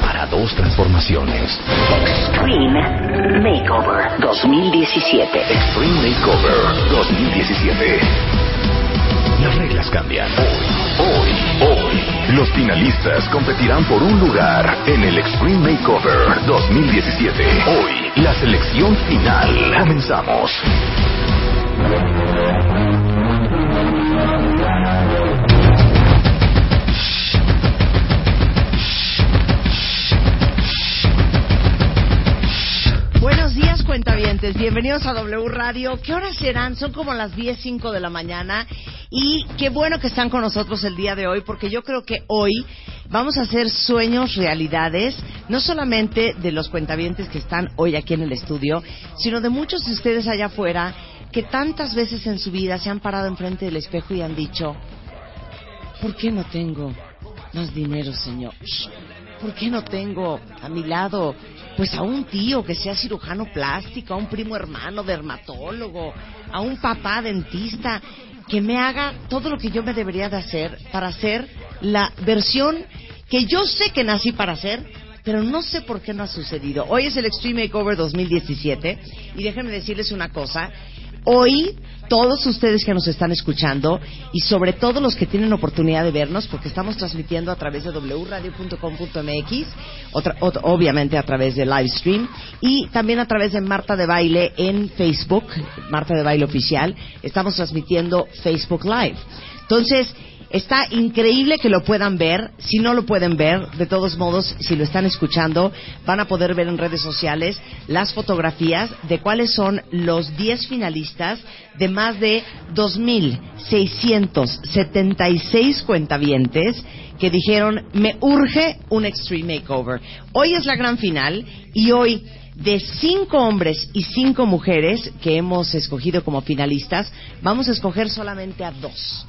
para dos transformaciones. Extreme Makeover 2017. Extreme Makeover 2017. Las reglas cambian. Hoy, hoy, hoy. Los finalistas competirán por un lugar en el Extreme Makeover 2017. Hoy, la selección final. Comenzamos. Días, cuentavientes. Bienvenidos a W Radio. ¿Qué horas serán? Son como las 10.05 de la mañana. Y qué bueno que están con nosotros el día de hoy, porque yo creo que hoy vamos a hacer sueños realidades, no solamente de los cuentavientes que están hoy aquí en el estudio, sino de muchos de ustedes allá afuera que tantas veces en su vida se han parado enfrente del espejo y han dicho, ¿por qué no tengo más dinero, Señor? ¿Por qué no tengo a mi lado pues a un tío que sea cirujano plástico, a un primo hermano dermatólogo, a un papá dentista que me haga todo lo que yo me debería de hacer para hacer la versión que yo sé que nací para hacer, pero no sé por qué no ha sucedido. Hoy es el Extreme Makeover 2017 y déjenme decirles una cosa, Hoy, todos ustedes que nos están escuchando y sobre todo los que tienen oportunidad de vernos, porque estamos transmitiendo a través de wradio.com.mx, obviamente a través de live stream y también a través de Marta de Baile en Facebook, Marta de Baile Oficial, estamos transmitiendo Facebook Live. Entonces, Está increíble que lo puedan ver. Si no lo pueden ver, de todos modos, si lo están escuchando, van a poder ver en redes sociales las fotografías de cuáles son los 10 finalistas de más de 2.676 cuentavientes que dijeron, me urge un Extreme Makeover. Hoy es la gran final y hoy de cinco hombres y cinco mujeres que hemos escogido como finalistas, vamos a escoger solamente a dos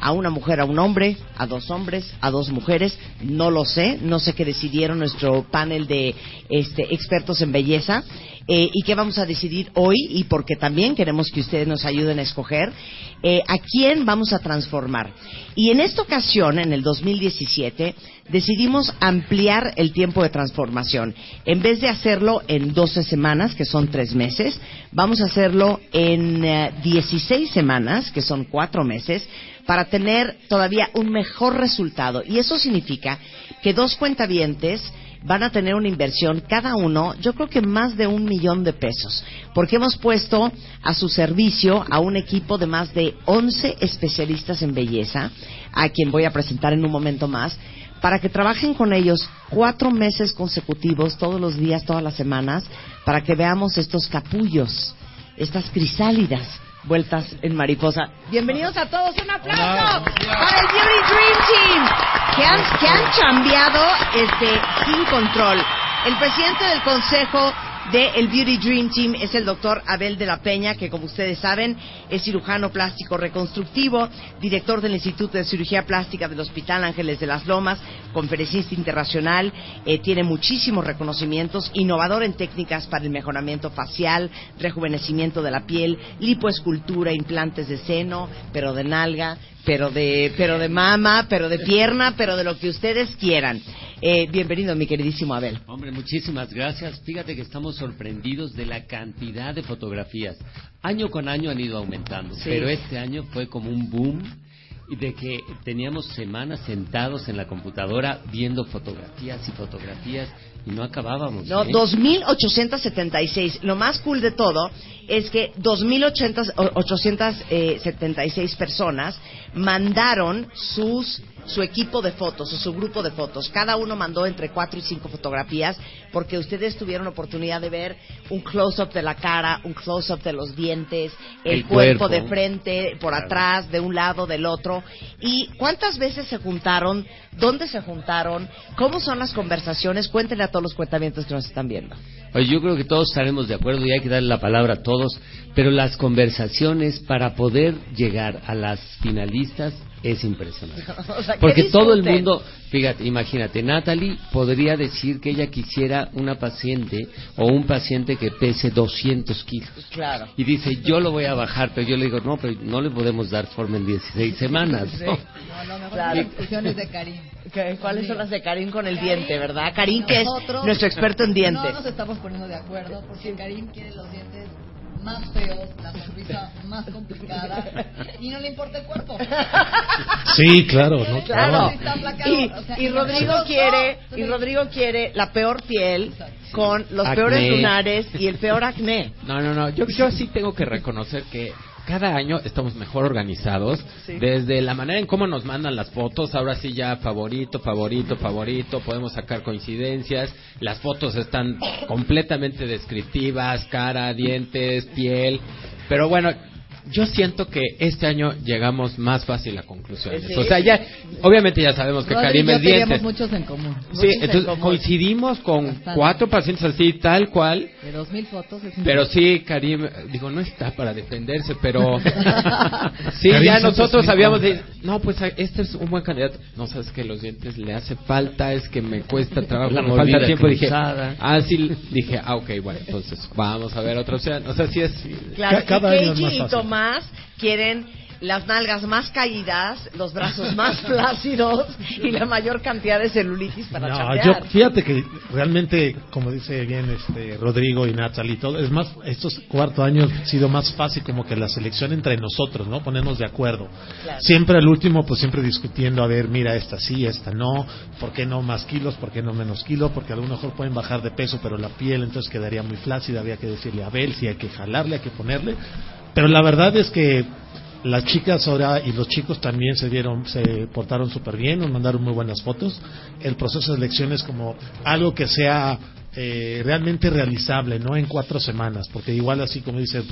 a una mujer, a un hombre, a dos hombres, a dos mujeres, no lo sé, no sé qué decidieron nuestro panel de este, expertos en belleza eh, y qué vamos a decidir hoy y porque también queremos que ustedes nos ayuden a escoger eh, a quién vamos a transformar. Y en esta ocasión, en el 2017, decidimos ampliar el tiempo de transformación. En vez de hacerlo en 12 semanas, que son tres meses, vamos a hacerlo en eh, 16 semanas, que son cuatro meses, para tener todavía un mejor resultado. Y eso significa que dos cuentavientes van a tener una inversión cada uno, yo creo que más de un millón de pesos, porque hemos puesto a su servicio a un equipo de más de 11 especialistas en belleza, a quien voy a presentar en un momento más, para que trabajen con ellos cuatro meses consecutivos, todos los días, todas las semanas, para que veamos estos capullos, estas crisálidas vueltas en mariposa. Bienvenidos a todos, un aplauso para el Beauty Dream Team, que han, que han chambeado este, sin control. El presidente del consejo del Beauty Dream Team es el doctor Abel de la Peña, que como ustedes saben es cirujano plástico reconstructivo, director del Instituto de Cirugía Plástica del Hospital Ángeles de las Lomas, conferencista internacional, eh, tiene muchísimos reconocimientos, innovador en técnicas para el mejoramiento facial, rejuvenecimiento de la piel, lipoescultura, implantes de seno, pero de nalga, pero de, pero de mama, pero de pierna, pero de lo que ustedes quieran. Eh, bienvenido, mi queridísimo Abel. Hombre, muchísimas gracias. Fíjate que estamos sorprendidos de la cantidad de fotografías. Año con año han ido aumentando, Sí. pero este año fue como un boom de que teníamos semanas sentados en la computadora viendo fotografías y fotografías y no acabábamos. No, ¿eh? 2.876. Lo más cool de todo es que 2.876 personas mandaron sus su equipo de fotos o su grupo de fotos. Cada uno mandó entre cuatro y cinco fotografías porque ustedes tuvieron oportunidad de ver un close-up de la cara, un close-up de los dientes, el, El cuerpo, cuerpo. de frente, por Claro. atrás, de un lado, del otro. ¿Y cuántas veces se juntaron? ¿Dónde se juntaron? ¿Cómo son las conversaciones? Cuéntenle a todos los cuentamientos que nos están viendo. Oye, yo creo que todos estaremos de acuerdo y hay que darle la palabra a todos, pero las conversaciones para poder llegar a las finalistas es impresionante. O sea, ¿qué Porque todo el mundo, fíjate, imagínate, Natalie podría decir que ella quisiera una paciente o un paciente que pese 200 kilos. Claro. Y dice, yo lo voy a bajar, pero yo le digo, no, pero no le podemos dar forma en 16 semanas. ¿no? No, no, mejor Claro. las de Karim. ¿Qué- ¿Cuáles son las de Karim con el Karim, diente, verdad? Karim, que es nuestro experto en dientes. No nos estamos poniendo de acuerdo porque Karim quiere los dientes más feos, la sonrisa más complicada y no le importa el cuerpo. Sí, claro, ¿no? Claro. Y, o sea, y y Rodrigo quiere, no. y Rodrigo quiere la peor piel con los Acné. peores lunares y el peor acné. No, no, no. Yo, yo sí tengo que reconocer que cada año estamos mejor organizados. Desde la manera en cómo nos mandan las fotos, ahora sí ya favorito, favorito, favorito. Podemos sacar coincidencias. Las fotos están completamente descriptivas, cara, dientes, piel. Pero bueno, yo siento que este año llegamos más fácil a conclusiones. Sí. O sea, ya, obviamente ya sabemos que Rodri Karim es dientes. muchos en común. Sí, Muchos en entonces común. coincidimos con Bastante. cuatro pacientes así, tal cual. De dos mil fotos es Pero sí, Karim, digo, no está para defenderse, pero sí, Karim ya nosotros habíamos dicho, no, pues este es un buen candidato. No sabes que los dientes le hace falta, es que me cuesta trabajo, La me falta tiempo. Dije, cruzada. ah, sí, dije, ah, ok, bueno, entonces vamos a ver otra opción. O sea, sí es. Claro, Ca- cada y año es más fácil. Tomás quieren las nalgas más caídas, los brazos más flácidos y la mayor cantidad de celulitis para No, chambear. yo fíjate que realmente, como dice bien este Rodrigo y Natalie, y todo, es más, estos cuarto años ha sido más fácil como que la selección entre nosotros, ¿no? Ponernos de acuerdo. Claro. Siempre al último, pues siempre discutiendo, a ver, mira, esta sí, esta no, ¿por qué no más kilos? ¿Por qué no menos kilos? Porque a lo mejor pueden bajar de peso, pero la piel entonces quedaría muy flácida, había que decirle a Abel si hay que jalarle, hay que ponerle. Pero la verdad es que las chicas ahora y los chicos también se vieron, se portaron súper bien, nos mandaron muy buenas fotos. El proceso de elección es como algo que sea eh, realmente realizable, no en cuatro semanas, porque igual así como dice,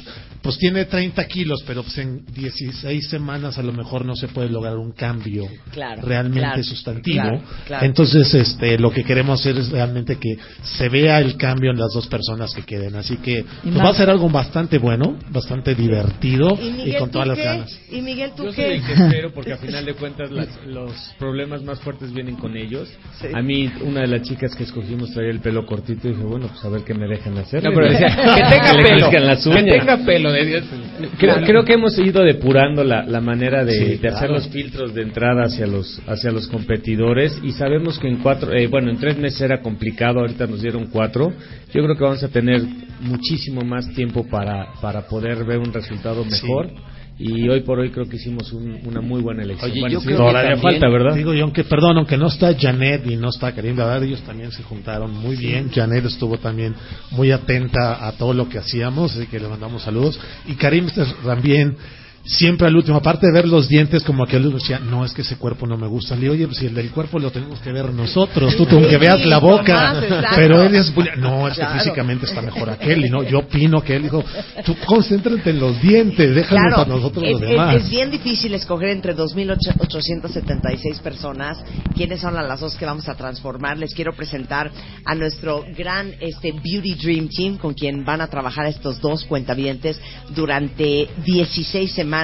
pues tiene 30 kilos, pero pues en 16 semanas a lo mejor no se puede lograr un cambio Claro, realmente claro, sustantivo. claro, claro. Entonces, este, lo que queremos hacer es realmente que se vea el cambio en las dos personas que queden. Así que pues, va a ser algo bastante bueno, bastante divertido Y con ¿tú todas las qué? ganas. Y Miguel, ¿tú Yo soy qué? el que espero porque a final de cuentas las- los problemas más fuertes vienen con ellos. Sí. A mí una de las chicas que escogimos traía el pelo cortito y dije, bueno, pues a ver qué me dejan hacer. No, pero decía, que tenga pelo, que uñas. tenga pelo de Dios. Creo, creo que hemos ido depurando la, la manera de, Sí, de claro. hacer los filtros de entrada hacia los hacia los competidores y sabemos que en cuatro, eh, bueno, en tres meses era complicado, ahorita nos dieron cuatro. Yo creo que vamos a tener muchísimo más tiempo para, para poder ver un resultado mejor. Y hoy por hoy creo que hicimos un- una muy buena elección. Oye, Bueno, yo sí, creo que también- falta, ¿verdad? Digo, y aunque, perdón, aunque no está Janet y no está Karim, verdad, ellos también se juntaron muy bien. Janet estuvo también muy atenta a todo lo que hacíamos, así que le mandamos saludos. Y Karim este, también, siempre al último, aparte de ver los dientes, como que él decía, no, es que ese cuerpo no me gusta. Le digo, oye, pues si el del cuerpo lo tenemos que ver nosotros, tú, aunque veas la boca. Exacto. Pero él es, no, es que Claro. físicamente está mejor aquel, y no, yo opino que él dijo, tú concéntrate en los dientes, déjanos Claro, a nosotros es, los es- demás. es bien difícil escoger entre 2.876 personas quiénes son las dos que vamos a transformar. Les quiero presentar a nuestro gran este, Beauty Dream Team con quien van a trabajar estos dos cuentavientes durante 16 semanas.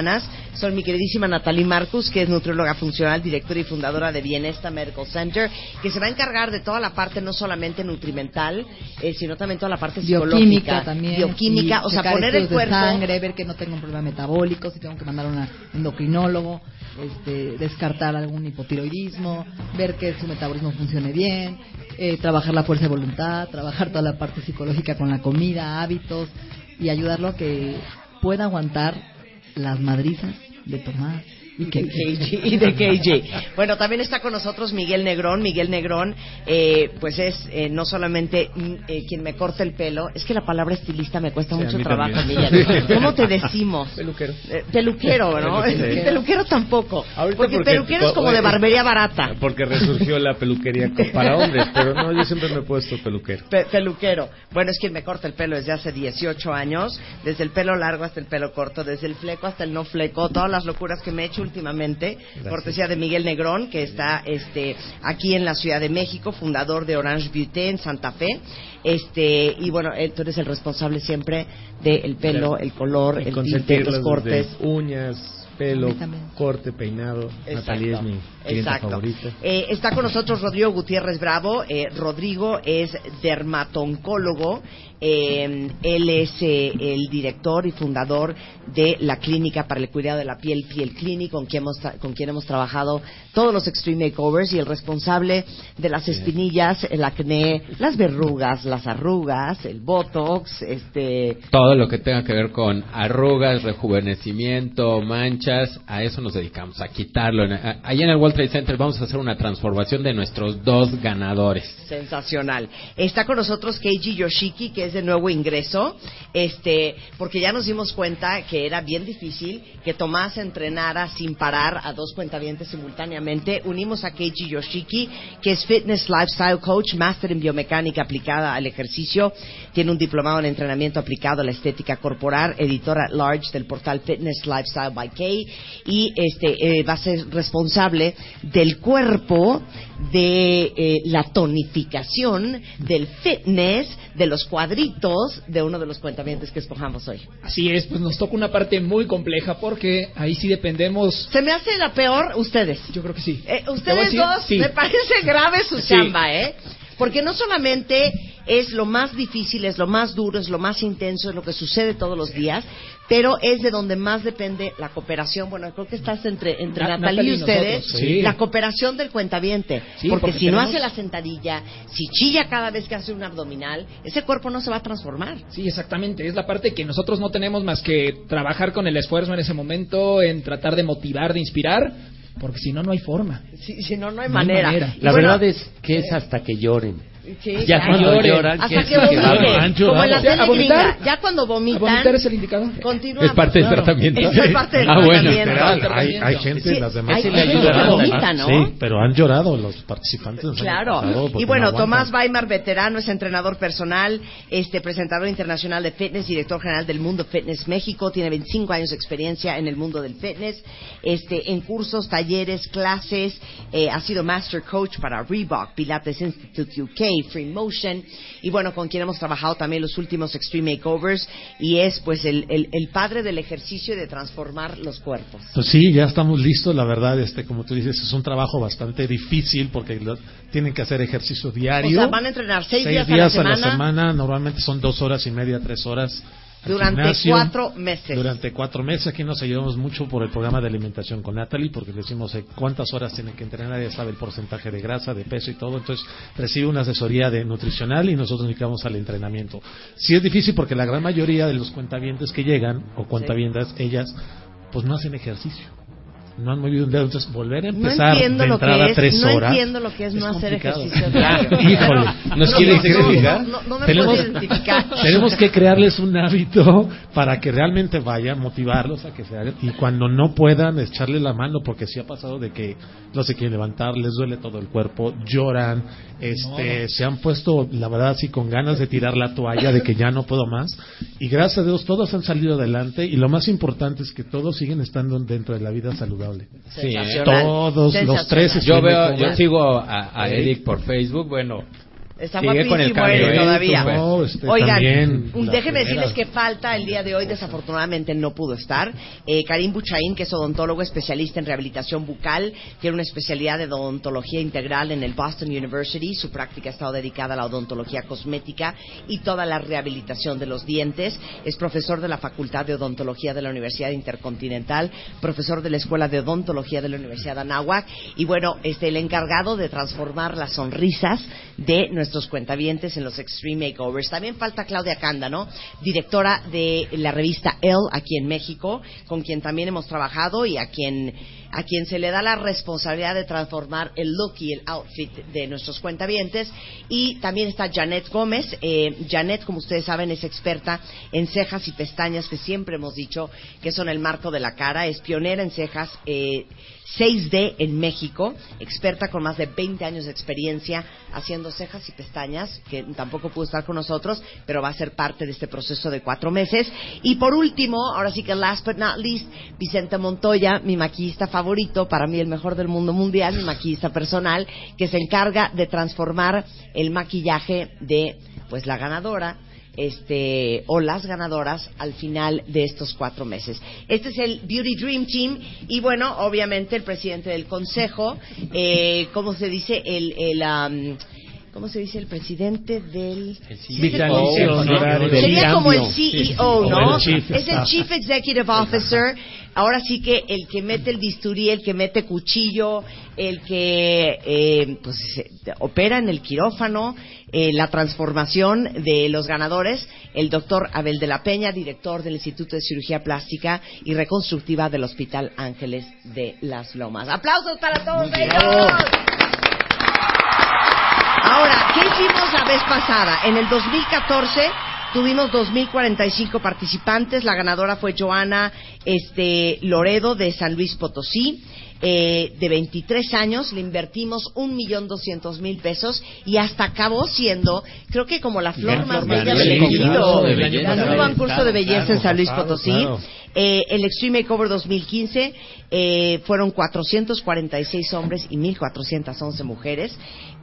Son mi queridísima Natalie Marcus, que es nutrióloga funcional, directora y fundadora de Bienesta Medical Center, que se va a encargar de toda la parte no solamente nutrimental, eh, sino también toda la parte psicológica. bioquímica también Bioquímica, y o sea, poner el estudios de cuerpo... sangre ver que no tengo un problema metabólico si tengo que mandar a un endocrinólogo este, descartar algún hipotiroidismo ver que su metabolismo funcione bien eh, trabajar la fuerza de voluntad trabajar toda la parte psicológica con la comida hábitos y ayudarlo a que pueda aguantar las madrizas de tomar y que KG, y de KG. Bueno, también está con nosotros Miguel Negrón. Miguel Negrón, eh, pues es eh, no solamente mm, eh, quien me corta el pelo, es que la palabra estilista me cuesta Sí, mucho trabajo, también. Miguel. ¿Cómo te decimos? Peluquero. Eh, peluquero, ¿no? Peluquero. Peluquero tampoco. Ahorita porque, porque- peluquero es como de barbería barata. Porque resurgió la peluquería para hombres, pero no, yo siempre me he puesto peluquero. Pe- peluquero. Bueno, es quien me corta el pelo desde hace 18 años, desde el pelo largo hasta el pelo corto, desde el fleco hasta el no fleco, todas las locuras que me he hecho últimamente, cortesía de Miguel Negrón, que está este, aquí en la Ciudad de México, fundador de Orange Beauty en Santa Fe. Este, y bueno, él- tú eres el responsable siempre del pelo, el color, el tinte, los cortes. uñas, pelo, corte, peinado. Exacto. Natalia es mi Exacto. favorita. Eh, está con nosotros Rodrigo Gutiérrez Bravo. Eh, Rodrigo es dermatoncólogo. Eh, él es eh, el director y fundador de la clínica para el cuidado de la piel, Piel Clinic, con quien hemos, con quien hemos trabajado todos los Extreme Makeovers y el responsable de las espinillas, el acné, las verrugas, las arrugas, el botox, este, Todo lo que tenga que ver con arrugas, rejuvenecimiento, manchas, a eso nos dedicamos, a quitarlo. A- Allá en el World Trade Center vamos a hacer una transformación de nuestros dos ganadores. Sensacional. Está con nosotros Keiji Yoshiki, que es de nuevo ingreso, este, porque ya nos dimos cuenta que era bien difícil que Tomás entrenara sin parar a dos cuentavientes simultáneamente. Unimos a Keiji Yoshiki, que es Fitness Lifestyle Coach, máster en biomecánica aplicada al ejercicio, tiene un diplomado en entrenamiento aplicado a la estética corporal, editor at large del portal Fitness Lifestyle by Kay, y este, eh, va a ser responsable del cuerpo, de eh, la tonificación, del fitness, de los cuadritos de uno de los cuentamientos que escojamos hoy. Así es, pues nos toca una parte muy compleja porque ahí sí dependemos. Se me hace la peor ustedes. Yo creo que sí. Eh, ustedes decir, dos, sí. me parece grave su Sí. chamba, ¿eh? Porque no solamente es lo más difícil, es lo más duro, es lo más intenso, es lo que sucede todos los días, pero es de donde más depende la cooperación. Bueno, creo que estás entre, entre Na- Natalia y ustedes, nosotros, sí. la cooperación del cuentaviente. Sí, porque, porque si no hace la sentadilla, si chilla cada vez que hace un abdominal, ese cuerpo no se va a transformar. Sí, exactamente. Es la parte que nosotros no tenemos más que trabajar con el esfuerzo en ese momento, en tratar de motivar, de inspirar, porque si no, no hay forma. Si, si no, no hay manera. La bueno, verdad es que es hasta que lloren. Sí, Ya cuando lloren. lloran, hasta que que vomiten. Como en la llorado. ¿A tele gringa. Ya cuando ¿A vomitan, vomitar es el indicador? continuamos. Es parte del Claro. tratamiento. Eso es parte del Ah, bueno. tratamiento. Hay, hay gente Sí, en las demás. hay que gente vomita, ¿no? Sí, pero han llorado los participantes. Claro. Y bueno, no Tomás. Weimar, veterano, es entrenador personal, este presentador internacional de fitness, director general del Mundo Fitness México, tiene 25 años de experiencia en el mundo del fitness, este en cursos, talleres, clases, eh, ha sido master coach para Reebok, Pilates Institute UK, Free Motion y bueno, con quien hemos trabajado también los últimos Extreme Makeovers y es pues el, el, el padre del ejercicio y de transformar los cuerpos. Pues sí, ya estamos listos. La verdad, este, como tú dices, es un trabajo bastante difícil porque lo- tienen que hacer ejercicio O diario. sea, van a entrenar seis, Seis días, a la semana. Normalmente son dos horas y media, tres horas. Durante cuatro meses. Durante cuatro meses. Aquí nos ayudamos mucho por el programa de alimentación con Natalie, porque le decimos eh, cuántas horas tiene que entrenar, ella sabe el porcentaje de grasa, de peso y todo. Entonces recibe una asesoría de nutricional y nosotros nos dedicamos al entrenamiento. Sí es difícil porque la gran mayoría de los cuentavientes que llegan, o cuentavientas, ellas, pues no hacen ejercicio. No han movido un dedo. Entonces volver a No empezar entiendo de entrada es, tres no horas. entiendo lo que es no hacer ejercicio diario. Híjole, No, ¿nos no, quieren no, identificar? no, no, no me tenemos, puedo identificar. tenemos que crearles un hábito para que realmente vayan, motivarlos a que se hagan y cuando no puedan echarle la mano porque sí ha pasado de que no se quieren levantar, les duele todo el cuerpo, lloran, este, se han puesto la verdad así con ganas de tirar la toalla de que ya no puedo más y gracias a Dios todos han salido adelante y lo más importante es que todos siguen estando dentro de la vida saludable. Sí, ¿eh? Sensacional. Todos los tres Yo veo, yo sigo a, a Eric por Facebook, bueno, Está Sigue guapísimo cambio, Eric ¿eh? todavía. No, este, Oigan, la déjenme decirles que falta el día de hoy, desafortunadamente no pudo estar. Eh, Karim Buchaín, que es odontólogo especialista en rehabilitación bucal, tiene una especialidad de odontología integral en el Boston University. Su práctica ha estado dedicada a la odontología cosmética y toda la rehabilitación de los dientes. Es profesor de la Facultad de Odontología de la Universidad Intercontinental, profesor de la Escuela de Odontología de la Universidad de Anáhuac y bueno, este el encargado de transformar las sonrisas de nuestros cuentavientes en los Extreme Makeovers. También falta Claudia Cándano, directora de la revista Elle aquí en México, con quien también hemos trabajado y a quien a quien se le da la responsabilidad de transformar el look y el outfit de nuestros cuentavientes. Y también está Janet Gómez. Eh, Janet, como ustedes saben, es experta en cejas y pestañas, que siempre hemos dicho que son el marco de la cara. Es pionera en cejas. Eh, 6D en México, experta con más de 20 años de experiencia haciendo cejas y pestañas, que tampoco pudo estar con nosotros, pero va a ser parte de este proceso de cuatro meses. Y por último, ahora sí que last but not least, Vicente Montoya, mi maquillista favorito, para mí el mejor del mundo mundial, mi maquillista personal, que se encarga de transformar el maquillaje de pues la ganadora este o las ganadoras al final de estos cuatro meses. Este es el Beauty Dream Team y bueno, obviamente el presidente del consejo, eh, ¿cómo se dice? El, el um, ¿Cómo se dice el presidente del Vitalicio honorario del Sería como el. CEO, ¿no? El chief, es el. Chief Executive Officer. Ahora sí que el que mete el bisturí, el que mete cuchillo, el que eh, pues opera en el quirófano, eh, la transformación de los ganadores, el doctor Abel de la Peña, director del Instituto de Cirugía Plástica y Reconstructiva del Hospital Ángeles de Las Lomas. ¡Aplausos para todos ellos! Ahora, ¿qué hicimos la vez pasada? En el 2014 tuvimos 2.045 participantes. La ganadora fue Joana este, Loredo de San Luis Potosí. eh, de 23 años, le invertimos un millón doscientos mil pesos y hasta acabó siendo, creo que como la flor más bella el del belleza Ganó un concurso de belleza en San Luis Potosí. claro. Eh, el Extreme Makeover 2015 eh, fueron 446 hombres y 1.411 mujeres.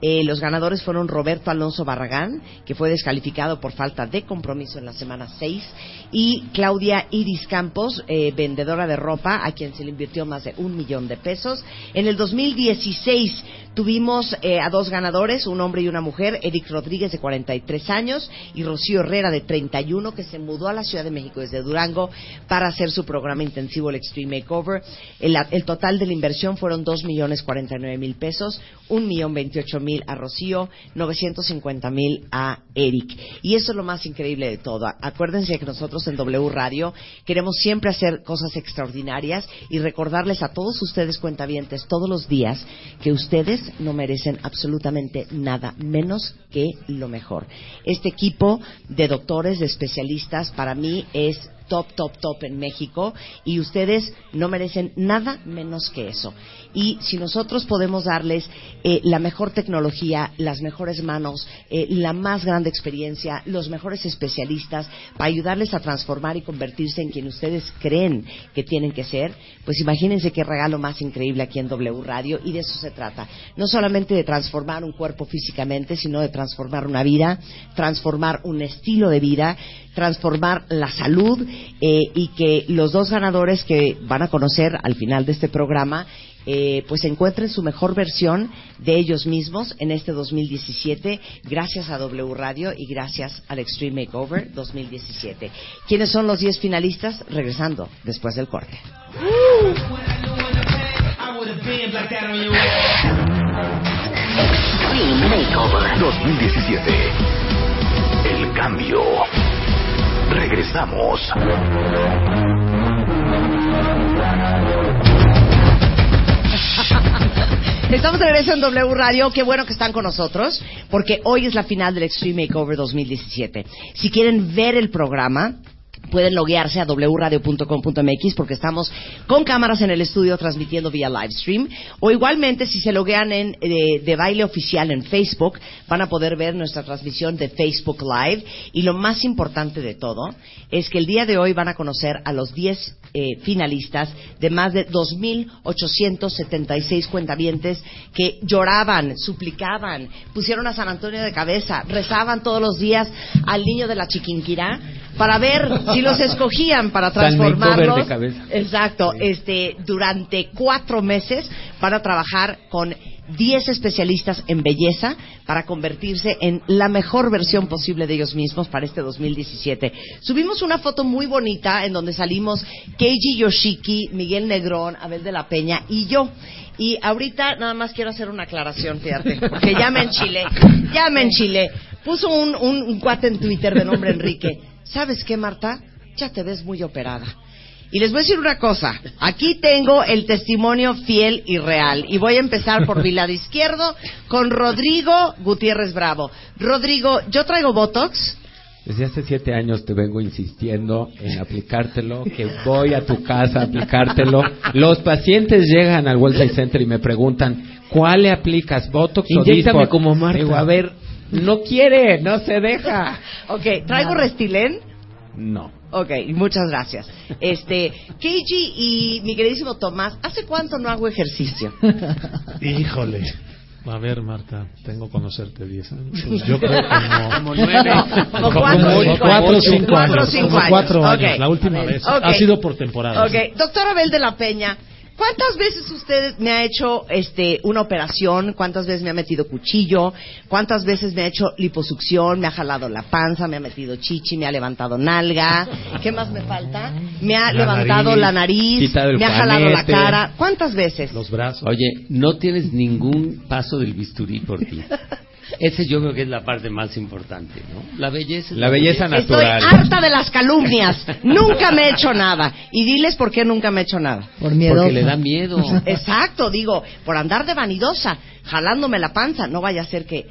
Eh, los ganadores fueron Roberto Alonso Barragán, que fue descalificado por falta de compromiso en la semana 6, y Claudia Iris Campos, eh, vendedora de ropa, a quien se le invirtió más de un millón de pesos. En el 2016 tuvimos eh, a dos ganadores, un hombre y una mujer, Eric Rodríguez de 43 años y Rocío Herrera de 31, que se mudó a la Ciudad de México desde Durango para hacer su programa intensivo, el Extreme Makeover. El, el total de la inversión fueron 2 millones 49 mil pesos, 1 millón 28 mil a Rocío, 950 mil a Eric. Y eso es lo más increíble de todo. Acuérdense que nosotros en W Radio queremos siempre hacer cosas extraordinarias y recordarles a todos ustedes cuentavientes todos los días que ustedes no merecen absolutamente nada menos que lo mejor. Este equipo de doctores, de especialistas, para mí es top, top, top en México y ustedes no merecen nada menos que eso. Y si nosotros podemos darles eh, la mejor tecnología, las mejores manos, eh, la más grande experiencia, los mejores especialistas para ayudarles a transformar y convertirse en quien ustedes creen que tienen que ser, pues imagínense qué regalo más increíble aquí en W Radio y de eso se trata. No solamente de transformar un cuerpo físicamente, sino de transformar una vida, transformar un estilo de vida, transformar la salud eh, y que los dos ganadores que van a conocer al final de este programa eh, pues encuentren su mejor versión de ellos mismos en este 2017 gracias a W Radio y gracias al Extreme Makeover 2017. ¿Quiénes son los 10 finalistas? Regresando después del corte. Extreme Makeover. 2017. El cambio. Regresamos. Estamos de regreso en W Radio. Qué bueno que están con nosotros, porque hoy es la final del Extreme Makeover 2017. Si quieren ver el programa, pueden loguearse a wradio.com.mx porque estamos con cámaras en el estudio transmitiendo vía live stream. O igualmente, si se loguean en eh, de baile oficial en Facebook, van a poder ver nuestra transmisión de Facebook Live. Y lo más importante de todo es que el día de hoy van a conocer a los 10 eh, finalistas de más de 2.876 cuentavientes que lloraban, suplicaban, pusieron a San Antonio de cabeza, rezaban todos los días al niño de la Chiquinquirá para ver si los escogían para transformarlos. Exacto, este, durante cuatro meses van a trabajar con 10 especialistas en belleza para convertirse en la mejor versión posible de ellos mismos para este 2017. Subimos una foto muy bonita en donde salimos Keiji Yoshiki, Miguel Negrón, Abel de la Peña y yo. Y ahorita nada más quiero hacer una aclaración, fíjate, porque ya me enchilé, ya me enchilé. Puso un, un, un cuate en Twitter de nombre Enrique. ¿Sabes qué, Marta? Ya te ves muy operada. Y les voy a decir una cosa. Aquí tengo el testimonio fiel y real. Y voy a empezar por mi lado izquierdo con Rodrigo Gutiérrez Bravo. Rodrigo, yo traigo Botox. Desde hace siete años te vengo insistiendo en aplicártelo, que voy a tu casa a aplicártelo. Los pacientes llegan al World Trade Center y me preguntan, ¿cuál le aplicas? ¿Botox o Inyéctame Dysport?" como Marta. Digo, a ver, no quiere, no se deja. Ok, traigo Restilén. No. Ok, muchas gracias. Este, Keiji y mi queridísimo Tomás, ¿hace cuánto no hago ejercicio? Híjole. A ver, Marta, tengo conocerte 10 años. Pues yo creo que no. Como nueve. Como cuatro, Como cinco cuatro, años. Como años. cuatro años. Ok. La última vez. Ok. Ha sido por temporada. Ok, doctor Abel de la Peña, ¿cuántas veces usted me ha hecho este una operación? ¿Cuántas veces me ha metido cuchillo? ¿Cuántas veces me ha hecho liposucción? ¿Me ha jalado la panza? ¿Me ha metido chichi? ¿Me ha levantado nalga? ¿Qué más me falta? ¿Me ha La levantado nariz. la nariz? ¿Me ha jalado la cara? ¿Cuántas veces? Los brazos. Oye, no tienes ningún paso del bisturí por ti. Ese yo creo que es la parte más importante, ¿no? La belleza. La belleza Estoy natural. harta de las calumnias. nunca me he hecho nada. Y diles por qué nunca me he hecho nada. Por miedo. Porque le da miedo. Exacto, digo, por andar de vanidosa, jalándome la panza, no vaya a ser que,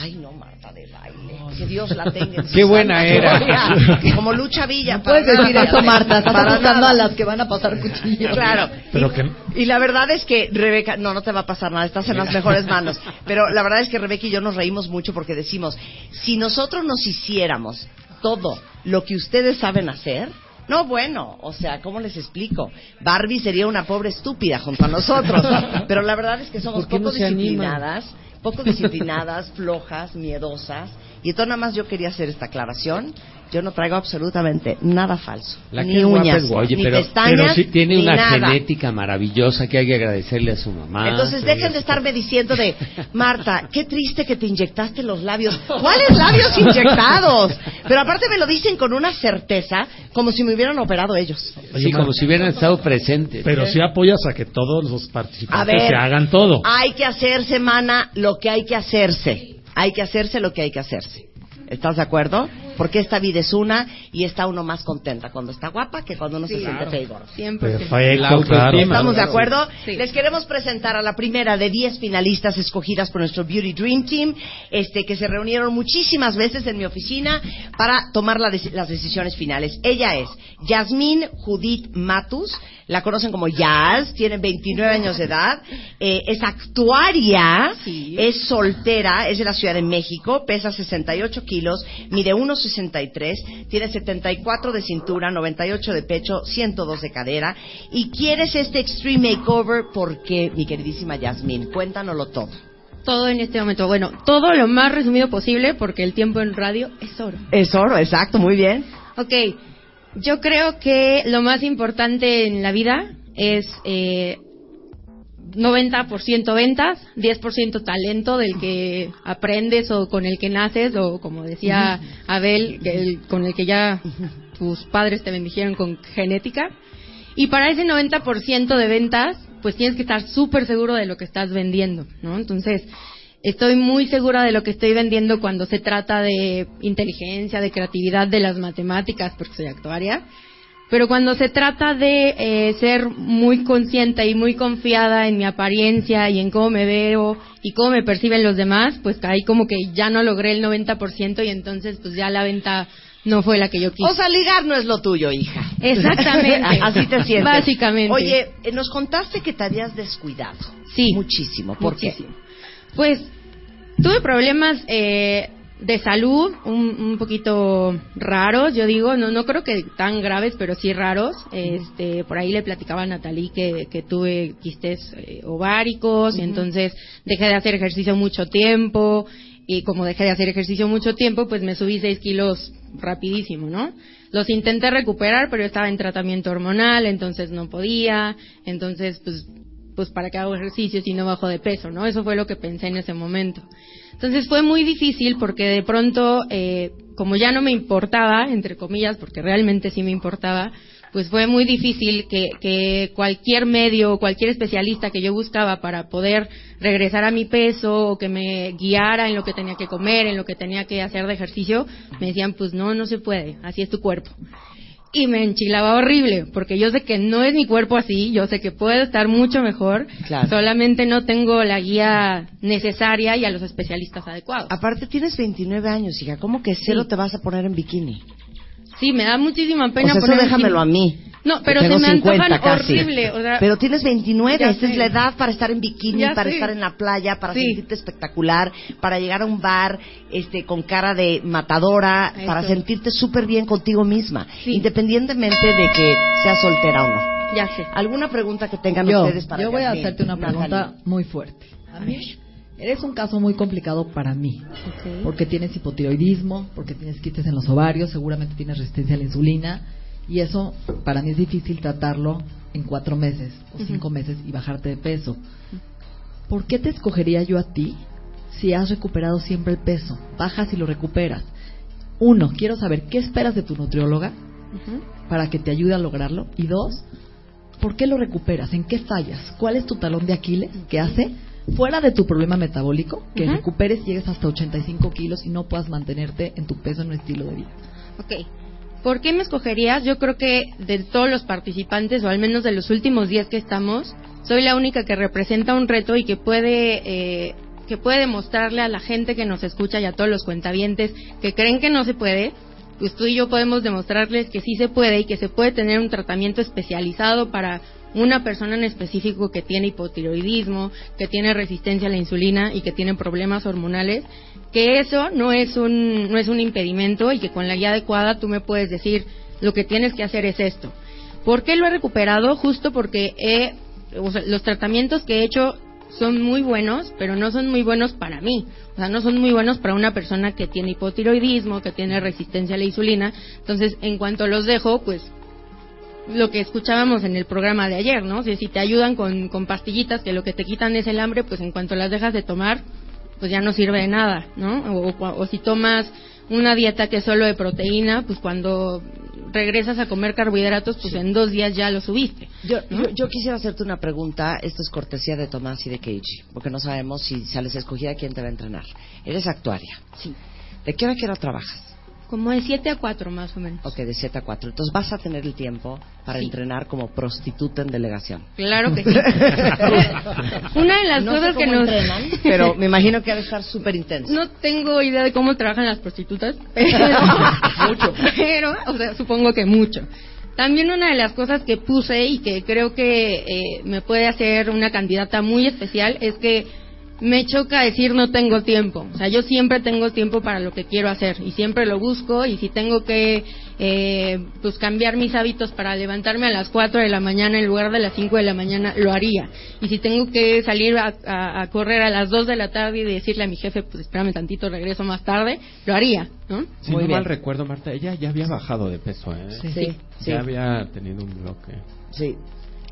ay no, Marta de baile, que Dios la tenga. en su Qué buena santa era. gloria. Como Lucha Villa. No puedes decir nada. eso, Marta. Estás nada. a las que van a pasar cuchillo. Claro. Pero y, que- y la verdad es que Rebeca, no, no te va a pasar nada, estás en las mejores manos. Pero la verdad es que Rebeca y yo nos reímos mucho porque decimos, si nosotros nos hiciéramos todo lo que ustedes saben hacer, no, bueno, o sea, ¿cómo les explico? Barbie sería una pobre estúpida junto a nosotros. Pero la verdad es que somos ¿Por qué no poco anima? Poco disciplinadas, flojas, miedosas. Y entonces nada más yo quería hacer esta aclaración. Yo no traigo absolutamente nada falso. La ni uñas. Oye, ni pero, pestañas, pero sí tiene ni una nada. genética maravillosa que hay que agradecerle a su mamá. Entonces dejen de estarme diciendo de, Marta, qué triste que te inyectaste los labios. ¿Cuáles labios inyectados? Pero aparte me lo dicen con una certeza, como si me hubieran operado ellos. Oye, Sí, Marta, como si hubieran estado presentes. Pero si apoyas a que todos los participantes ver, se hagan todo. hay que hacer, semana, lo que hay que hacerse. Hay que hacerse lo que hay que hacerse. ¿Estás de acuerdo? Porque esta vida es una y está uno más contenta cuando está guapa que cuando uno se siente feo y gordo. 100%. Perfecto, claro. ¿Estamos de claro. acuerdo? Sí. Les queremos presentar a la primera de 10 finalistas escogidas por nuestro Beauty Dream Team, este, que se reunieron muchísimas veces en mi oficina para tomar la las decisiones finales. Ella es Yasmín Judith Matus, la conocen como Yaz, tiene 29 años de edad, eh, es actuaria, es soltera, es de la Ciudad de México, pesa 68 kilos, mide 1,63, tiene 74 de cintura, 98 de pecho, 102 de cadera. Y quieres este Extreme Makeover porque, mi queridísima Yasmín, cuéntanoslo todo. todo en este momento. Bueno, todo lo más resumido posible porque el tiempo en radio es oro. Es oro, exacto, muy bien. Ok, yo creo que lo más importante en la vida es eh, 90% ventas, 10% talento del que aprendes o con el que naces o como decía Abel, el- con el que ya tus padres te bendijeron con genética. Y para ese 90% de ventas, pues tienes que estar súper seguro de lo que estás vendiendo, ¿no? Entonces, estoy muy segura de lo que estoy vendiendo cuando se trata de inteligencia, de creatividad, de las matemáticas, porque soy actuaria. Pero cuando se trata de eh, ser muy consciente y muy confiada en mi apariencia y en cómo me veo y cómo me perciben los demás, pues ahí como que ya no logré el 90% y entonces pues ya la venta no fue la que yo quise. O sea, ligar no es lo tuyo, hija. Exactamente. Así te sientes. Básicamente. Oye, nos contaste que te habías descuidado. Sí. Muchísimo. ¿Por Muchísimo. Pues tuve problemas eh, de salud un, un poquito raros, yo digo, no no creo que tan graves, pero sí raros. Este, por ahí le platicaba a Natalie que, que tuve quistes eh, ováricos y entonces dejé de hacer ejercicio mucho tiempo y como dejé de hacer ejercicio mucho tiempo, pues me subí 6 kilos rapidísimo, ¿no? Los intenté recuperar, pero estaba en tratamiento hormonal, entonces no podía, entonces pues pues para qué hago ejercicio si no bajo de peso, ¿no? Eso fue lo que pensé en ese momento. Entonces fue muy difícil porque de pronto, eh, como ya no me importaba, entre comillas, porque realmente sí me importaba, pues fue muy difícil que, que cualquier medio o cualquier especialista que yo buscaba para poder regresar a mi peso o que me guiara en lo que tenía que comer, en lo que tenía que hacer de ejercicio, me decían, pues no, no se puede, así es tu cuerpo y me enchilaba horrible, porque yo sé que no es mi cuerpo así, yo sé que puedo estar mucho mejor, Claro. solamente no tengo la guía necesaria y a los especialistas adecuados. Aparte tienes 29 años, hija. ¿Cómo que cero te vas a poner en bikini? Sí, me da muchísima pena o sea, eso déjamelo a mí. No, pero Tengo se me 50 antojan casi. horrible. O sea, Pero tienes 29, Ya esta es la edad para estar en bikini, Ya para sé. estar en la playa, para Sí. sentirte espectacular, para llegar a un bar este con cara de matadora, Eso. para sentirte súper bien contigo misma, independientemente de que seas soltera o no. Ya sé. ¿Alguna pregunta que tengan yo, ustedes para yo voy a hacerte una Natalie. pregunta muy fuerte. A mí, eres un caso muy complicado para mí. Porque tienes hipotiroidismo, porque tienes quites en los ovarios, seguramente tienes resistencia a la insulina. Y eso para mí es difícil tratarlo en cuatro meses o cinco meses y bajarte de peso. ¿Por qué te escogería yo a ti si has recuperado siempre el peso? Bajas y lo recuperas. Uno, quiero saber qué esperas de tu nutrióloga para que te ayude a lograrlo. Y dos, ¿por qué lo recuperas? ¿En qué fallas? ¿Cuál es tu talón de Aquiles que hace, fuera de tu problema metabólico, que recuperes y llegues hasta 85 kilos y no puedas mantenerte en tu peso en un estilo de vida? Ok. ¿Por qué me escogerías? Yo creo que de todos los participantes, o al menos de los últimos días que estamos, soy la única que representa un reto y que puede, eh, que puede demostrarle a la gente que nos escucha y a todos los cuentavientes que creen que no se puede, pues tú y yo podemos demostrarles que sí se puede y que se puede tener un tratamiento especializado para una persona en específico que tiene hipotiroidismo, que tiene resistencia a la insulina y que tiene problemas hormonales, que eso no es un no es un impedimento y que con la guía adecuada tú me puedes decir lo que tienes que hacer es esto. ¿Por qué lo he recuperado? Justo porque he, o sea, los tratamientos que he hecho son muy buenos, pero no son muy buenos para mí. O sea, no son muy buenos para una persona que tiene hipotiroidismo, que tiene resistencia a la insulina. Entonces, en cuanto los dejo, pues lo que escuchábamos en el programa de ayer, ¿no? Si, te ayudan con, con pastillitas que lo que te quitan es el hambre, pues en cuanto las dejas de tomar, pues ya no sirve de nada, ¿no? O, o- o si tomas una dieta que es solo de proteína, pues cuando regresas a comer carbohidratos, pues en dos días ya lo subiste. Yo, yo, yo quisiera hacerte una pregunta. Esto es cortesía de Tomás y de Keiji, porque no sabemos si sales escogida quién te va a entrenar. Eres actuaria. Sí. ¿De qué hora a qué hora trabajas? Como de 7 a 4 más o menos. Ok, de 7 a 4. Entonces vas a tener el tiempo para Sí. entrenar como prostituta en delegación. Claro que sí. Una de las No sé cosas que cómo nos... entrenan, pero me imagino que ha de estar súper intenso. No tengo idea de cómo trabajan las prostitutas, pero, mucho. pero, o sea, supongo que mucho. También una de las cosas que puse y que creo que eh, me puede hacer una candidata muy especial es que me choca decir no tengo tiempo. O sea, yo siempre tengo tiempo para lo que quiero hacer y siempre lo busco y si tengo que eh, pues cambiar mis hábitos para levantarme a las 4 de la mañana en lugar de las 5 de la mañana, lo haría. Y si tengo que salir a, a- a correr a las 2 de la tarde y decirle a mi jefe, pues espérame tantito, regreso más tarde, lo haría, ¿no? Si no mal recuerdo, Marta, ella ya había bajado de peso, ¿eh? Sí. Sí, sí. Ya había tenido un bloque. Sí,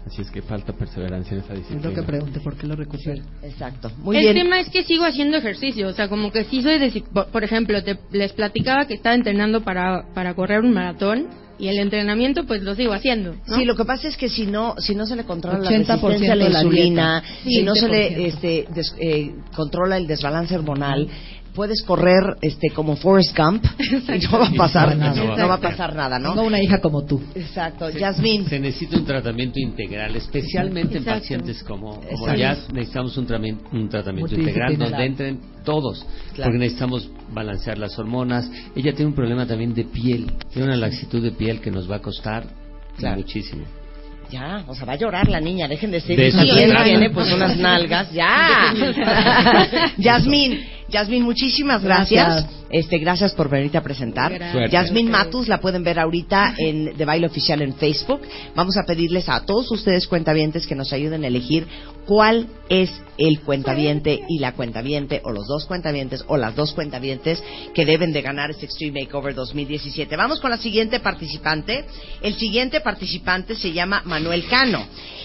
Así es que falta perseverancia en esa Es disciplina. lo que pregunté, ¿por qué lo recupero? exacto. Muy el bien. tema es que sigo haciendo ejercicio, o sea, como que sí soy de... Por, ejemplo, te- les platicaba que estaba entrenando para, para correr un maratón y el entrenamiento pues lo sigo haciendo, ¿no? Sí, lo que pasa es que si no, si no se le controla la 80% resistencia a la de la insulina, dieta. si no se 20%. le este, des- eh, controla el desbalance hormonal, puedes correr este como Forrest Gump y no va a pasar nada, no va a pasar nada, Tengo ¿no? una hija como tú. Exacto, Yasmín. Se necesita un tratamiento integral, especialmente en Exacto. pacientes como, como. Jazz, necesitamos un, tramen- un tratamiento integral donde entren todos, Claro. porque necesitamos balancear las hormonas. Ella tiene un problema también de piel, tiene una laxitud de piel que nos va a costar Claro. muchísimo. Ya, o sea, va a llorar la niña, dejen de decir De tiene pues unas nalgas, ya. Yasmín, Yasmín, muchísimas gracias. Gracias. Este, gracias por venirte a presentar. Yasmín Matus la pueden ver ahorita en The Baile Oficial en Facebook. Vamos a pedirles a todos ustedes cuentavientes que nos ayuden a elegir cuál es el cuentaviente y la cuentaviente o los dos cuentavientes o las dos cuentavientes que deben de ganar este Extreme Makeover 2017. Vamos con la siguiente participante. El siguiente participante se llama Manuel Cano.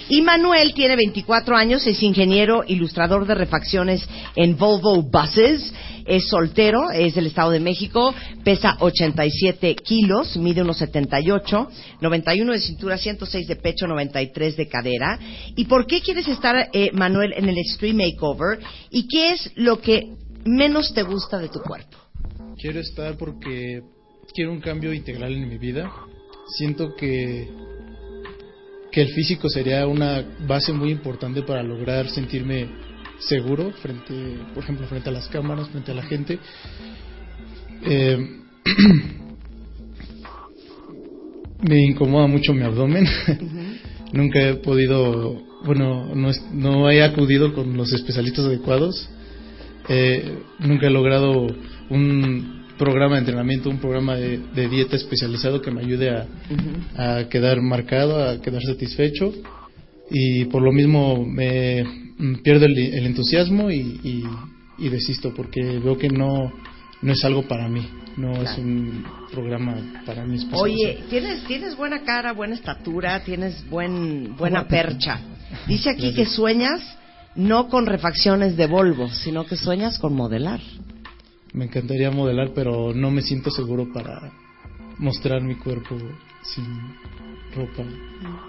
Y Manuel tiene 24 años, es ingeniero ilustrador de refacciones en Volvo Buses, es soltero, es del Estado de México, pesa 87 kilos, mide unos 78, 91 de cintura, 106 de pecho, 93 de cadera. ¿Y por qué quieres estar, eh, Manuel, en el Extreme Makeover? ¿Y qué es lo que menos te gusta de tu cuerpo? Quiero estar porque quiero un cambio integral en mi vida. Siento que, que el físico sería una base muy importante para lograr sentirme seguro frente, por ejemplo, frente a las cámaras, frente a la gente. Eh, me incomoda mucho mi abdomen. Nunca he podido, bueno, no, es- no he acudido con los especialistas adecuados. Eh, nunca he logrado un programa de entrenamiento, un programa de, de dieta especializado que me ayude a, a quedar marcado, a quedar satisfecho. Y por lo mismo me pierdo el, el entusiasmo y, y- y desisto porque veo que no, no es algo para mí, no es un programa para mí. Oye, tienes, tienes buena cara, buena estatura, tienes buen, buena percha. Dice aquí que sueñas no con refacciones de Volvo, sino que sueñas con modelar. Me encantaría modelar, pero no me siento seguro para mostrar mi cuerpo sin ropa.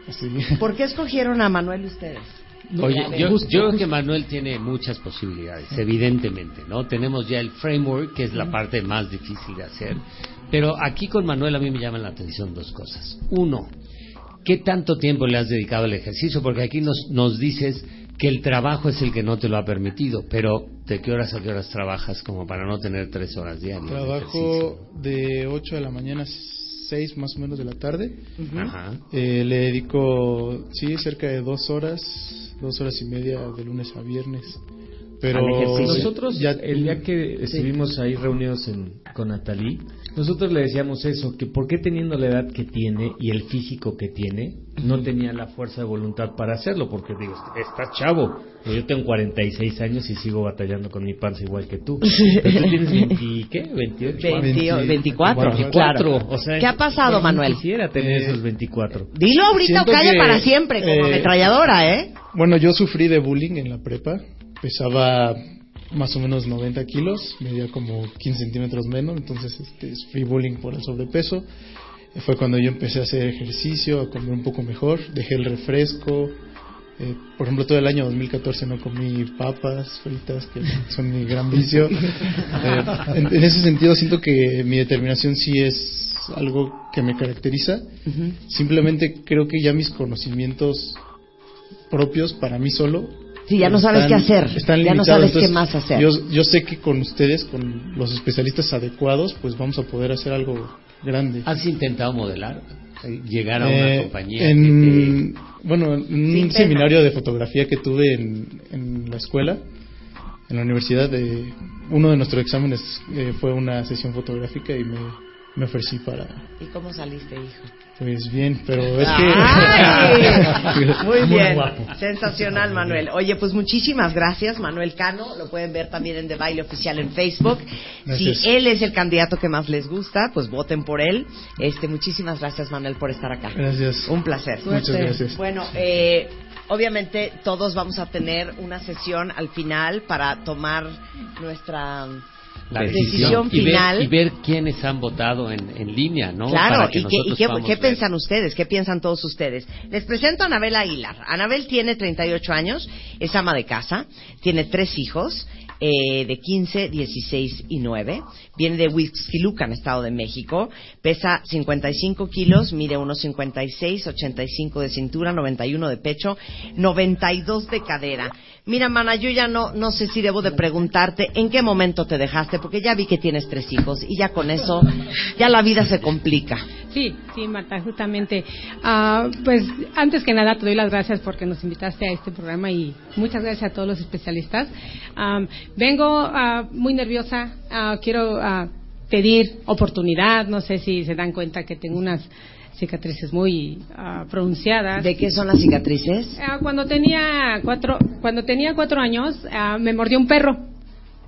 Así. ¿Por qué escogieron a Manuel ustedes? Oye, yo, yo creo que Manuel tiene muchas posibilidades, evidentemente, ¿no? Tenemos ya el framework, que es la parte más difícil de hacer, pero aquí con Manuel a mí me llaman la atención dos cosas. Uno, ¿qué tanto tiempo le has dedicado al ejercicio? Porque aquí nos, nos dices que el trabajo es el que no te lo ha permitido, pero ¿de qué horas a qué horas trabajas como para no tener tres horas diarias? de ejercicio? Trabajo de 8 de la mañana a 6 más o menos de la tarde. Ajá. Eh, le dedico, sí, cerca de dos horas, dos horas y media de lunes a viernes. Pero nosotros, el día que estuvimos ahí reunidos en, con Natalí, nosotros le decíamos eso, que por qué teniendo la edad que tiene y el físico que tiene, no tenía la fuerza de voluntad para hacerlo, porque digo, estás chavo, yo tengo 46 años y sigo batallando con mi panza igual que tú. Pero tú tienes 20, ¿qué? 28. 20, 24, 24, claro. O sea, ¿Qué ha pasado, Manuel? Quisiera tener Eh, esos 24. Dilo ahorita o calla que, para siempre, como eh, ametralladora, ¿eh? Bueno, yo sufrí de bullying en la prepa. Pesaba más o menos 90 kilos, medía como 15 centímetros menos, entonces este, sufrí bullying por el sobrepeso. Fue cuando yo empecé a hacer ejercicio, a comer un poco mejor, dejé el refresco. Eh, por ejemplo, todo el año 2014 no comí papas fritas, que son mi gran vicio. Eh, en, en ese sentido, siento que mi determinación sí es algo que me caracteriza. Simplemente creo que ya mis conocimientos propios para mí solo. Sí, ya no sabes qué hacer. Están Ya no sabes qué Entonces, más hacer. Yo, yo sé que con ustedes, con los especialistas adecuados, pues vamos a poder hacer algo grande. ¿Has intentado modelar? Eh, Llegar a una Eh, compañía. en, bueno, en un pena. seminario de fotografía que tuve en, en la escuela, en la universidad, eh, uno de nuestros exámenes eh, fue una sesión fotográfica y me, me ofrecí para, ¿Y cómo saliste, hijo? Pues bien, pero es que... Muy bien, guapo. sensacional Manuel. Oye, pues muchísimas gracias Manuel Cano, lo pueden ver también en The Baile Oficial en Facebook. Gracias. Si él es el candidato que más les gusta, pues voten por él. Este, muchísimas gracias Manuel por estar acá. Gracias. Un placer. Muchas gracias. Bueno, eh, obviamente todos vamos a tener una sesión al final para tomar nuestra La decisión, y ver- final. y ver quiénes han votado en, en línea, ¿no? Claro, Para que ¿y qué, y qué- qué ver. piensan ustedes? ¿Qué piensan todos ustedes? Les presento a Anabel Aguilar. Anabel tiene 38 años, es ama de casa, tiene tres hijos, eh, de 15, 16 y 9. Viene de Huixquilucan, Estado de México. Pesa 55 kilos, mide 1,56, 85 de cintura, 91 de pecho, 92 de cadera. Mira, mana, yo ya no, no sé si debo de preguntarte en qué momento te dejaste, porque ya vi que tienes tres hijos y ya con eso, ya la vida se complica. Sí, sí, Marta, justamente. Ah, pues antes que nada te doy las gracias porque nos invitaste a este programa y muchas gracias a todos los especialistas. Am, vengo ah, muy nerviosa, quiero pedir oportunidad, no sé si se dan cuenta que tengo unas cicatrices muy ah, pronunciadas. ¿De qué son las cicatrices? Ah, cuando tenía cuatro, cuando tenía cuatro años, ah, me mordió un perro.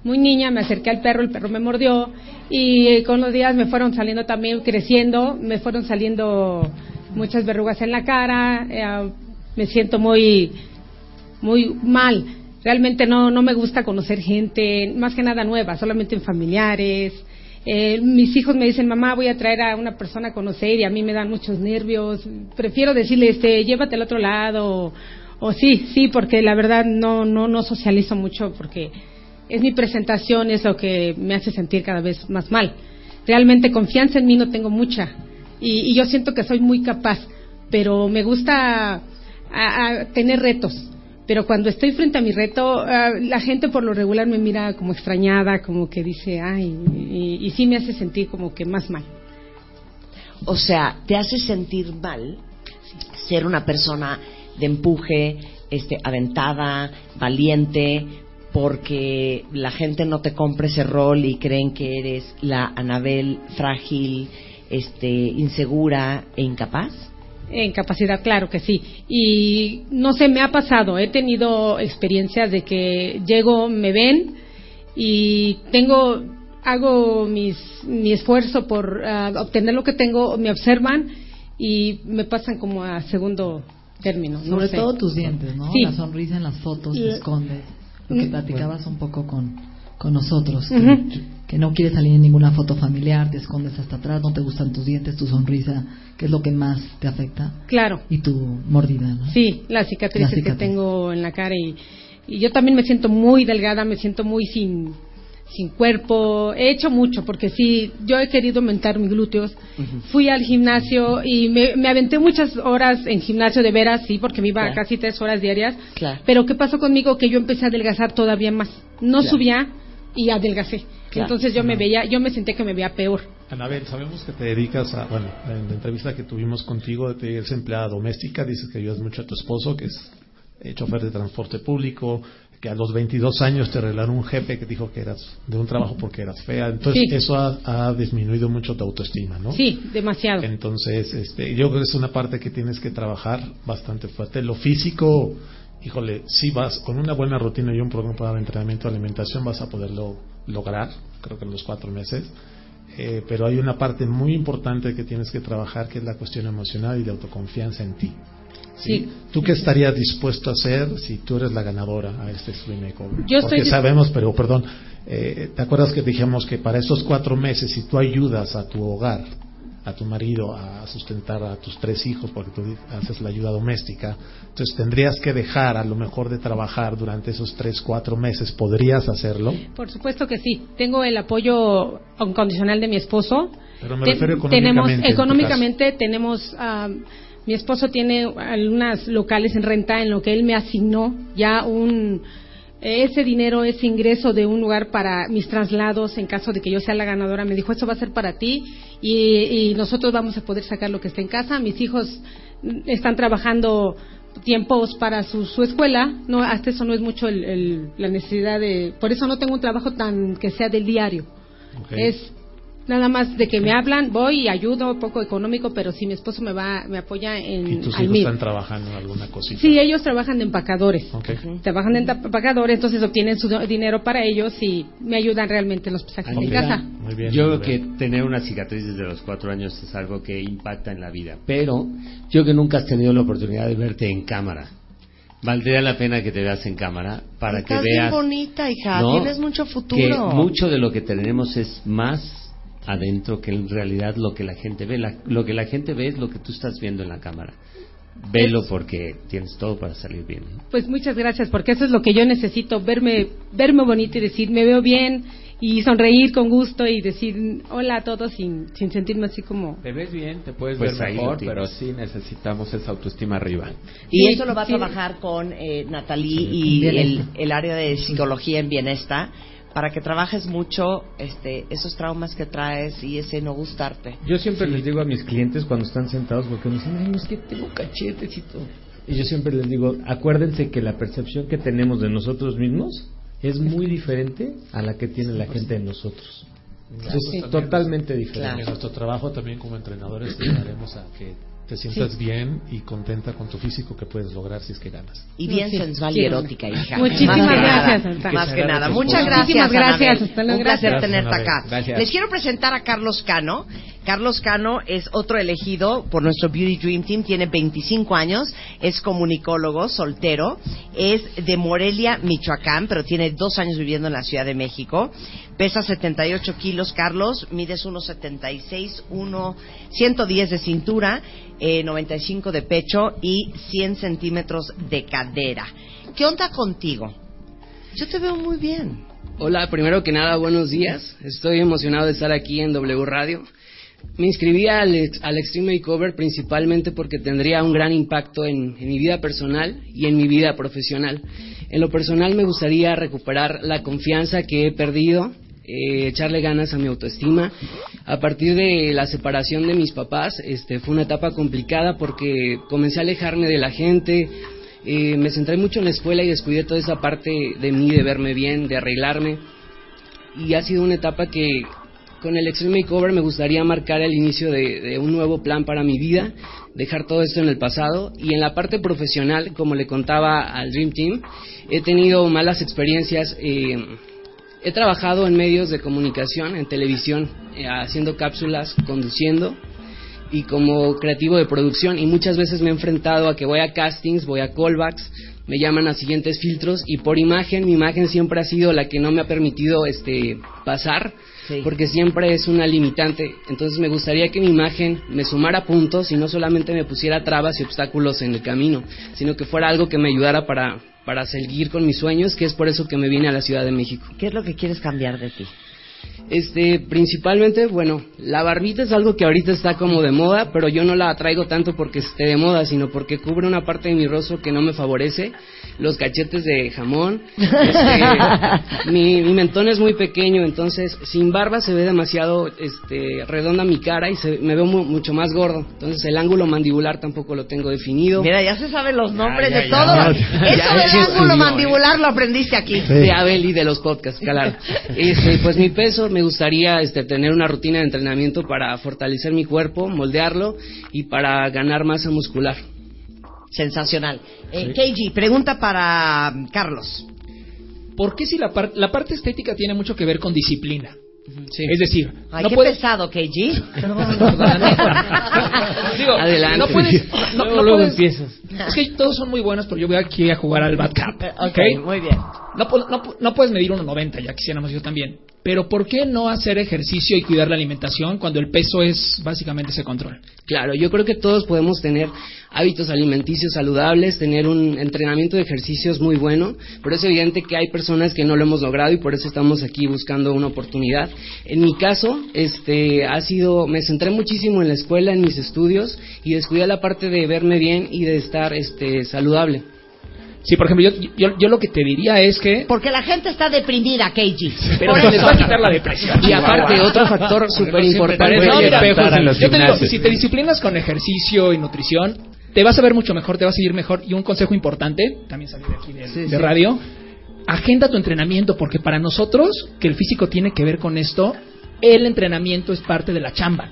Muy niña, me acerqué al perro, el perro me mordió y con los días me fueron saliendo también creciendo, me fueron saliendo muchas verrugas en la cara, eh, me siento muy, muy mal. Realmente no, no me gusta conocer gente, más que nada nueva, solamente en familiares. Eh, mis hijos me dicen, mamá, voy a traer a una persona a conocer y a mí me dan muchos nervios. Prefiero decirle, este, llévate al otro lado. O, sí, sí, porque la verdad no, no, no socializo mucho porque es mi presentación, es lo que me hace sentir cada vez más mal. Realmente confianza en mí no tengo mucha y, yo siento que soy muy capaz, pero me gusta a tener retos. Pero cuando estoy frente a mi reto, ah, la gente por lo regular me mira como extrañada, como que dice, ay, y, y sí me hace sentir como que más mal. O sea, te hace sentir mal ser una persona de empuje, este, aventada, valiente, porque la gente no te compra ese rol y creen que eres la Anabel frágil, este, insegura e incapaz. En capacidad, claro que sí. Y no sé, me ha pasado. He tenido experiencias de que llego, me ven y tengo, hago mis, mi esfuerzo por ah, obtener lo que tengo, me observan y me pasan como a segundo término. no Sobre sé. todo tus dientes, ¿no? Sí. La sonrisa en las fotos te escondes. Lo que Mm. platicabas un poco con, con nosotros. que-. Que, no quieres salir en ninguna foto familiar, te escondes hasta atrás, no te gustan tus dientes, tu sonrisa, que es lo que más te afecta. Claro. Y tu mordida, ¿no? Sí, las cicatrices La que cicatriz. tengo en la cara y, y yo también me siento muy delgada, me siento muy sin, sin cuerpo. He hecho mucho porque sí, yo he querido aumentar mis glúteos. Fui al gimnasio y me, me aventé muchas horas en gimnasio de veras, sí, porque me iba Claro. casi tres horas diarias. Claro. Pero ¿qué pasó conmigo? Que yo empecé a adelgazar todavía más. No Claro. subía y adelgacé. Claro. Entonces yo me veía, yo me sentía que me veía peor. Anabel, sabemos que te dedicas a, bueno, en la entrevista que tuvimos contigo, te eres empleada doméstica, dices que ayudas mucho a tu esposo, que es eh, chofer de transporte público, que a los 22 años te arreglaron un jefe que dijo que eras de un trabajo porque eras fea. Entonces, Sí. eso ha, ha disminuido mucho tu autoestima, ¿no? Sí, demasiado. Entonces, este, yo creo que es una parte que tienes que trabajar bastante fuerte. Lo físico, híjole, si vas con una buena rutina y un programa de entrenamiento de alimentación vas a poderlo lograr, creo que en los cuatro meses. Eh, pero hay una parte muy importante que tienes que trabajar que es la cuestión emocional y de autoconfianza en ti. Sí. ¿Tú qué estarías dispuesto a hacer si tú eres la ganadora a este Makeover? Yo Porque estoy sabemos, pero perdón, eh, ¿te acuerdas que dijimos que para estos cuatro meses, si tú ayudas a tu hogar, a tu marido a sustentar a tus tres hijos, porque tú haces la ayuda doméstica, entonces tendrías que dejar a lo mejor de trabajar durante esos tres, cuatro meses, ¿podrías hacerlo? Por supuesto que sí. Tengo el apoyo incondicional de mi esposo. Pero me refiero tenemos económicamente. en tu económicamente tenemos ah, mi esposo tiene algunas locales en renta en lo que él me asignó ya un ese dinero, ese ingreso de un lugar para mis traslados en caso de que yo sea la ganadora, me dijo, eso va a ser para ti y, y nosotros vamos a poder sacar lo que está en casa. Mis hijos están trabajando tiempos para su, su escuela, no, hasta eso no es mucho el- el- la necesidad de, por eso no tengo un trabajo tan que sea del diario. Es nada más de que me hablan, voy y ayudo, poco económico, pero si mi esposo me va, me apoya en Y tus hijos MIR. están trabajando en alguna cosita. Sí, ellos trabajan de empacadores. Ok. Trabajan de empacadores, entonces obtienen su dinero para ellos y me ayudan realmente en los pasajes en Anita, casa. Muy bien, yo muy creo que tener una cicatriz desde los cuatro años es algo que impacta en la vida. Pero yo creo que nunca has tenido la oportunidad de verte en cámara. Valdría la pena que te veas en cámara para Estás que bien veas bonita, hija. ¿no? Tienes mucho que futuro. mucho de lo que tenemos es más adentro que en realidad lo que la gente ve. La- lo que la gente ve es lo que tú estás viendo en la cámara. Velo porque tienes todo para salir bien. ¿no? Pues muchas gracias, porque eso es lo que yo necesito, verme, verme bonita y decir, me veo bien y sonreír con gusto y decir hola a todos sin, sin sentirme así como... Te ves bien, te puedes Pues ver mejor, pero sí necesitamos esa autoestima arriba. Y Sí, eso lo va a sí. trabajar con eh, Natalie y el, el área de psicología en Bienesta para que trabajes mucho este, esos traumas que traes y ese no gustarte. Yo siempre les digo a mis clientes cuando están sentados, porque me dicen, ay, no, es que tengo cachetes y todo. Y yo siempre les digo, acuérdense que la percepción que tenemos de nosotros mismos es muy diferente a la que tiene la gente de nosotros. Es totalmente En diferente. nuestro trabajo también como entrenadores ayudaremos a que te sientas Sí. bien y contenta con tu físico que puedes lograr si es que ganas. Y bien Sí, sensual y erótica, hija. Muchísimas Más que gracias, nada. Más que nada. Muchas gracias. Gracias. Anabel. Hasta luego. Un placer Gracias, tenerte Anabel. acá. Gracias. Les quiero presentar a Carlos Cano. Carlos Cano es otro elegido por nuestro Beauty Dream Team. Tiene 25 años. Es comunicólogo, soltero. Es de Morelia, Michoacán, pero tiene dos años viviendo en la Ciudad de México. Pesa 78 kilos, Carlos. Mides 1,76, 1, 110 de cintura, eh, 95 de pecho y 100 centímetros de cadera. ¿Qué onda contigo? Yo te veo muy bien. Hola, primero que nada, buenos días. Estoy emocionado de estar aquí en W Radio. Me inscribí al, al Extreme Makeover principalmente porque tendría un gran impacto en mi vida personal y en mi vida profesional. En lo personal me gustaría recuperar la confianza que he perdido eh, echarle ganas a mi autoestima. A partir de la separación de mis papás, este, fue una etapa complicada porque comencé a alejarme de la gente, eh, me centré mucho en la escuela y descuidé toda esa parte de mí, de verme bien, de arreglarme. Y ha sido una etapa que con el Extreme Makeover me gustaría marcar el inicio de, de un nuevo plan para mi vida, dejar todo esto en el pasado. Y en la parte profesional, como le contaba al Dream Team, he tenido malas experiencias. eh, he trabajado en medios de comunicación, en televisión, eh, haciendo cápsulas, conduciendo y como creativo de producción y muchas veces me he enfrentado a que voy a castings, voy a callbacks, me llaman a siguientes filtros y por imagen, mi imagen siempre ha sido la que no me ha permitido este pasar porque siempre es una limitante. Entonces me gustaría que mi imagen me sumara puntos y no solamente me pusiera trabas y obstáculos en el camino, sino que fuera algo que me ayudara para para seguir con mis sueños, que es por eso que me vine a la Ciudad de México. ¿Qué es lo que quieres cambiar de ti? Este, principalmente, bueno, la barbita es algo que ahorita está como de moda, pero yo no la traigo tanto porque esté de moda, sino porque cubre una parte de mi rostro que no me favorece. Los cachetes de jamón. Este, mi, mi mentón es muy pequeño, entonces sin barba se ve demasiado este, redonda mi cara y se, me veo mu- mucho más gordo. Entonces el ángulo mandibular tampoco lo tengo definido. Mira, ya se saben los nombres ya, de todos. Eso del ángulo estudió, mandibular lo aprendiste aquí. de Abel y de los podcasts, claro. Este, pues mi peso, me gustaría este, tener una rutina de entrenamiento para fortalecer mi cuerpo, moldearlo y para ganar masa muscular. Sensacional. Eh, KG, pregunta para um, Carlos. ¿Por qué si la, par- la parte estética tiene mucho que ver con disciplina? Es decir, Ay, no qué puedes... pesado, KG. Digo, Adelante. No puedes... No, Luego, no luego puedes- empiezas. Es que todos son muy buenos, pero yo voy aquí a jugar al Bad Cap. Ok, muy bien. No, no, no puedes medir 1,90, ya quisiéramos yo también. Pero ¿por qué no hacer ejercicio y cuidar la alimentación cuando el peso es básicamente ese control? Claro, yo creo que todos podemos tener hábitos alimenticios saludables, tener un entrenamiento de ejercicios muy bueno, pero es evidente que hay personas que no lo hemos logrado y por eso estamos aquí buscando una oportunidad. En mi caso, este, ha sido, me centré muchísimo en la escuela, en mis estudios y descuidé la parte de verme bien y de estar, este, saludable. Sí, por ejemplo, yo, yo, yo lo que te diría es que... Porque la gente está deprimida, KG. Pero se les va a quitar la depresión. Y aparte, otro factor súper importante. No, mira, yo te digo, si te disciplinas con ejercicio y nutrición, te vas a ver mucho mejor, te vas a ir mejor. Y un consejo importante, también salí de aquí de, Sí, de sí. radio, agenda tu entrenamiento, porque para nosotros, que el físico tiene que ver con esto, el entrenamiento es parte de la chamba.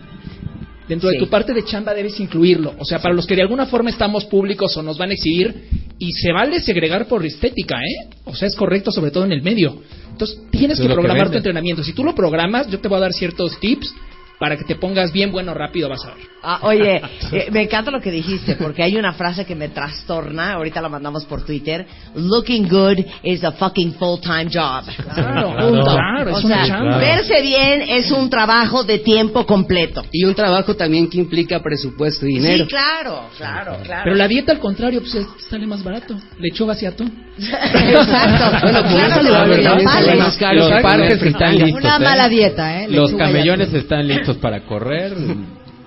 Dentro de tu parte de chamba debes incluirlo. O sea, para los que de alguna forma estamos públicos o nos van a exhibir, y se vale segregar por estética, ¿eh? O sea, es correcto, sobre todo en el medio. Entonces, tienes que programar tu entrenamiento. Si tú lo programas, yo te voy a dar ciertos tips para que te pongas bien bueno rápido, vas a ver. Ah, oye, eh, me encanta lo que dijiste, porque hay una frase que me trastorna, ahorita la mandamos por Twitter, looking good is a fucking full-time job. Claro, Punto. claro, es o una sea, chamba. verse bien es un trabajo de tiempo completo. Y un trabajo también que implica presupuesto y dinero. Sí, claro, claro, claro. Pero la dieta, al contrario, pues es- sale más barato. Lechuga hacia tú. Exacto. Bueno, como Claro es saludable, que los caro. Los Exacto. parques están listos. Una ¿eh? mala dieta, ¿eh? Los Lechuga y camellones están listos para correr.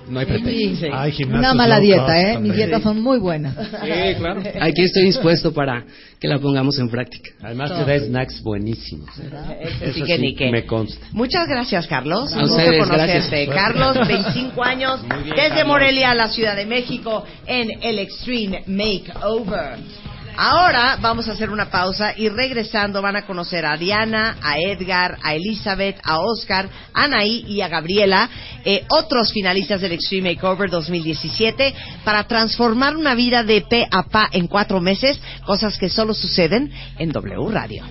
No hay pretexto. Hay Una mala dieta, cost ¿eh? Mis dietas son muy buenas. Sí, claro. Aquí estoy dispuesto para que la pongamos en práctica. Además te da snacks buenísimos. Eso que sí ni qué. me consta. Muchas gracias, Carlos. A ustedes, conocerte. gracias. Carlos, 25 años, bien, desde Carlos. Morelia a la Ciudad de México en el Extreme Makeover. Ahora vamos a hacer una pausa y regresando van a conocer a Diana, a Edgar, a Elizabeth, a Oscar, a Anaí y a Gabriela, eh, otros finalistas del Extreme Makeover 2017, para transformar una vida de pe a pa en cuatro meses, cosas que solo suceden en W Radio.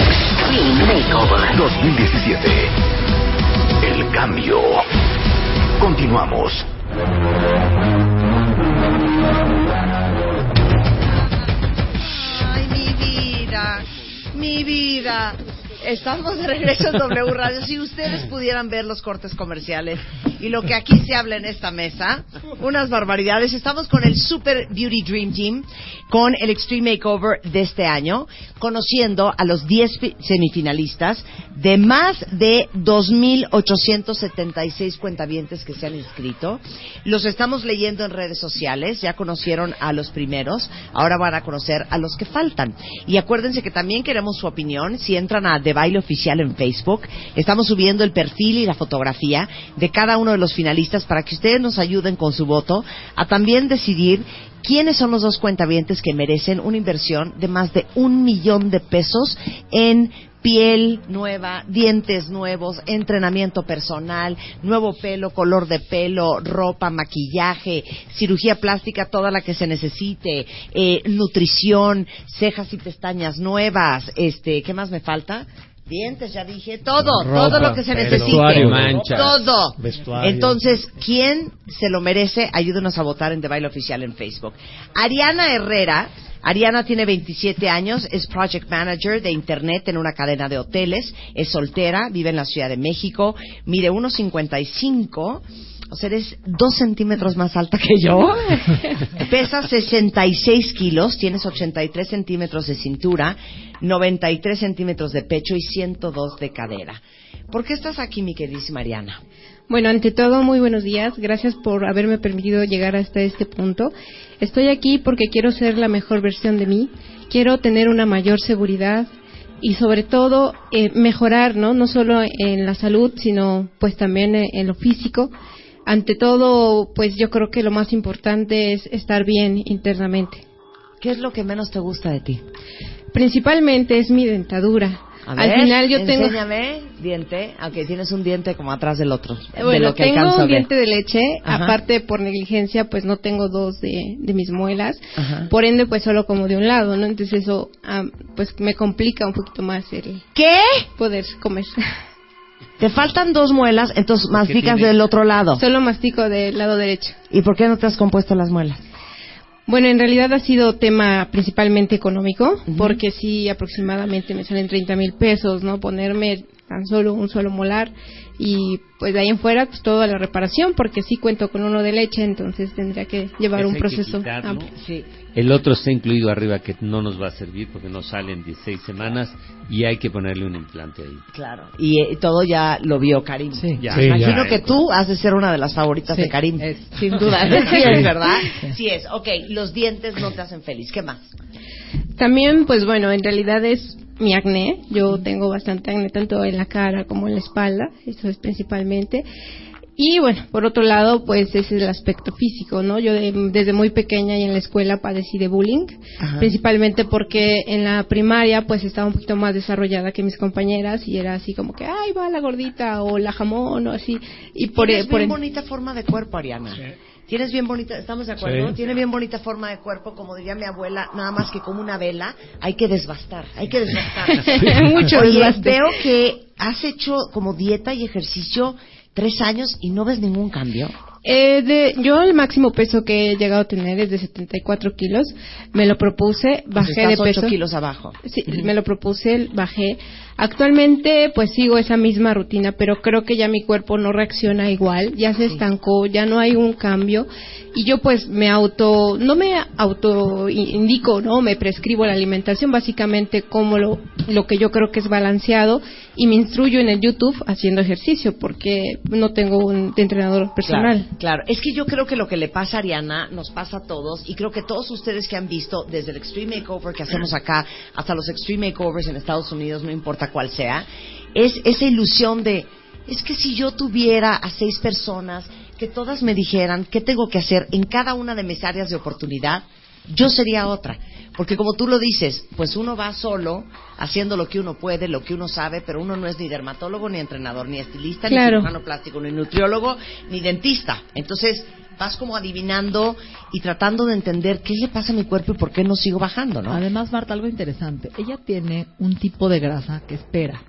Extreme Makeover 2017. El cambio. Continuamos. Mi vida. Estamos de regreso en W Radio. Si ustedes pudieran ver los cortes comerciales y lo que aquí se habla en esta mesa, unas barbaridades. Estamos con el Super Beauty Dream Team, con el Extreme Makeover de este año, conociendo a los 10 fi- semifinalistas de más de 2.876 cuentavientes que se han inscrito. Los estamos leyendo en redes sociales, ya conocieron a los primeros, ahora van a conocer a los que faltan. Y acuérdense que también queremos su opinión, si entran a De Baile Oficial en Facebook, estamos subiendo el perfil y la fotografía de cada uno de los finalistas para que ustedes nos ayuden con su voto a también decidir quiénes son los dos cuentavientes que merecen una inversión de más de un millón de pesos en piel nueva, dientes nuevos, entrenamiento personal, nuevo pelo, color de pelo, ropa, maquillaje, cirugía plástica, toda la que se necesite, eh, nutrición, cejas y pestañas nuevas, este, ¿qué más me falta? Dientes, ya dije, todo, Ropa, todo lo que se necesite. manchas, todo. vestuario. Entonces, ¿quién se lo merece? Ayúdenos a votar en The Baile Oficial en Facebook. Ariana Herrera. Ariana tiene 27 años, es Project Manager de Internet en una cadena de hoteles, es soltera, vive en la Ciudad de México, mide 1,55, o sea, eres dos centímetros más alta que yo, pesa 66 kilos, tienes 83 centímetros de cintura, 93 centímetros de pecho y 102 de cadera. ¿Por qué estás aquí, mi queridísima Ariana? Bueno, ante todo, muy buenos días. Gracias por haberme permitido llegar hasta este punto. Estoy aquí porque quiero ser la mejor versión de mí. Quiero tener una mayor seguridad y sobre todo eh, mejorar, ¿no? No solo en la salud, sino pues también eh, en lo físico. Ante todo, pues yo creo que lo más importante es estar bien internamente. ¿Qué es lo que menos te gusta de ti? Principalmente es mi dentadura. A Al final yo tengo enséñame diente, aunque tienes un diente como atrás del otro. de Bueno, lo que tengo un diente de leche, Ajá. aparte por negligencia, pues no tengo dos de, de mis muelas, Ajá. por ende pues solo como de un lado, ¿no? Entonces eso ah, pues me complica un poquito más el ¿Qué? poder comer. Te faltan dos muelas, entonces masticas del otro lado. Solo mastico del lado derecho. ¿Y por qué no te has compuesto las muelas? Bueno, en realidad ha sido tema principalmente económico, porque sí aproximadamente me salen 30 mil pesos, ¿no? Ponerme tan solo un solo molar y pues de ahí en fuera pues toda la reparación, porque sí cuento con uno de leche, entonces tendría que llevar un proceso. El otro está incluido arriba que no nos va a servir porque no sale en 16 semanas y hay que ponerle un implante ahí. Claro. Y eh, todo ya lo vio Karim. Ya. Me Sí, imagino ya. que tú has de ser una de las favoritas Sí, de Karim. es, sin duda. sí es, ¿verdad? Sí es. Ok, los dientes no te hacen feliz. ¿Qué más? También, pues bueno, en realidad es mi acné. Yo tengo bastante acné tanto en la cara como en la espalda. Eso es principalmente. Y bueno, por otro lado, pues ese es el aspecto físico, ¿no? Yo de- desde muy pequeña y en la escuela padecí de bullying, Ajá. principalmente porque en la primaria pues estaba un poquito más desarrollada que mis compañeras y era así como que, ay, va la gordita o la jamón o así. Y por, Tienes por bien bonita forma de cuerpo, Ariana. Tienes bien bonita, ¿estamos de acuerdo? Sí. Tiene bien bonita forma de cuerpo, como diría mi abuela, nada más que como una vela, hay que desbastar, hay que desbastar. Mucho Oye, desbaste. veo que has hecho como dieta y ejercicio tres años y no ves ningún cambio. Eh, de, yo el máximo peso que he llegado a tener es de 74 kilos. Me lo propuse, bajé Estás de ocho peso. kilos abajo. Sí, me lo propuse, bajé. Actualmente, pues sigo esa misma rutina, pero creo que ya mi cuerpo no reacciona igual, ya se estancó, ya no hay un cambio. Y yo, pues, me auto, no me auto indico, ¿no? Me prescribo la alimentación, básicamente como lo, lo que yo creo que es balanceado, y me instruyo en el YouTube haciendo ejercicio, porque no tengo un entrenador personal. Claro, claro. es que yo creo que lo que le pasa a Ariana nos pasa a todos y creo que todos ustedes que han visto desde el Extreme Makeover que hacemos acá hasta los Extreme Makeovers en Estados Unidos, no importa cuál sea, es esa ilusión de, es que si yo tuviera a seis personas que todas me dijeran qué tengo que hacer en cada una de mis áreas de oportunidad, yo sería otra. Porque como tú lo dices, pues uno va solo haciendo lo que uno puede, lo que uno sabe, pero uno no es ni dermatólogo, ni entrenador, ni estilista, Claro. ni cirujano plástico, ni nutriólogo, ni dentista. Entonces vas como adivinando y tratando de entender qué le pasa a mi cuerpo y por qué no sigo bajando, ¿no? Además, Marta, algo interesante. Ella tiene un tipo de grasa que espera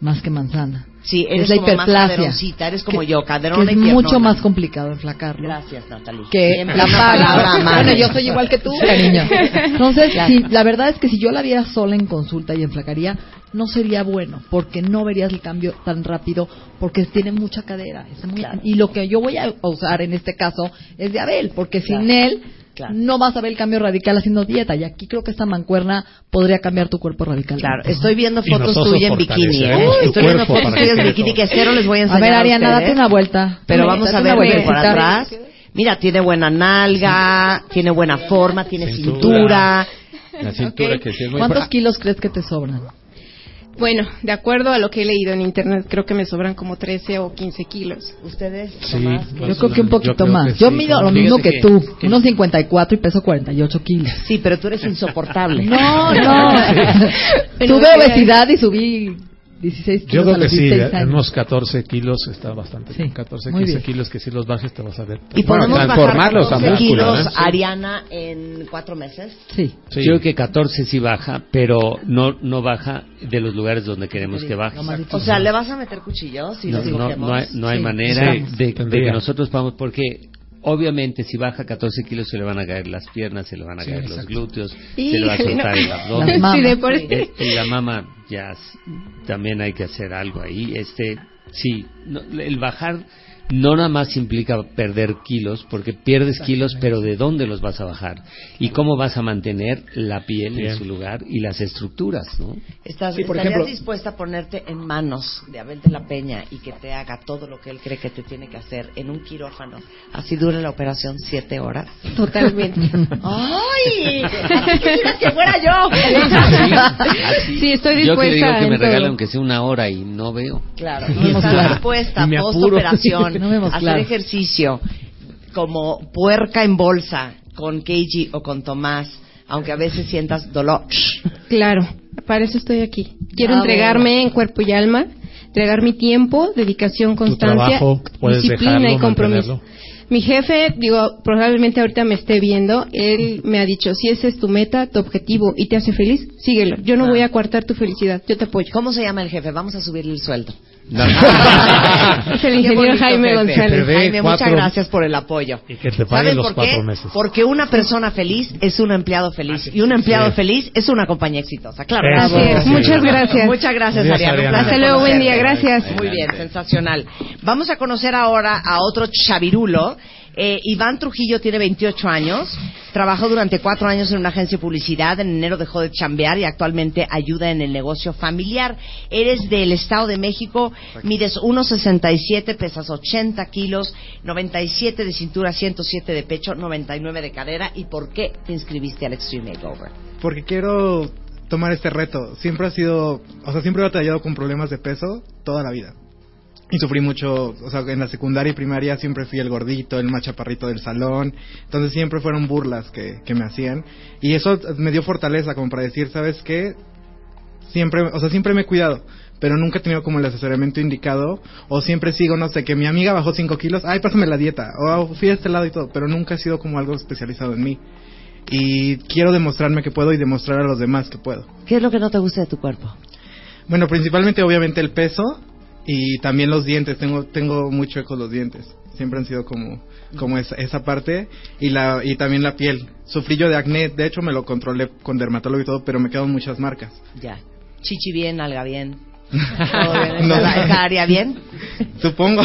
más que manzana. Sí, Es eres la como más hiperplasia. caderoncita, eres como Que- yo, caderona que es y mucho más complicado enflacarlo. Gracias, Natalie. que la palabra. Bueno, yo soy igual que tú, cariño. Entonces, sí, la verdad es que si yo la viera sola en consulta y enflacaría, no sería bueno, porque no verías el cambio tan rápido, porque tiene mucha cadera. es muy- Y lo que yo voy a usar en este caso es de Abel, porque sin él no vas a ver el cambio radical haciendo dieta. Y aquí creo que esta mancuerna podría cambiar tu cuerpo radical. Claro, estoy viendo fotos tuyas en bikini, ¿eh? Estoy viendo fotos tuyas en bikini que cero les voy a A enseñar ver, Ariana, date una vuelta. Pero vamos a ver por vueltecita. atrás. Mira, tiene buena nalga, tiene buena forma, tiene cintura. La cintura que sí es muy ¿Cuántos kilos crees que te sobran? Bueno, de acuerdo a lo que he leído en internet, creo que me sobran como 13 o 15 kilos. ¿Ustedes? Yo creo que un poquito más. yo mido lo mismo que, tú, unos 54 y peso 48 kilos. Sí, pero tú eres insoportable. No, no. Tuve obesidad y subí 16 kilos Yo creo a que los sí, 16 en años. unos 14 kilos está bastante bien. 14, muy 15 bien. kilos que si los bajes te vas a ver. Y podemos transformarlos bajar a 14 músculo, kilos, ¿eh? Sí. Ariana, en cuatro meses. Sí. Yo creo que 14 sí baja, pero no no baja de los lugares donde queremos que baje. O sea, ¿le vas a meter cuchillos si no, no, no hay, no hay Sí. manera Sí. de, de que nosotros podamos, porque obviamente si baja 14 kilos se le van a caer las piernas, se le van a Sí, caer los exacto. glúteos, se le va a soltar no. el abdomen. Sí, sí. Eh, y la mama ya también hay que hacer algo ahí. Este, sí, no, el bajar no nada más implica perder kilos, porque pierdes kilos, pero ¿de dónde los vas a bajar? ¿Y cómo vas a mantener la piel Bien. en su lugar y las estructuras, no? ¿Estás, Sí, por ¿Estarías ejemplo- dispuesta a ponerte en manos de Abel de la Peña y que te haga todo lo que él cree que te tiene que hacer en un quirófano? Así dure la operación siete horas. Totalmente. ¡Ay! Así que fuera yo. Así. Sí, estoy Yo que le digo dispuesta que me regalen aunque sea una hora y no veo. Claro, No y claro. dispuesta Y me post apuro. operación No vemos a hacer claro. ejercicio como puerca en bolsa con Keiji o con Tomás, aunque a veces sientas dolor. Claro, para eso estoy aquí. Quiero Bravo. entregarme en cuerpo y alma, entregar mi tiempo, dedicación, constancia, trabajo, disciplina dejarlo, y compromiso. mantenerlo. Mi jefe, digo, probablemente ahorita me esté viendo, él me ha dicho, si esa es tu meta, tu objetivo y te hace feliz, síguelo. Yo no Ah. voy a coartar tu felicidad, yo te apoyo. ¿Cómo se llama el jefe? Vamos a subirle el sueldo. Es el ingeniero Jaime. González. Jaime, muchas gracias por el apoyo. Y que te paguen ¿Saben los por cuatro qué? meses. Porque una persona feliz es un empleado feliz y un empleado Sí. feliz es una compañía exitosa. Claro. Así es, muchas gracias. Muchas gracias, días, Ariana. Ariana. Hasta luego, buen día, gracias. Muy bien, sensacional. Vamos a conocer ahora a otro chavirulo. Eh, Iván Trujillo tiene 28 años. Trabajó durante cuatro años en una agencia de publicidad. En enero dejó de chambear y actualmente ayuda en el negocio familiar. Eres del Estado de México. Mides 1,67, pesas 80 kilos, 97 de cintura, 107 de pecho, 99 de cadera. ¿Y por qué te inscribiste al Extreme Makeover? Porque quiero tomar este reto. Siempre ha sido, o sea, siempre he batallado con problemas de peso toda la vida. Y sufrí mucho, o sea, en la secundaria y primaria siempre fui el gordito, el más chaparrito del salón. Entonces siempre fueron burlas que, que me hacían. Y eso me dio fortaleza como para decir, ¿sabes qué? Siempre, o sea, siempre me he cuidado. Pero nunca he tenido como el asesoramiento indicado. O siempre sigo, no sé, que mi amiga bajó 5 kilos. Ay, pásame la dieta. O fui a este lado y todo. Pero nunca ha sido como algo especializado en mí. Y quiero demostrarme que puedo y demostrar a los demás que puedo. ¿Qué es lo que no te gusta de tu cuerpo? Bueno, principalmente obviamente el peso y también los dientes. Tengo tengo muy chuecos los dientes. Siempre han sido como como esa, esa parte y la y también la piel. Sufrí yo de acné, de hecho me lo controlé con dermatólogo y todo, pero me quedan muchas marcas. Ya. Chichi bien, alga bien. ¿Todo bien? No. ¿Esa, área bien? Supongo.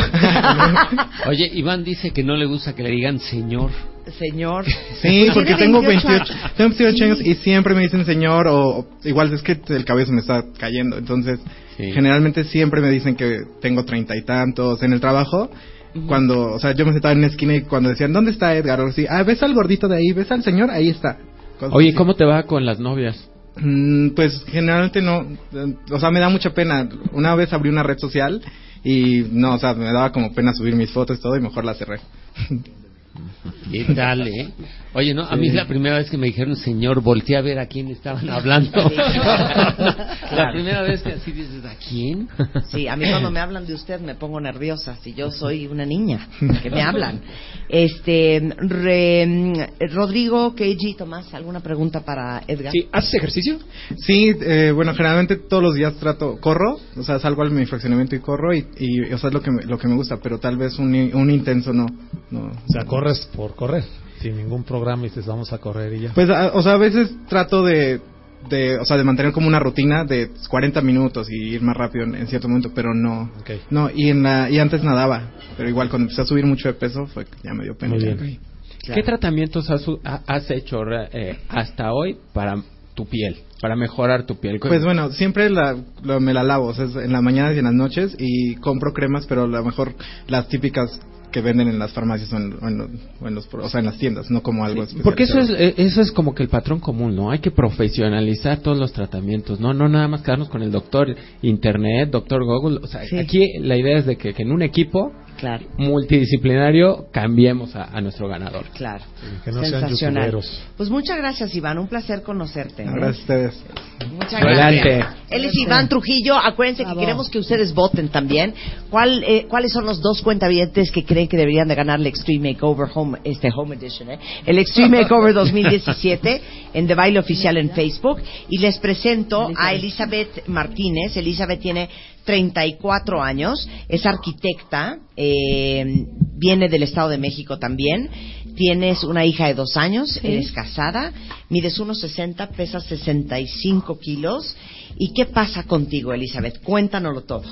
Oye, Iván dice que no le gusta que le digan señor. Señor. Sí, porque tengo 28 28, años. tengo 28 Sí. años y siempre me dicen señor o, o igual es que el cabello se me está cayendo, entonces Sí. generalmente siempre me dicen que tengo treinta y tantos en el trabajo. Cuando, o sea, yo me sentaba en una esquina y cuando decían, ¿dónde está Edgar? O así, ah, ¿ves al gordito de ahí? ¿Ves al señor? Ahí está. Cosas Oye, así. ¿cómo te va con las novias? Mm, pues generalmente no, eh, o sea, me da mucha pena. Una vez abrí una red social y no, o sea, me daba como pena subir mis fotos y todo y mejor la cerré. ¿Qué tal, eh? Oye, no, a mí Sí. la primera vez que me dijeron señor, volteé a ver a quién estaban hablando. La primera vez que así dices, ¿a quién? Sí, a mí cuando me hablan de usted me pongo nerviosa, si yo soy una niña, que me hablan. Este, re- Rodrigo, Keiji, Tomás, ¿alguna pregunta para Edgar? Sí, ¿haces ejercicio? Sí, eh, bueno, generalmente todos los días trato, corro, o sea, salgo al mi fraccionamiento y corro y, y o sea, es lo que me, lo que me gusta, pero tal vez un, un intenso no, no. O sea, corres por correr, sin ningún programa y dices vamos a correr y ya. Pues, a- o sea, a veces trato de, de, o sea, de mantener como una rutina de 40 minutos y ir más rápido en, en cierto momento, pero no, no, y en la, y antes nadaba, pero igual cuando empecé a subir mucho de peso fue que ya me dio pena. ¿Qué tratamientos has, ha- has hecho eh, hasta hoy para tu piel, para mejorar tu piel? Pues bueno, siempre la, lo- me la lavo, o sea, en las mañanas y en las noches y compro cremas, pero a lo mejor las típicas que venden en las farmacias o en, o en los- o en los, o sea, en las tiendas, no como algo especial. Porque eso es, eh, eso es como que el patrón común, ¿no? Hay que profesionalizar todos los tratamientos, ¿no? No nada más quedarnos con el doctor Internet, doctor Google. O sea, Sí. aquí la idea es de que, que en un equipo Claro. multidisciplinario cambiemos a, a nuestro ganador. Claro. que no sean Sensacional. youtuberos. Pues muchas gracias, Iván. Un placer conocerte. ¿eh? Gracias a ustedes. Muchas Adelante. gracias. Él es Iván Trujillo. Acuérdense que queremos que ustedes voten también. ¿Cuál, eh, ¿Cuáles son los dos cuentavientes que creen que deberían de ganar el Extreme Makeover Home, este Home Edition? eh? El Extreme Makeover 2017 en The Baile Oficial en Facebook. Y les presento a Elizabeth Martínez. Elizabeth tiene 34 años, es arquitecta, eh, viene del Estado de México también. Tienes una hija de dos años, Sí. eres casada, mides 1,60, pesas 65 kilos. ¿Y qué pasa contigo, Elizabeth? Cuéntanoslo todo.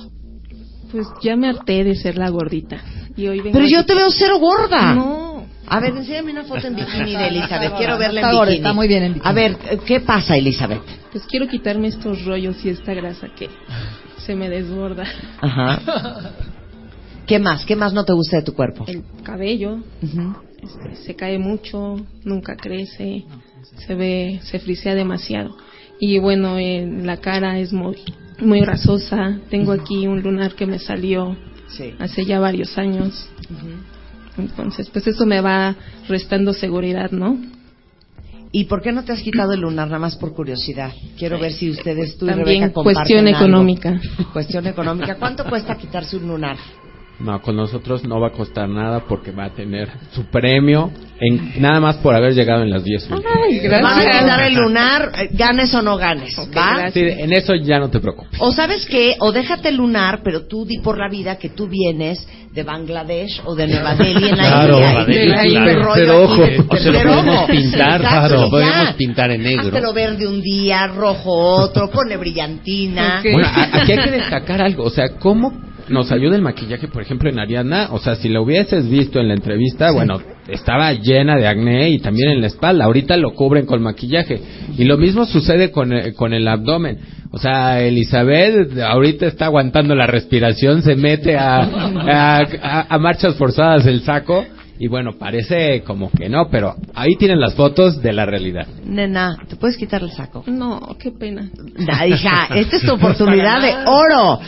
Pues ya me harté de ser la gordita. Y hoy vengo Pero yo aquí- te veo cero gorda. No. A ver, enséñame una foto en bikini de Elizabeth. Quiero verla en bikini. está muy bien en bikini. A ver, ¿qué pasa, Elizabeth? Pues quiero quitarme estos rollos y esta grasa que se me desborda. Ajá. ¿Qué más? ¿Qué más no te gusta de tu cuerpo? El cabello este, se cae mucho, nunca crece, se ve, se frisea demasiado. Y bueno, en la cara es muy, muy grasosa. Tengo aquí un lunar que me salió Sí. hace ya varios años. Entonces, pues eso me va restando seguridad, ¿no? ¿Y por qué no te has quitado el lunar nada más por curiosidad? Quiero ver si ustedes, tú y También Rebeca, comparten cuestión algo. económica. Cuestión económica. ¿Cuánto cuesta quitarse un lunar? No, con nosotros no va a costar nada porque va a tener su premio en nada más por haber llegado en las 10 últimas. Van a quitar el lunar, ganes o no ganes, ¿va? Sí, en eso ya no te preocupes. O sabes qué, o déjate el lunar, pero tú di por la vida que tú vienes de Bangladesh o de Nueva Delhi en la Claro, India. Y claro. Pero ojo, o se lo podemos pintar, Exacto, lo podemos pintar en negro. Háztelo verde un día, rojo otro, ponle brillantina. Bueno, a- aquí hay que destacar algo, o sea, ¿cómo nos ayuda el maquillaje, por ejemplo, en Ariana? O sea, si la hubieses visto en la entrevista, bueno, estaba llena de acné y también en la espalda. Ahorita lo cubren con maquillaje. Y lo mismo sucede con, eh, con el abdomen. O sea, Elizabeth ahorita está aguantando la respiración, se mete a, a, a- a marchas forzadas el saco. Y bueno, parece como que no, pero ahí tienen las fotos de la realidad. Nena, ¿te puedes quitar el saco? No, qué pena. Nah, hija, esta es tu oportunidad de oro.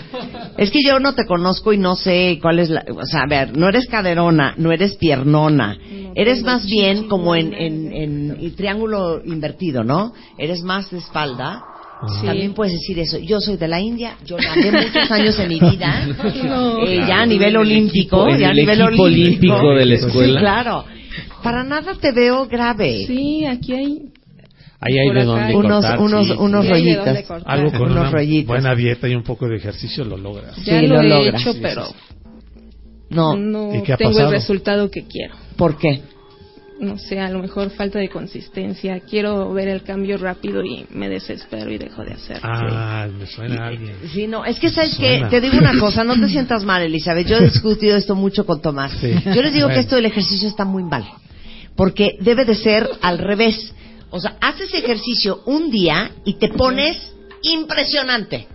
Es que yo no te conozco y no sé cuál es la... O sea, a ver, no eres caderona, no eres piernona. eres más bien como en, en, en el triángulo invertido, ¿no? Eres más de espalda. Sí. También puedes decir eso. Yo soy de la India, yo nadé muchos años en mi vida, No. eh, ya a nivel olímpico, equipo- ya a nivel equipo olímpico de la escuela. Sí, claro. Para nada te veo grave. Sí, aquí hay Ahí hay de acá. dónde Unos- cortar. unos- sí, unos sí. Cortar. Algo con Unos una rollitos. buena dieta y un poco de ejercicio lo logras. ya Sí, lo, lo he hecho, pero No, no ¿Y qué ha tengo pasado? el resultado que quiero. ¿por qué? No sé, a lo mejor falta de consistencia. Quiero ver el cambio rápido y me desespero y dejo de hacerlo. Ah, me suena a alguien. Sí, no, es que sabes que te digo una cosa, no te sientas mal, Elizabeth. Yo he discutido esto mucho con Tomás. Sí. Yo les digo Bueno. que esto del ejercicio está muy mal, porque debe de ser al revés. O sea, haces ejercicio un día y te pones impresionante.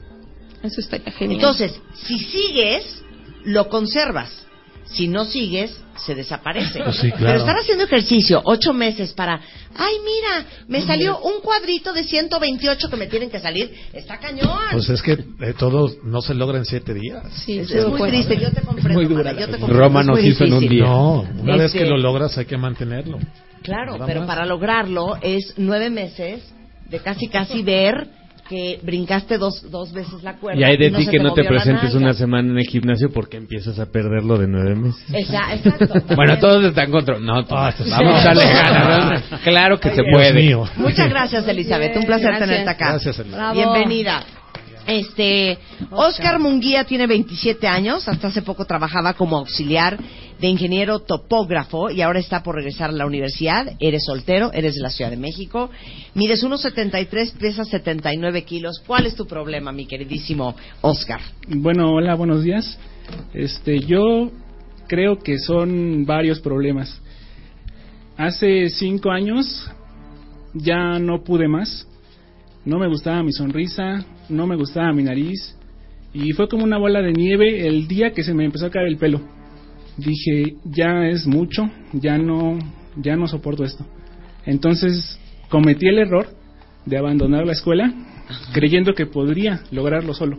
Eso estaría genial. Entonces, si sigues, lo conservas. Si no sigues, se desaparece. Sí, claro. Pero estar haciendo ejercicio ocho meses para, ay, mira, me salió un cuadrito de 128 que me tienen que salir, está cañón. Pues es que eh, todo no se logra en siete días. sí, es, muy bueno. triste, yo te comprendo. muy dura Mara, yo te la- comprendo, Roma muy hizo en un día. No, una vez Este- que lo logras hay que mantenerlo. Claro, Nada pero más. para lograrlo es nueve meses de casi casi ver que brincaste dos, dos veces la cuerda. Y hay de ti que no te presentes una semana en el gimnasio porque empiezas a perderlo de nueve meses. Esa- exacto. Bueno, todos están contra. No, todos. Ah, vamos a ganas. ¿no? Claro que se Dios puede. mío. Muchas gracias, Elizabeth. Un placer Gracias. tenerte acá. Gracias, Elizabeth. Bienvenida. Este, Oscar Munguía tiene 27 años, hasta hace poco trabajaba como auxiliar de ingeniero topógrafo y ahora está por regresar a la universidad. Eres soltero, eres de la Ciudad de México. Mides 1,73, pesas 79 kilos. ¿Cuál es tu problema, mi queridísimo Oscar? Bueno, hola, buenos días. Este, yo creo que son varios problemas. Hace cinco años ya no pude más. No me gustaba mi sonrisa, no me gustaba mi nariz. Y fue como una bola de nieve el día que se me empezó a caer el pelo. Dije, ya es mucho, ya no, ya no soporto esto. Entonces cometí el error de abandonar la escuela creyendo que podría lograrlo solo.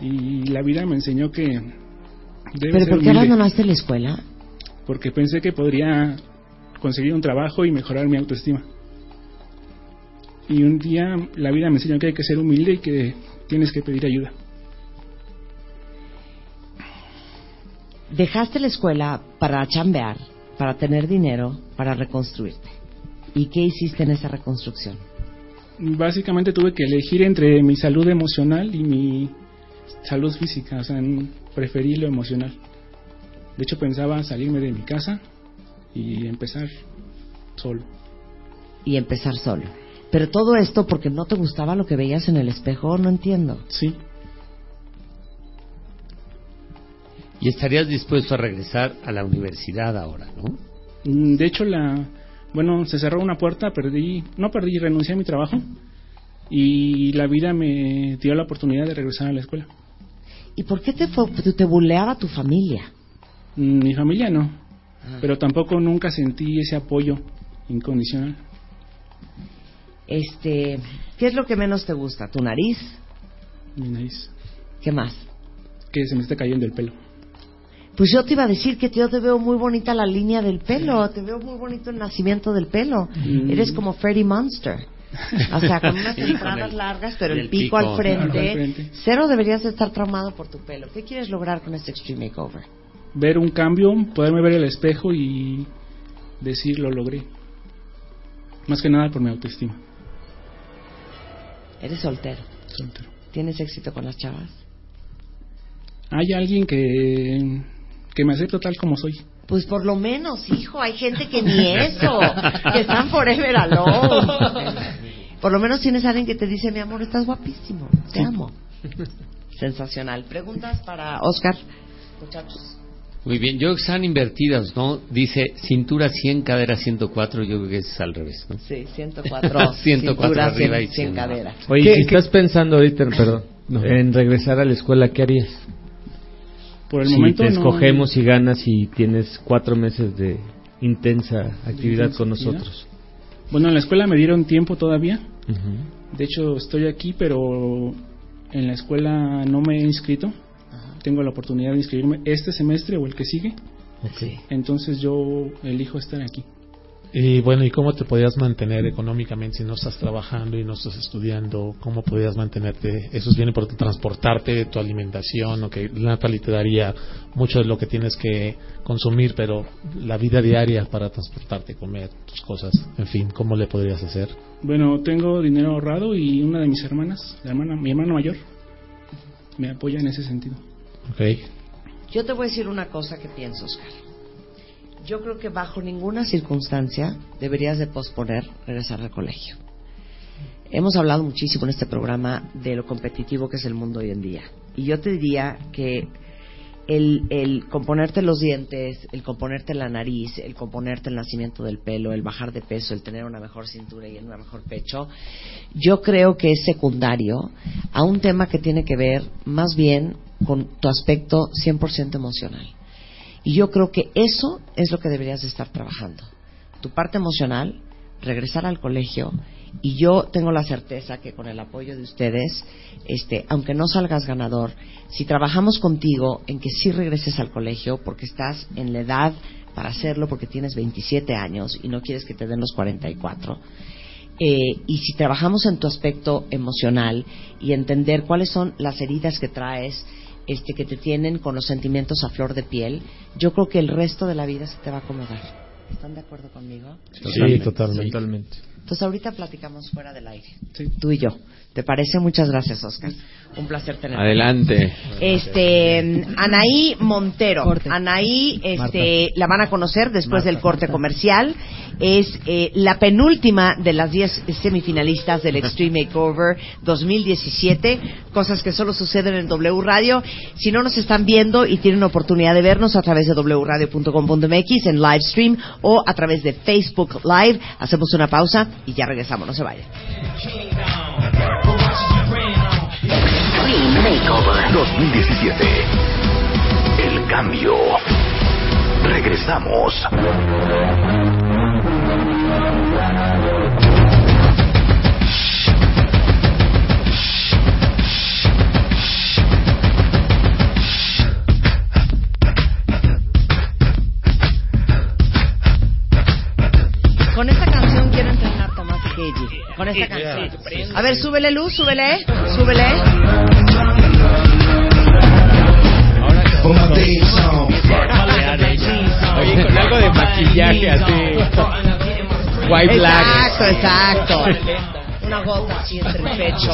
Y la vida me enseñó que... debe ¿Pero ser por qué abandonaste la escuela? Porque pensé que podría conseguir un trabajo y mejorar mi autoestima. Y un día la vida me enseñó que hay que ser humilde y que tienes que pedir ayuda. Dejaste la escuela para chambear, para tener dinero, para reconstruirte. ¿Y qué hiciste en esa reconstrucción? Básicamente tuve que elegir entre mi salud emocional y mi salud física, o sea, preferí lo emocional. De hecho pensaba salirme de mi casa y empezar solo. Y empezar solo. Pero todo esto porque no te gustaba lo que veías en el espejo, no entiendo. Sí. Y estarías dispuesto a regresar a la universidad ahora, ¿no? Mm, De hecho, la, bueno, se cerró una puerta, perdí, no perdí, renuncié a mi trabajo y la vida me dio la oportunidad de regresar a la escuela. ¿Y por qué te, te, buleaba tu familia? Mm, Mi familia no, pero tampoco nunca sentí ese apoyo incondicional. Este, ¿qué es lo que menos te gusta? ¿Tu nariz? Mi nariz, ¿Qué más? que se me está cayendo el pelo. Pues yo te iba a decir que yo te veo muy bonita la línea del pelo, te veo muy bonito el nacimiento del pelo. Mm. Eres como Freddy Monster. O sea, con unas el- largas, pero el el pico, pico, al claro, frente. al frente. Cero deberías de estar traumado por tu pelo. ¿Qué quieres lograr con este Extreme Makeover? Ver un cambio, poderme ver el espejo y decir lo logré. Más que nada por mi autoestima. Eres soltero. Soltero. ¿Tienes éxito con las chavas? Hay alguien que, que me acepta tal como soy. Pues por lo menos, hijo, hay gente que ni eso, que están forever alone. Por lo menos tienes a alguien que te dice, mi amor, estás guapísimo, te amo. Sensacional. ¿Preguntas para Oscar? Muchachos. Muy bien, yo están invertidas, ¿no? Dice cintura 100, cadera 104, yo creo que es al revés, ¿no? Sí, 104. 104 cintura, arriba 100, y 100 100 cadera. Oye, ¿Qué- si qué- estás pensando ahorita, perdón, en regresar a la escuela, ¿qué harías? Por el si momento te no- escogemos y ganas y tienes cuatro meses de intensa actividad intensa con actividad. nosotros. Bueno, en la escuela me dieron tiempo todavía. De hecho, estoy aquí, pero en la escuela no me he inscrito. Tengo la oportunidad de inscribirme este semestre o el que sigue. Entonces yo elijo estar aquí. Y bueno, ¿y cómo te podías mantener económicamente si no estás trabajando y no estás estudiando? ¿Cómo podías mantenerte? Eso es bien importante, transportarte, tu alimentación, o que Natalie te daría mucho de lo que tienes que consumir, pero la vida diaria para transportarte, comer, tus cosas, en fin, ¿cómo le podrías hacer? Bueno, tengo dinero ahorrado y una de mis hermanas, la hermana, mi hermana mayor, me apoya en ese sentido. Okay. Yo te voy a decir una cosa que pienso, Oscar. Yo creo que bajo ninguna circunstancia deberías de posponer regresar al colegio. Hemos hablado muchísimo en este programa de lo competitivo que es el mundo hoy en día. Y yo te diría que el, el componerte los dientes, el componerte la nariz, el componerte el nacimiento del pelo, el bajar de peso, el tener una mejor cintura y un mejor pecho, yo creo que es secundario a un tema que tiene que ver más bien con tu aspecto 100% emocional. Y yo creo que eso es lo que deberías de estar trabajando. Tu parte emocional, regresar al colegio y yo tengo la certeza que con el apoyo de ustedes, este, aunque no salgas ganador, si trabajamos contigo en que sí regreses al colegio porque estás en la edad para hacerlo porque tienes 27 años y no quieres que te den los 44, eh, y si trabajamos en tu aspecto emocional y entender cuáles son las heridas que traes, este, que te tienen con los sentimientos a flor de piel, yo creo que el resto de la vida se te va a acomodar. ¿Están de acuerdo conmigo? Sí, totalmente. Entonces ahorita platicamos fuera del aire. Tú y yo. ¿Te parece? Muchas gracias, Oscar. Un placer tenerte. Adelante. Este, Anaí Montero. Anaí, este, la van a conocer después del corte comercial. Es eh, la penúltima de las 10 semifinalistas del Extreme Makeover 2017. Cosas que solo suceden en W Radio. Si no nos están viendo y tienen oportunidad de vernos a través de wradio.com.mx en live stream o a través de Facebook Live, hacemos una pausa y ya regresamos. No se vayan. Extreme Makeover 2017. El cambio. Regresamos. Con esta canción. A ver, súbele luz, súbele, súbele. Oye, con algo de maquillaje así. White black. Exacto, exacto. Una gota así entre el pecho.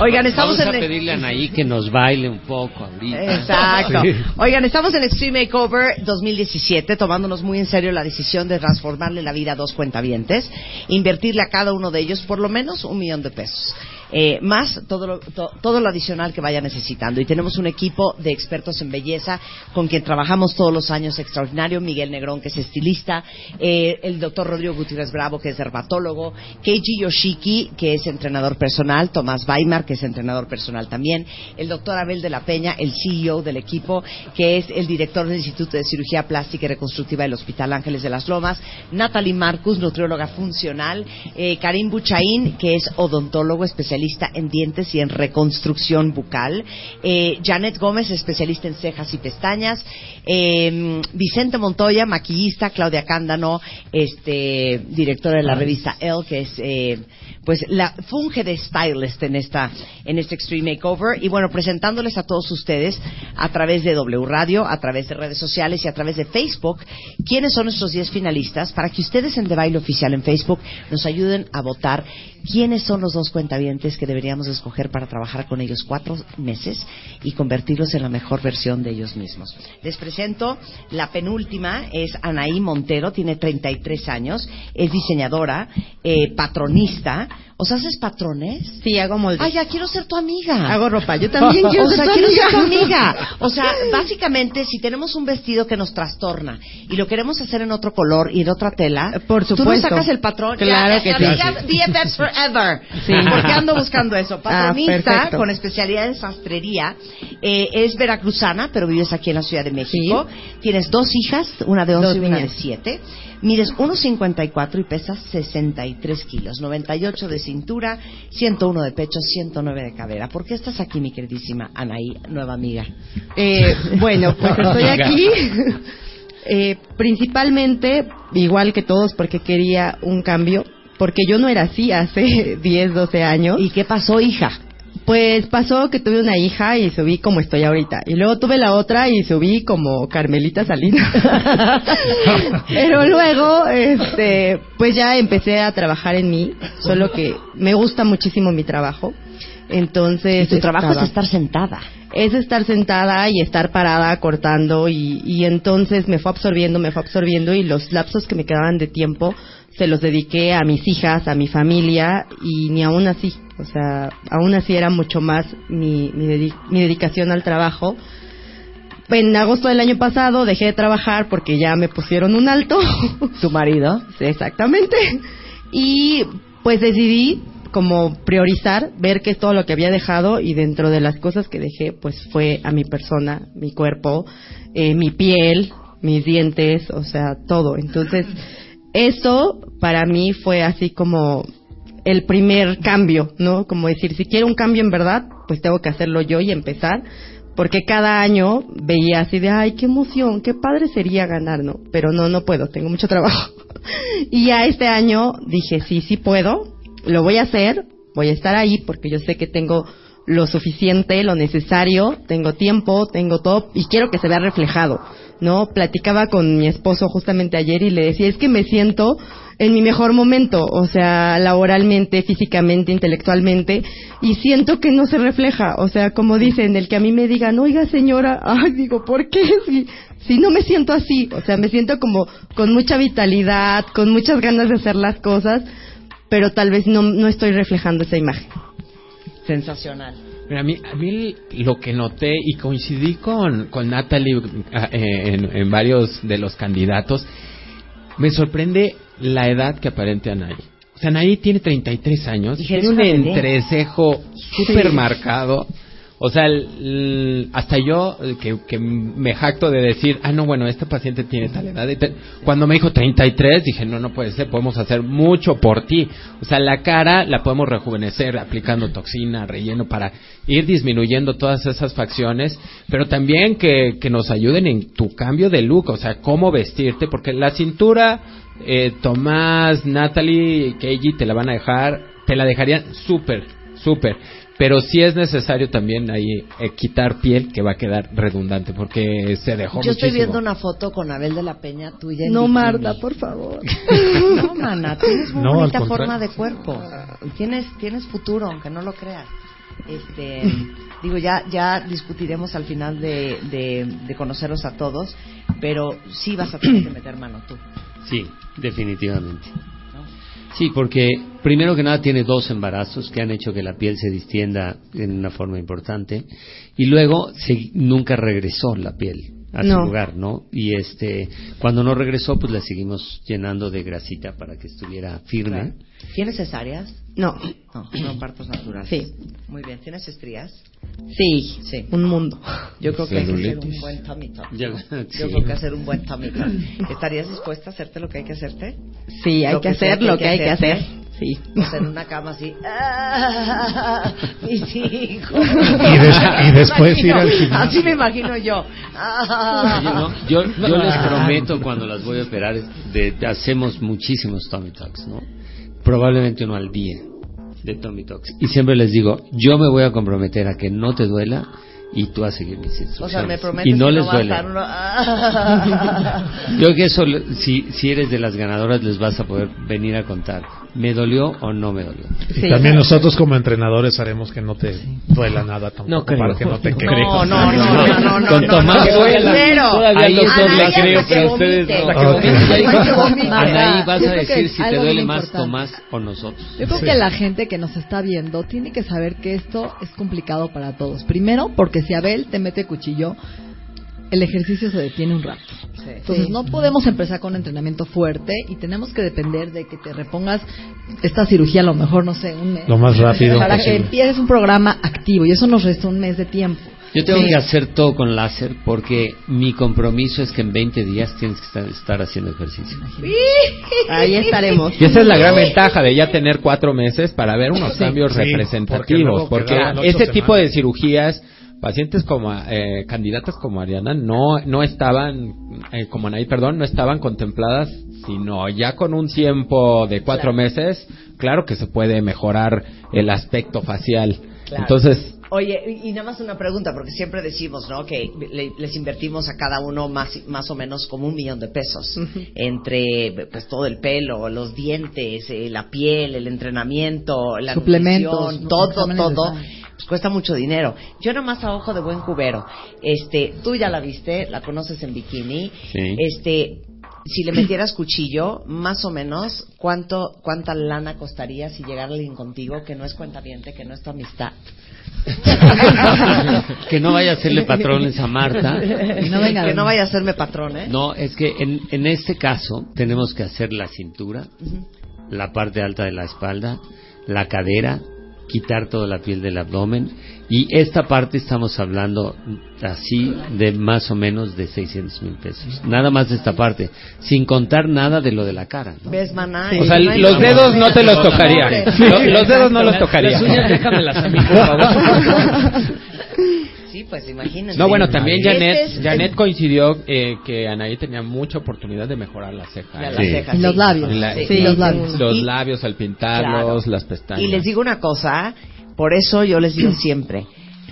Oigan, estamos Vamos a en pedirle a Anaí que nos baile un poco ahorita. Exacto. Sí. Oigan, estamos en Extreme Makeover 2017, tomándonos muy en serio la decisión de transformarle la vida a dos cuentavientes, invertirle a cada uno de ellos por lo menos un millón de pesos. Eh, más todo lo, to- todo lo adicional que vaya necesitando. Y tenemos un equipo de expertos en belleza con quien trabajamos todos los años extraordinario. Miguel Negrón, que es estilista, eh, el doctor Rodrigo Gutiérrez Bravo, que es dermatólogo, Keiji Yoshiki, que es entrenador personal, Tomás Weimar, que es entrenador personal también, el doctor Abel de la Peña, el CEO del equipo, que es el director del Instituto de Cirugía Plástica y Reconstructiva del Hospital Ángeles de las Lomas, Natalie Marcus, nutrióloga funcional, eh, Karim Buchaín, que es odontólogo especialista en dientes y en reconstrucción bucal, eh, Janet Gómez, especialista en cejas y pestañas, eh, Vicente Montoya, maquillista, Claudia Cándano, este, directora de la revista Elle, que es, eh, pues, la funge de stylist en esta, en este Extreme Makeover, y bueno, presentándoles a todos ustedes a través de W Radio, a través de redes sociales y a través de Facebook, quiénes son nuestros 10 finalistas, para que ustedes en The Baile Oficial en Facebook nos ayuden a votar quiénes son los dos cuentavientes que deberíamos escoger para trabajar con ellos cuatro meses y convertirlos en la mejor versión de ellos mismos. Les presento la penúltima, es Anaí Montero, tiene 33 años, es diseñadora, eh, patronista. ¿O sea, haces patrones? Sí, hago moldes. Ay, ya quiero ser tu amiga. Hago ropa. Yo también quiero o ser sea, tu quiero ser tu amiga. amiga. O sea, básicamente, si tenemos un vestido que nos trastorna y lo queremos hacer en otro color y en otra tela, Por tú nos supuesto. sacas el patrón. Claro ya, que sí. BFFs forever. Sí. Porque ando buscando eso. Patronista, Ah, con especialidad en sastrería. Eh, es veracruzana, pero vives aquí en la Ciudad de México. Tienes dos hijas, una de 11 Dos y una de niñas. 7. Mides 1,54 y pesas 63 kilos. 98 de cintura, 101 de pecho, 109 de cadera. ¿Por qué estás aquí, mi queridísima Anaí, nueva amiga? Eh, bueno, pues estoy aquí eh, principalmente, igual que todos, porque quería un cambio, porque yo no era así hace 10, 12 años. ¿Y qué pasó, hija? Pues pasó que tuve una hija y subí como estoy ahorita. Y luego tuve la otra y subí como Carmelita Salinas. Pero luego, este, pues ya empecé a trabajar en mí, solo que me gusta muchísimo mi trabajo. Entonces. Y tu trabajo es estar sentada. es estar sentada y estar parada cortando y, y entonces me fue absorbiendo, me fue absorbiendo y los lapsos que me quedaban de tiempo se los dediqué a mis hijas, a mi familia y ni aún así, o sea, aún así era mucho más mi, mi, dedi- mi dedicación al trabajo. En agosto del año pasado dejé de trabajar porque ya me pusieron un alto. ¿Tu marido? Sí, exactamente. Y pues decidí como priorizar, ver qué es todo lo que había dejado y dentro de las cosas que dejé, pues fue a mi persona, mi cuerpo, eh, mi piel, mis dientes, o sea, todo. Entonces, eso para mí fue así como el primer cambio, ¿no? Como decir, si quiero un cambio en verdad, pues tengo que hacerlo yo y empezar. Porque cada año veía así de, ay, qué emoción, qué padre sería ganar, ¿no? Pero no, no puedo, tengo mucho trabajo. y ya este año dije, sí, sí puedo, lo voy a hacer, voy a estar ahí porque yo sé que tengo lo suficiente, lo necesario, tengo tiempo, tengo todo y quiero que se vea reflejado, ¿no? Platicaba con mi esposo justamente ayer y le decía, es que me siento en mi mejor momento, o sea, laboralmente, físicamente, intelectualmente, y siento que no se refleja, o sea, como dicen, el que a mí me digan, oiga señora, ay, digo, ¿por qué? Si, si no me siento así, o sea, me siento como con mucha vitalidad, con muchas ganas de hacer las cosas, pero tal vez no, no estoy reflejando esa imagen. Sensacional. Mira, a mí, a mí lo que noté y coincidí con, con Natalie eh, en, en varios de los candidatos, me sorprende la edad que aparente Anaí. O sea, Anaí tiene 33 años, Dije, tiene un entrecejo súper Sí. marcado. O sea, el- el- hasta yo eh, que, que me jacto de decir, ah, no, bueno, este paciente tiene tal edad. y tal. Cuando me dijo 33, dije, no, no puede ser, podemos hacer mucho por ti. O sea, la cara la podemos rejuvenecer aplicando toxina, relleno para ir disminuyendo todas esas facciones, pero también que, que nos ayuden en tu cambio de look, o sea, cómo vestirte, porque la cintura, eh, Tomás, Natalie, Keiji te la van a dejar, te la dejarían súper, súper. Pero sí es necesario también ahí eh, quitar piel que va a quedar redundante porque se dejó Yo estoy viendo una foto con Abel de la Peña tuya. en No, bikini. Marta, por favor. No, mana, tienes muy No, bonita forma de cuerpo. Tienes, tienes futuro, aunque no lo creas. Este, digo, ya, ya discutiremos al final de, de, de conoceros a todos, pero sí vas a tener que meter mano tú. Sí, definitivamente. Sí, porque primero que nada tiene dos embarazos que han hecho que la piel se distienda en una forma importante y luego se, nunca regresó la piel a su No. lugar, ¿no? Y este, cuando no regresó, pues la seguimos llenando de grasita para que estuviera firme. ¿Tienes cesáreas? No. No, no partos naturales. Sí. Muy bien. ¿Tienes estrías? Sí, Sí. un mundo. Yo creo que hay que hacer un buen sí. Yo creo que hacer un buen tuck. ¿Estarías dispuesta a hacerte lo que hay que hacerte? Sí, hay Lo que que hacer lo que hay que hacer. Sí. O sea, en una cama así. ¡Ah! Mis hijos. Y des- y después Me ir al imagino- gimnasio. Así me imagino yo. ¡Ah! Oye, no, yo, yo les prometo cuando las voy a operar, de, de- hacemos muchísimos tummy tucks, ¿no? Probablemente uno al día de tummy tucks. Y siempre les digo, yo me voy a comprometer a que no te duela y tú a seguir mis instrucciones. O sea, me prometes y no que les no va a duele. Yo creo que eso, si, si eres de las ganadoras, les vas a poder venir a contar. ¿Me dolió o no me dolió? Y también nosotros como entrenadores haremos que no te duela nada tampoco No creo. para que no te No, quejes. no, no, no, no, no, Con no, Tomás no, duela. Todavía Ahí doctor hasta creo, que pero ustedes no. Anaí, vas a decir si te duele más. Tomás o nosotros. Yo creo que la gente que nos está viendo tiene que saber que esto es complicado para todos. Primero, porque si Abel te mete cuchillo, el ejercicio se detiene un rato. Entonces Sí. no podemos empezar con un entrenamiento fuerte y tenemos que depender de que te repongas esta cirugía a lo mejor, no sé, un mes. Lo más rápido Para posible. que empieces un programa activo y eso nos resta un mes de tiempo. Yo tengo Sí. que hacer todo con láser porque mi compromiso es que en 20 días tienes que estar, estar haciendo ejercicio. Ahí estaremos. Y esa es la gran ventaja de ya tener cuatro meses para ver unos Sí. cambios Sí, porque representativos. Porque, ese tipo de cirugías, pacientes como eh, candidatas como Ariana no no estaban, eh, como Anaí, perdón, no estaban contempladas, sino ya con un tiempo de cuatro Claro. meses, claro que se puede mejorar el aspecto facial. Claro. Entonces, Oye, y y nada más una pregunta, porque siempre decimos, ¿no? Que le- les invertimos a cada uno más, más o menos como un millón de pesos. Entre, pues, todo el pelo, los dientes, eh, la piel, el entrenamiento, la Suplementos, todo, todo. Pues cuesta mucho dinero. Yo nomás a ojo de buen cubero. Este, tú ya la viste, la conoces en bikini. Sí. Este, si le metieras cuchillo, más o menos, ¿cuánto, cuánta lana costaría si llegara alguien contigo que no es cuentaviente, que no es tu amistad? que no vaya a hacerle patrones a Marta. que no vaya a hacerme patrón, ¿eh? No, es que en, en este caso tenemos que hacer la cintura, la parte alta de la espalda, la cadera, quitar toda la piel del abdomen y esta parte estamos hablando así de más o menos de 600 mil pesos. Nada más de esta parte, sin contar nada de lo de la cara. ¿no? ¿Ves, maná? O sea, No los dedos no te los tocaría. Lo- los dedos no los tocaría. Las uñas déjamelas a mí, por favor. Sí, pues imagínense. No, bueno, también Janet, es- Janet coincidió eh, que Anaí tenía mucha oportunidad de mejorar las cejas. Ya, las Sí. cejas, Y los sí. labios. La- Sí, sí, los labios. Los labios al pintarlos, Claro. las pestañas. Y les digo una cosa, Por eso yo les digo siempre,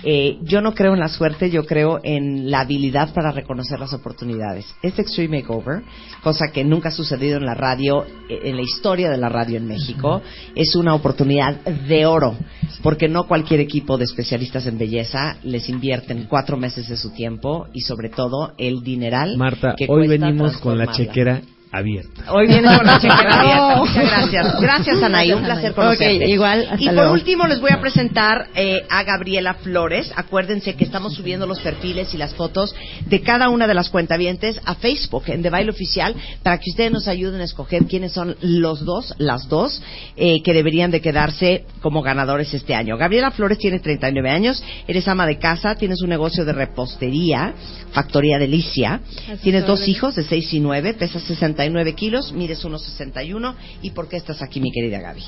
eh, yo no creo en la suerte, yo creo en la habilidad para reconocer las oportunidades. Este Extreme Makeover, cosa que nunca ha sucedido en la radio, eh, en la historia de la radio en México, es una oportunidad de oro, porque no cualquier equipo de especialistas en belleza les invierten cuatro meses de su tiempo y sobre todo el dineral. Marta, que hoy venimos con la chequera abierta. Hoy viene con la chequera abierta. Muchas gracias. Gracias, Anaí. Un placer conocerte. Ok, igual, hasta y por luego. último les voy a presentar eh, a Gabriela Flores. Acuérdense que estamos subiendo los perfiles y las fotos de cada una de las cuentavientes a Facebook en De Baile Oficial para que ustedes nos ayuden a escoger quiénes son los dos, las dos, eh, que deberían de quedarse como ganadores este año. Gabriela Flores tiene 39 años, eres ama de casa, tienes un negocio de repostería, Factoría Delicia, tienes dos hijos de 6 y 9, pesas 69 kilos, mides 1,61 y ¿por qué estás aquí mi querida Gaby?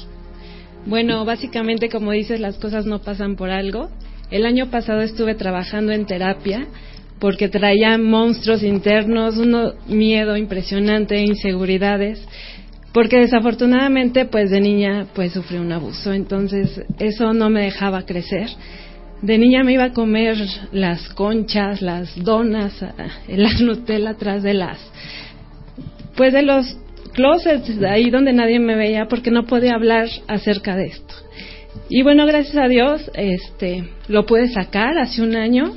Bueno, básicamente, como dices, las cosas no pasan por algo. El año pasado estuve trabajando en terapia porque traía monstruos internos, un miedo impresionante, inseguridades, porque desafortunadamente, pues de niña, pues sufrí un abuso, entonces eso no me dejaba crecer. De niña me iba a comer las conchas, las donas, ah, la Nutella atrás de las pues de los closets, de ahí donde nadie me veía porque no podía hablar acerca de esto. Y bueno, gracias a Dios, este, lo pude sacar hace un año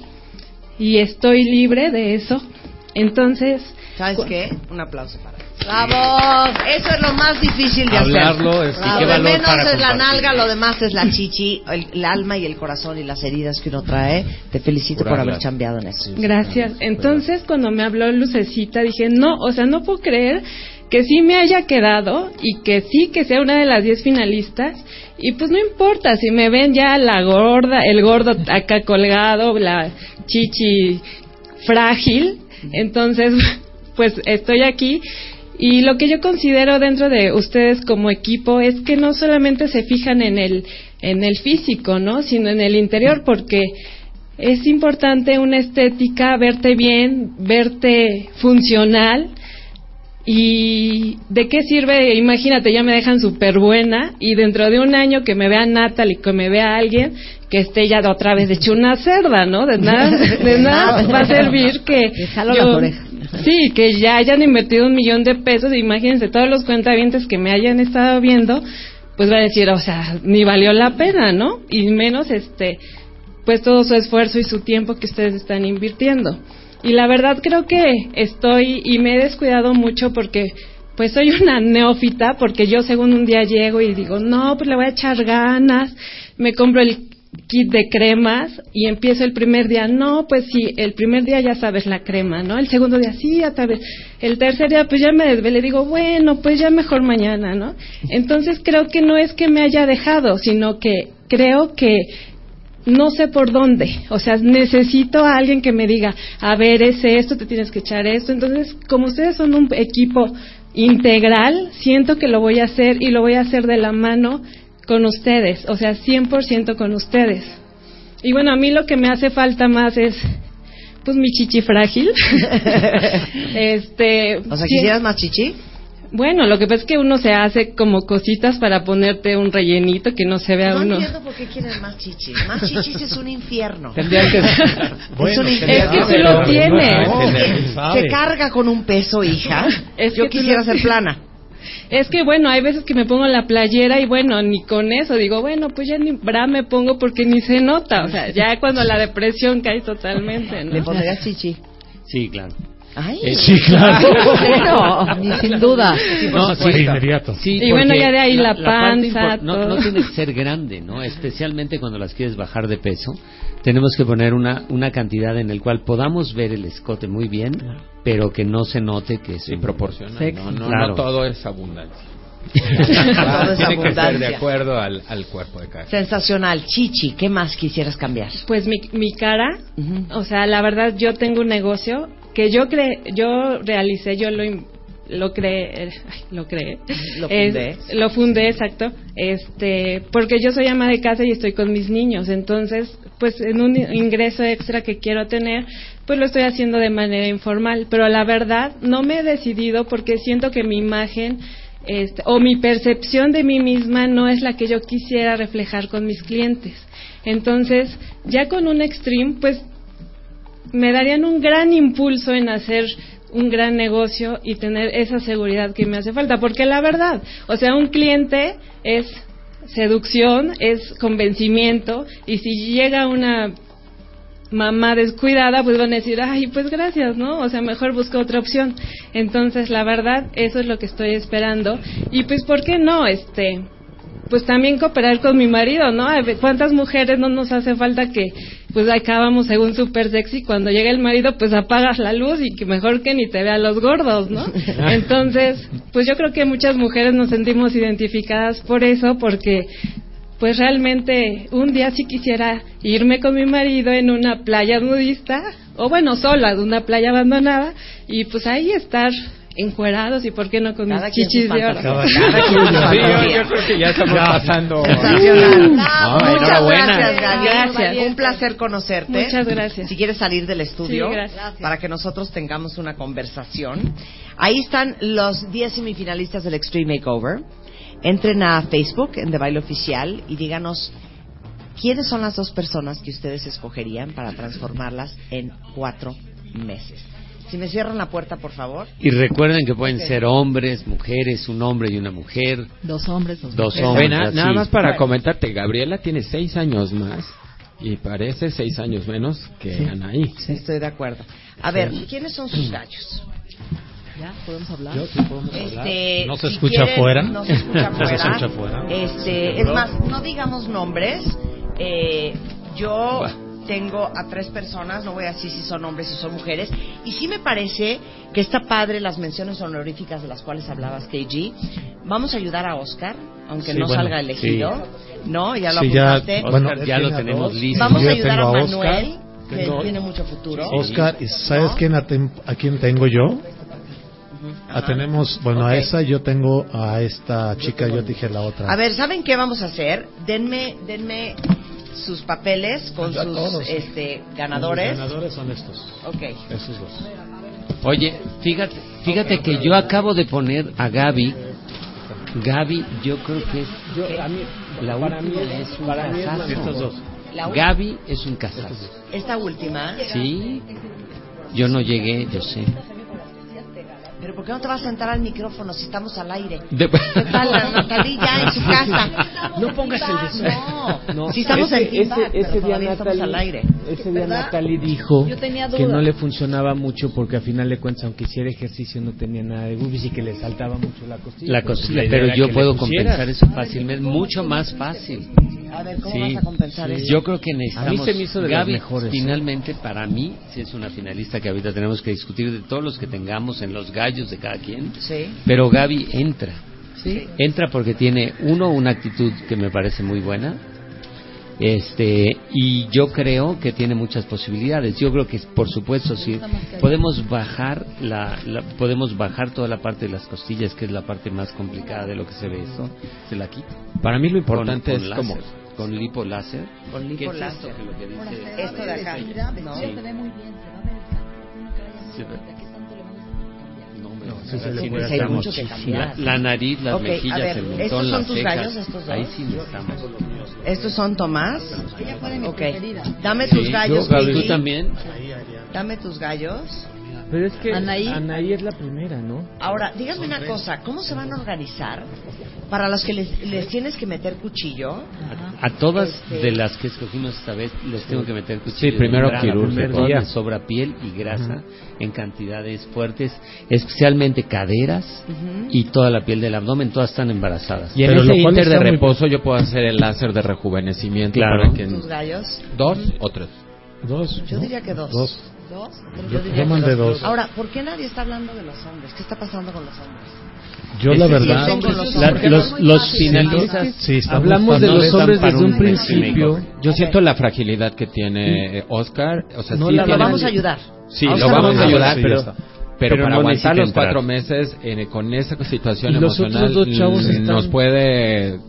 y estoy libre de eso. Entonces, ¿sabes qué? Un aplauso para ¡Bravo! Eso es lo más difícil de Hablarlo hacer. es- Lo de menos para es la nalga, lo demás es la chichi, el, el alma y el corazón y las heridas que uno trae. Te felicito por Curarlas. haber chambeado en eso. Gracias. Entonces, cuando me habló Lucecita, dije, no, o sea, no puedo creer que sí me haya quedado y que sí que sea una de las 10 finalistas. Y pues no importa, si me ven ya la gorda, el gordo acá colgado, la chichi frágil, entonces, pues estoy aquí. Y lo que yo considero dentro de ustedes como equipo es que no solamente se fijan en el, en el físico, ¿no? Sino en el interior, porque es importante una estética, verte bien, verte funcional. ¿Y de qué sirve? Imagínate, ya me dejan súper buena y dentro de un año que me vea Natalie, que me vea alguien que esté ya otra vez hecho una cerda, ¿no? De nada, de nada va a servir que orejas. Sí, que ya hayan invertido un millón de pesos. Imagínense, todos los cuentavientes que me hayan estado viendo, pues va a decir, o sea, ni valió la pena, ¿no? Y menos, este, pues todo su esfuerzo y su tiempo que ustedes están invirtiendo. Y la verdad creo que estoy y me he descuidado mucho porque pues soy una neófita porque yo según un día llego y digo, no, pues le voy a echar ganas, me compro el kit de cremas y empiezo el primer día, no, pues sí, el primer día ya sabes la crema, ¿no? El segundo día, sí, otra vez. El tercer día, pues ya me desvelé, digo, bueno, pues ya mejor mañana, ¿no? Entonces creo que no es que me haya dejado, sino que creo que no sé por dónde. O sea, necesito a alguien que me diga, a ver, es esto, te tienes que echar esto. Entonces, como ustedes son un equipo integral, siento que lo voy a hacer y lo voy a hacer de la mano con ustedes. O sea, 100% con ustedes. Y bueno, a mí lo que me hace falta más es, pues, mi chichi frágil. este. O sea, ¿quisieras más chichi? Bueno, lo que pasa es que uno se hace como cositas para ponerte un rellenito que no se vea No uno. entiendo por qué quieres más chichis. Más chichis es un infierno. Que- es un infierno. Es que sí lo tiene. No, Tener, que- sabe. se carga con un peso, hija. Es Yo que tú quisiera lo- ser plana. Es que bueno, hay veces que me pongo la playera y bueno, ni con eso digo, bueno, pues ya ni bra me pongo porque ni se nota, o sea, ya cuando la depresión cae totalmente, ¿no? ¿Le pondrías chichi? Sí, claro. Ay, Eh, Sí, claro. Claro, ni sin duda. No, Sí, de inmediato. Sí, Y bueno, ya de ahí la parte panza, impor- no, no tiene que ser grande, ¿no? Especialmente cuando las quieres bajar de peso, tenemos que poner una, una cantidad en el cual podamos ver el escote muy bien, pero que no se note que es proporcional. Sexy. No, no, Claro. no todo es abundancia. Todo es Tiene que ser de acuerdo al, al cuerpo de cada. Sensacional. Chichi, ¿qué más quisieras cambiar? Pues mi, mi cara, o sea, la verdad yo tengo un negocio que yo cre yo realicé, yo lo im- lo creé, eh, lo creé, Lo Es- fundé. lo fundé, exacto, este, porque yo soy ama de casa y estoy con mis niños, entonces, pues en un ingreso extra que quiero tener, pues lo estoy haciendo de manera informal, pero la verdad no me he decidido porque siento que mi imagen este, o mi percepción de mí misma no es la que yo quisiera reflejar con mis clientes. Entonces, ya con un extreme, pues me darían un gran impulso en hacer un gran negocio y tener esa seguridad que me hace falta. Porque la verdad, o sea, un cliente es seducción, es convencimiento, y si llega una mamá descuidada, pues van a decir, ay, pues gracias, ¿no? O sea, mejor busco otra opción. Entonces, la verdad, eso es lo que estoy esperando. Y pues, ¿por qué no? Este, pues también cooperar con mi marido, ¿no? ¿Cuántas mujeres no nos hace falta que pues acabamos según super sexy cuando llega el marido pues apagas la luz y que mejor que ni te vean los gordos, ¿no? Entonces, pues yo creo que muchas mujeres nos sentimos identificadas por eso porque pues realmente un día sí quisiera irme con mi marido en una playa nudista o bueno, sola de una playa abandonada y pues ahí estar encuerados y por qué no con Cada mis chichis de oro. Cada quien Sí, yo- creo que ya estamos pasando. No, Muchas enhorabuena. gracias, Gaby. Gracias. Un placer conocerte. Muchas gracias. Si quieres salir del estudio, Sí, para que nosotros tengamos una conversación. Ahí están los 10 semifinalistas del Extreme Makeover. Entren a Facebook, en The Baile Oficial, y díganos quiénes son las dos personas que ustedes escogerían para transformarlas en cuatro meses. Si me cierran la puerta, por favor. Y recuerden que pueden Ok. ser hombres, mujeres, un hombre y una mujer. Dos hombres, dos, Dos mujeres. hombres. Nada más para comentarte, Gabriela tiene seis años más y parece seis años menos que Sí. Anaí. Estoy de acuerdo. A ver, ¿quiénes son sus gallos? ¿Ya? ¿Podemos hablar? Yo sí podemos hablar. Este, ¿No se si escucha quieren, afuera? No se escucha ¿No se afuera. Este, es más, no digamos nombres. Eh, yo tengo a tres personas, no voy a decir si son hombres y son mujeres. Y sí me parece que está padre las menciones honoríficas de las cuales hablabas, KG. Vamos a ayudar a Oscar, aunque Sí, no bueno, salga elegido. ¿No? Ya lo Sí, ya- apuntaste. bueno, Oscar, ya lo tenemos listo. Vamos Yo a ayudar a Manuel, Oscar. que Tengo- tiene mucho futuro. Oscar, ¿y sabes quién a, tem- a quién tengo yo? A Ajá. tenemos, bueno, Ok. a esa yo tengo a esta chica, yo dije la otra. A ver, ¿saben qué vamos a hacer? Denme, denme sus papeles con sus todos. este, ganadores. Los ganadores son estos. Ok. Esos dos. Oye, fíjate, fíjate que yo acabo de poner a Gaby. Gaby, yo creo que es la para mí última es- es un para mí es la. Estos dos. La Gaby es un casazo. Esta última. Sí. Yo no llegué, yo sé. Pero ¿por qué no te vas a sentar al micrófono si estamos al aire? De- ¿Qué tal la Natalie ya en su casa? No pongas el deseo. No. Si estamos ese, en Team ese, pero ese día todavía estamos Natalie, al aire. ese día ¿Verdad? Natalie dijo Yo tenía que no le funcionaba mucho porque a final de cuentas aunque hiciera ejercicio no tenía nada de boobies y que le saltaba mucho la costilla. La Pues, costilla, pero yo puedo compensar eso fácilmente, mucho más fácil. A ver, ¿cómo Sí, vas a compensar sí. eso? Yo creo que necesitamos. A mí se me hizo de las Gaby, mejores, ¿eh? finalmente, para mí, sí es una finalista que ahorita tenemos que discutir de todos los que tengamos en los gallos de cada quien. Sí. Pero Gaby entra. Sí. Entra porque tiene, uno, una actitud que me parece muy buena. Este, y yo creo que tiene muchas posibilidades. Yo creo que, por supuesto, sí, podemos bajar la, la- podemos bajar toda la parte de las costillas, que es la parte más complicada de lo que se ve esto. Se la quita. Para mí lo Con- importante con es láser, como con lipo láser. Con ¿Qué lipo es láser. esto que lo que dice? Esto de acá. ¿no? Sí. Se ve muy bien, se va a ver No, hombre, No, o sí sea, se le sí puede necesitamos hacer mucho que muchísimo. cambiar. La, la nariz, las mejillas, ver, el ¿estos son las tus cejas. gallos, estos dos? Ahí sí necesitamos. Estos son Tomás. Ella fue de mis Ok. preferidas. Dame Sí, tus gallos, yo. ¿Tú también? Dame tus gallos. Pero es que Anaí. Anaí es la primera, ¿no? Ahora, díganme una cosa, ¿cómo se van a organizar para los que les, les tienes que meter cuchillo? A todas Este- de las que escogimos esta vez les tengo que meter cuchillo. Sí, primero quirúrgico. sobra piel y grasa en cantidades fuertes, especialmente caderas Ujú. y toda la piel del abdomen, todas están embarazadas. Y en Pero ese inter de está muy- reposo yo puedo hacer el láser de rejuvenecimiento Claro. para que ¿Tus gallos? dos o tres. Dos. Yo ¿no? diría que dos. Dos. ¿Dos? Yo- diría yo que mandé dos. Ahora, ¿por qué nadie está hablando de los hombres? ¿Qué está pasando con los hombres? Yo la verdad. los Los la- finalistas Sí, Hablamos de los hombres desde un un principio. Yo siento la fragilidad que tiene Oscar. O sea, No sí la Lo tiene- vamos a ayudar. Sí, A lo vamos a ayudar, pero, pero, Pero para no aguantar los cuatro meses eh, con esa situación Y los emocional otros dos chavos mm, están- nos puede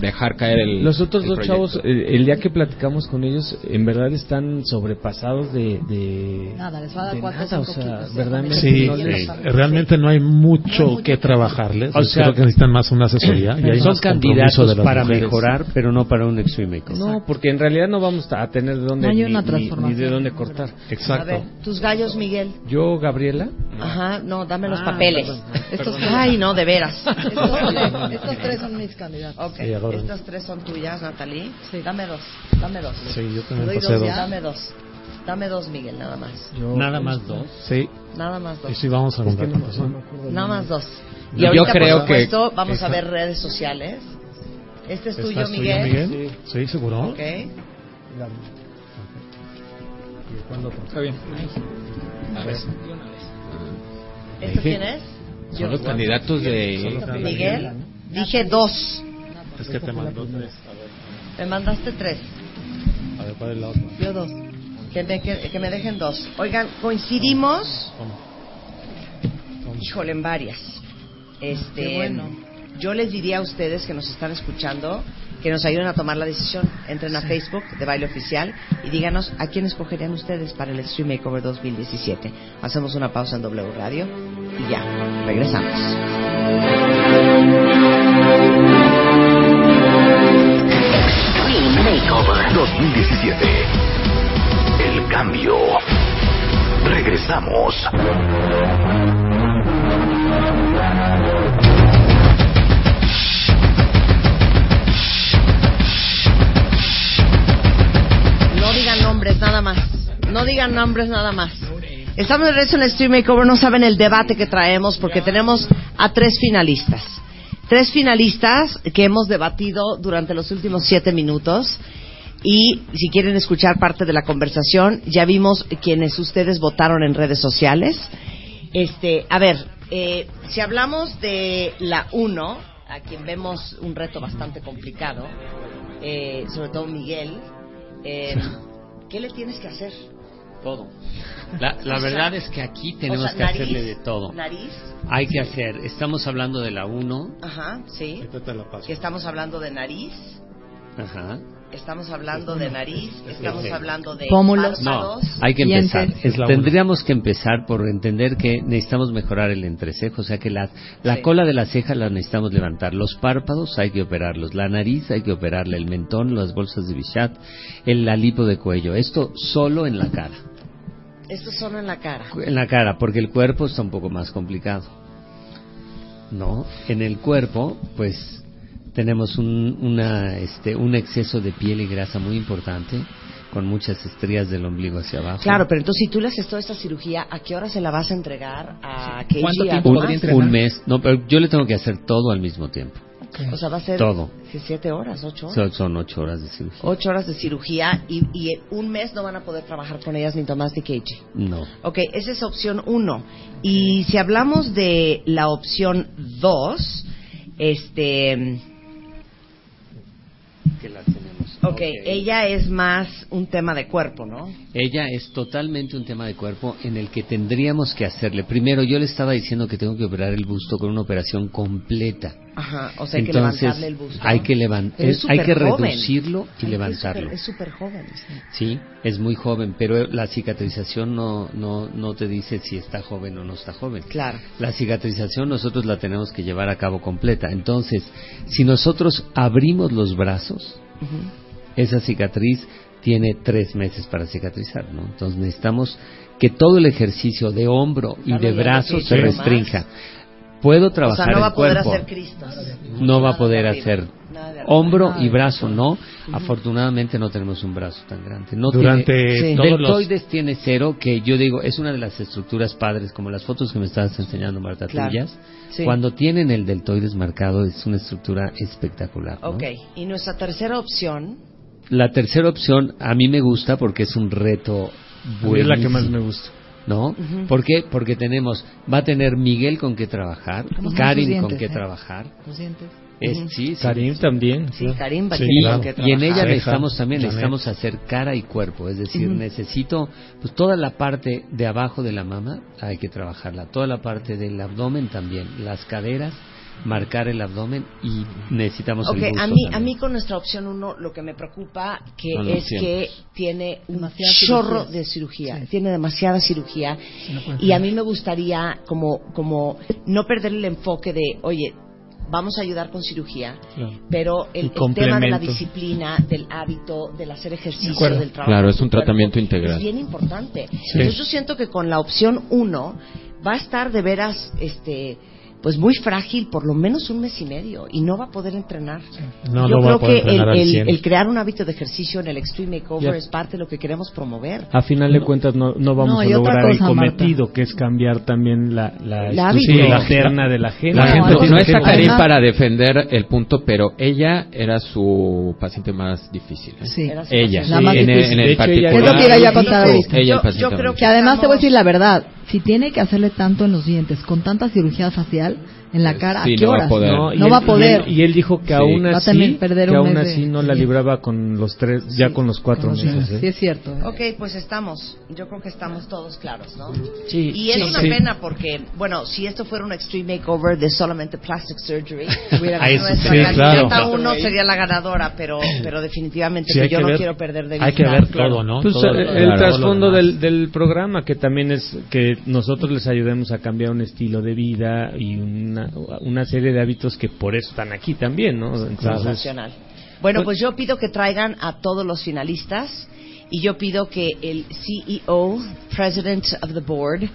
dejar caer el Los otros el dos proyecto. chavos, el, el día que platicamos con ellos, en verdad están sobrepasados de... de Nada, les va a dar cuatro nada, o sea, kilos. verdaderamente Sí, no les- sí. realmente no hay mucho que trabajarles. O sea, creo que necesitan más una asesoría. y hay son más candidatos de para mujeres. mejorar, pero no para un makeover. No, porque en realidad no vamos a tener de dónde No hay ni- una ni- transformación. ni de dónde cortar. A ver, tus gallos, Miguel. Yo, Gabriela, Ajá, no, dame los Ah, papeles. perdón, Estos perdón. Ay, no, de veras. Estos, estos tres son mis candidatos. Ok, Sí, ahora- estas tres son tuyas, Natalie. Dame dos, dame dos. Sí, yo también doy pasé dos, dos. Dame dos. Dame dos, Miguel, nada más. Yo- Nada más dos. Sí. Nada más dos. Y sí, vamos a Es que contar no- no Nada más dos. Y Yo ahorita, creo por que- supuesto, vamos a ver redes sociales. Este es tuyo, ¿Estás tuyo, Miguel. Miguel? Sí, seguro. Ok. Está bien. A ver. ¿Este quién es? Son los candidatos de... Miguel. Dije dos. Es que te mandó tres. Me mandaste tres. A ver, ¿cuál es la otra? Yo dos. Que me, que, que me dejen dos. Oigan, coincidimos. Híjole, en varias. Este, Qué bueno. Yo les diría a ustedes que nos están escuchando que nos ayuden a tomar la decisión. Entren a Facebook de Baile Oficial y díganos a quién escogerían ustedes para el Extreme Makeover 2017. Hacemos una pausa en W Radio y ya, regresamos. Makeover 2017. El cambio. Regresamos. No digan nombres nada más. No digan nombres nada más. Estamos de regreso en el Stream Makeover. No saben el debate que traemos porque tenemos a tres finalistas. Tres finalistas que hemos debatido durante los últimos siete minutos. Y si quieren escuchar parte de la conversación, ya vimos quienes ustedes votaron en redes sociales. Este, a ver, eh, si hablamos de la 1, a quien vemos un reto bastante complicado, eh, sobre todo Miguel, eh, ¿qué le tienes que hacer? Todo. La, la O sea, verdad es que aquí tenemos o sea, que hacerle nariz, de todo. Nariz, Hay que hacer, estamos hablando de la 1, ajá, sí. Que estamos hablando de nariz, ajá. estamos hablando de nariz, estamos Sí. hablando de Pómulos. No, hay que empezar. Es la Tendríamos que empezar por entender que necesitamos mejorar el entrecejo, o sea que la, la Sí. cola de la ceja la necesitamos levantar, los párpados hay que operarlos, la nariz hay que operarla, el mentón, las bolsas de Bichat, el la lipo de cuello, esto solo en la cara, Esto solo en la cara. en la cara, porque el cuerpo está un poco más complicado. ¿No? En el cuerpo, pues tenemos un, una, este, un exceso de piel y grasa muy importante, con muchas estrías del ombligo hacia abajo. Claro, pero entonces si tú le haces toda esta cirugía, ¿a qué hora se la vas a entregar a KG? ¿Cuánto a tiempo un, Tomás? podría entrenar? un mes. No, pero yo le tengo que hacer todo al mismo tiempo. O sea, va a ser Todo. ¿qué, siete horas, ocho horas. Son, son ocho horas de cirugía. Ocho horas de cirugía y, y en un mes no van a poder trabajar con ellas ni Tomás ni KG. No. Ok, esa es opción uno. Y si hablamos de la opción dos, este... Que la tenemos. Ok, ella es más un tema de cuerpo, ¿no? Ella es totalmente un tema de cuerpo en el que tendríamos que hacerle. Primero, yo le estaba diciendo que tengo que operar el busto con una operación completa. Ajá, o sea, hay que levantarle el busto. hay que levan- Pero es es- hay que reducirlo y Ay, levantarlo. Es súper joven. sí. Sí, es muy joven, pero la cicatrización no, no, no te dice si está joven o no está joven. Claro. La cicatrización nosotros la tenemos que llevar a cabo completa. Entonces, si nosotros abrimos los brazos. Esa cicatriz tiene tres meses para cicatrizar, ¿no? Entonces necesitamos que todo el ejercicio de hombro y de brazo se restrinja. Puedo O trabajar sea, no va el a poder cuerpo. hacer Cristos. No va a poder hacer hombro y brazo, no. Afortunadamente no tenemos un brazo tan grande. No Durante tiene, todos los- deltoides tiene cero, que yo digo es una de las estructuras padres, como las fotos que me estabas enseñando, Marta, Claro. tuyas. Sí. Cuando tienen el deltoides marcado es una estructura espectacular. ¿no? Ok, y nuestra tercera opción, La tercera opción a mí me gusta porque es un reto mí es la que más me gusta. ¿No? Ujú. ¿Por qué? Porque tenemos, va a tener Miguel con qué trabajar, ¿Cómo son Karin sus con dientes, qué eh? trabajar. Los dientes. Es, Ujú. sí, sí. Karim también. sí, Karim va a Sí, tener claro. que Y en ella necesitamos también, necesitamos hacer cara y cuerpo, es decir, necesito, pues toda la parte de abajo de la mama hay que trabajarla, toda la parte del abdomen también, las caderas marcar el abdomen y necesitamos Ok, el busto a mí, también. a mí con nuestra opción uno lo que me preocupa que es que tiene un chorro de cirugía, tiene demasiada cirugía no y ser. a mí me gustaría como, como no perder el enfoque de, oye, vamos a ayudar con cirugía, pero el, tema de la disciplina, del hábito, del hacer ejercicio, del trabajo. Claro, es un cuerpo, tratamiento integral. Es bien importante. Sí. Entonces yo siento que con la opción uno va a estar de veras, este, pues muy frágil por lo menos un mes y medio y no va a poder entrenar. No, Yo no va a poder que el, entrenar el- 100. el crear un hábito de ejercicio en el Extreme Makeover es parte de lo que queremos promover. A final de cuentas no, no vamos No, a lograr el cometido, que es cambiar también la, la interna de la gente. La gente no Karim para defender el punto, pero ella era su paciente más difícil. ¿eh? Sí. Era su ella. La más en, el- difícil. en el De hecho, ella- particular. Es. Ella el Yo- creo. Que además te voy a decir la verdad, si tiene que hacerle tanto en los dientes, con tanta cirugía facial en la cara, Sí, ¿a qué no va a horas? poder. No, y va él- a poder. Y él, y él dijo que Sí. aún Va a así, que aún mes de- así no la sí. libraba con los tres, ya con los cuatro Con los meses. ¿eh? Sí, es cierto. ¿eh? Ok, pues estamos, yo creo que estamos todos claros, ¿no? Sí, y es sí, una sí. pena porque, bueno, si esto fuera un extreme makeover de solamente plastic surgery, hubiera Ah, eso nuestra sí, claro. uno sería la ganadora, pero, pero definitivamente Sí, que hay yo que no ver- quiero perder de vista. hay que ver todo, ¿no? Pues, Todo- eh, el claro, trasfondo del, del programa, que también es que nosotros les ayudemos a cambiar un estilo de vida y una, una serie de hábitos que por eso están aquí también, ¿no? Entonces. Bueno, pues yo pido que traigan a todos los finalistas y yo pido que el CEO, President of the Board,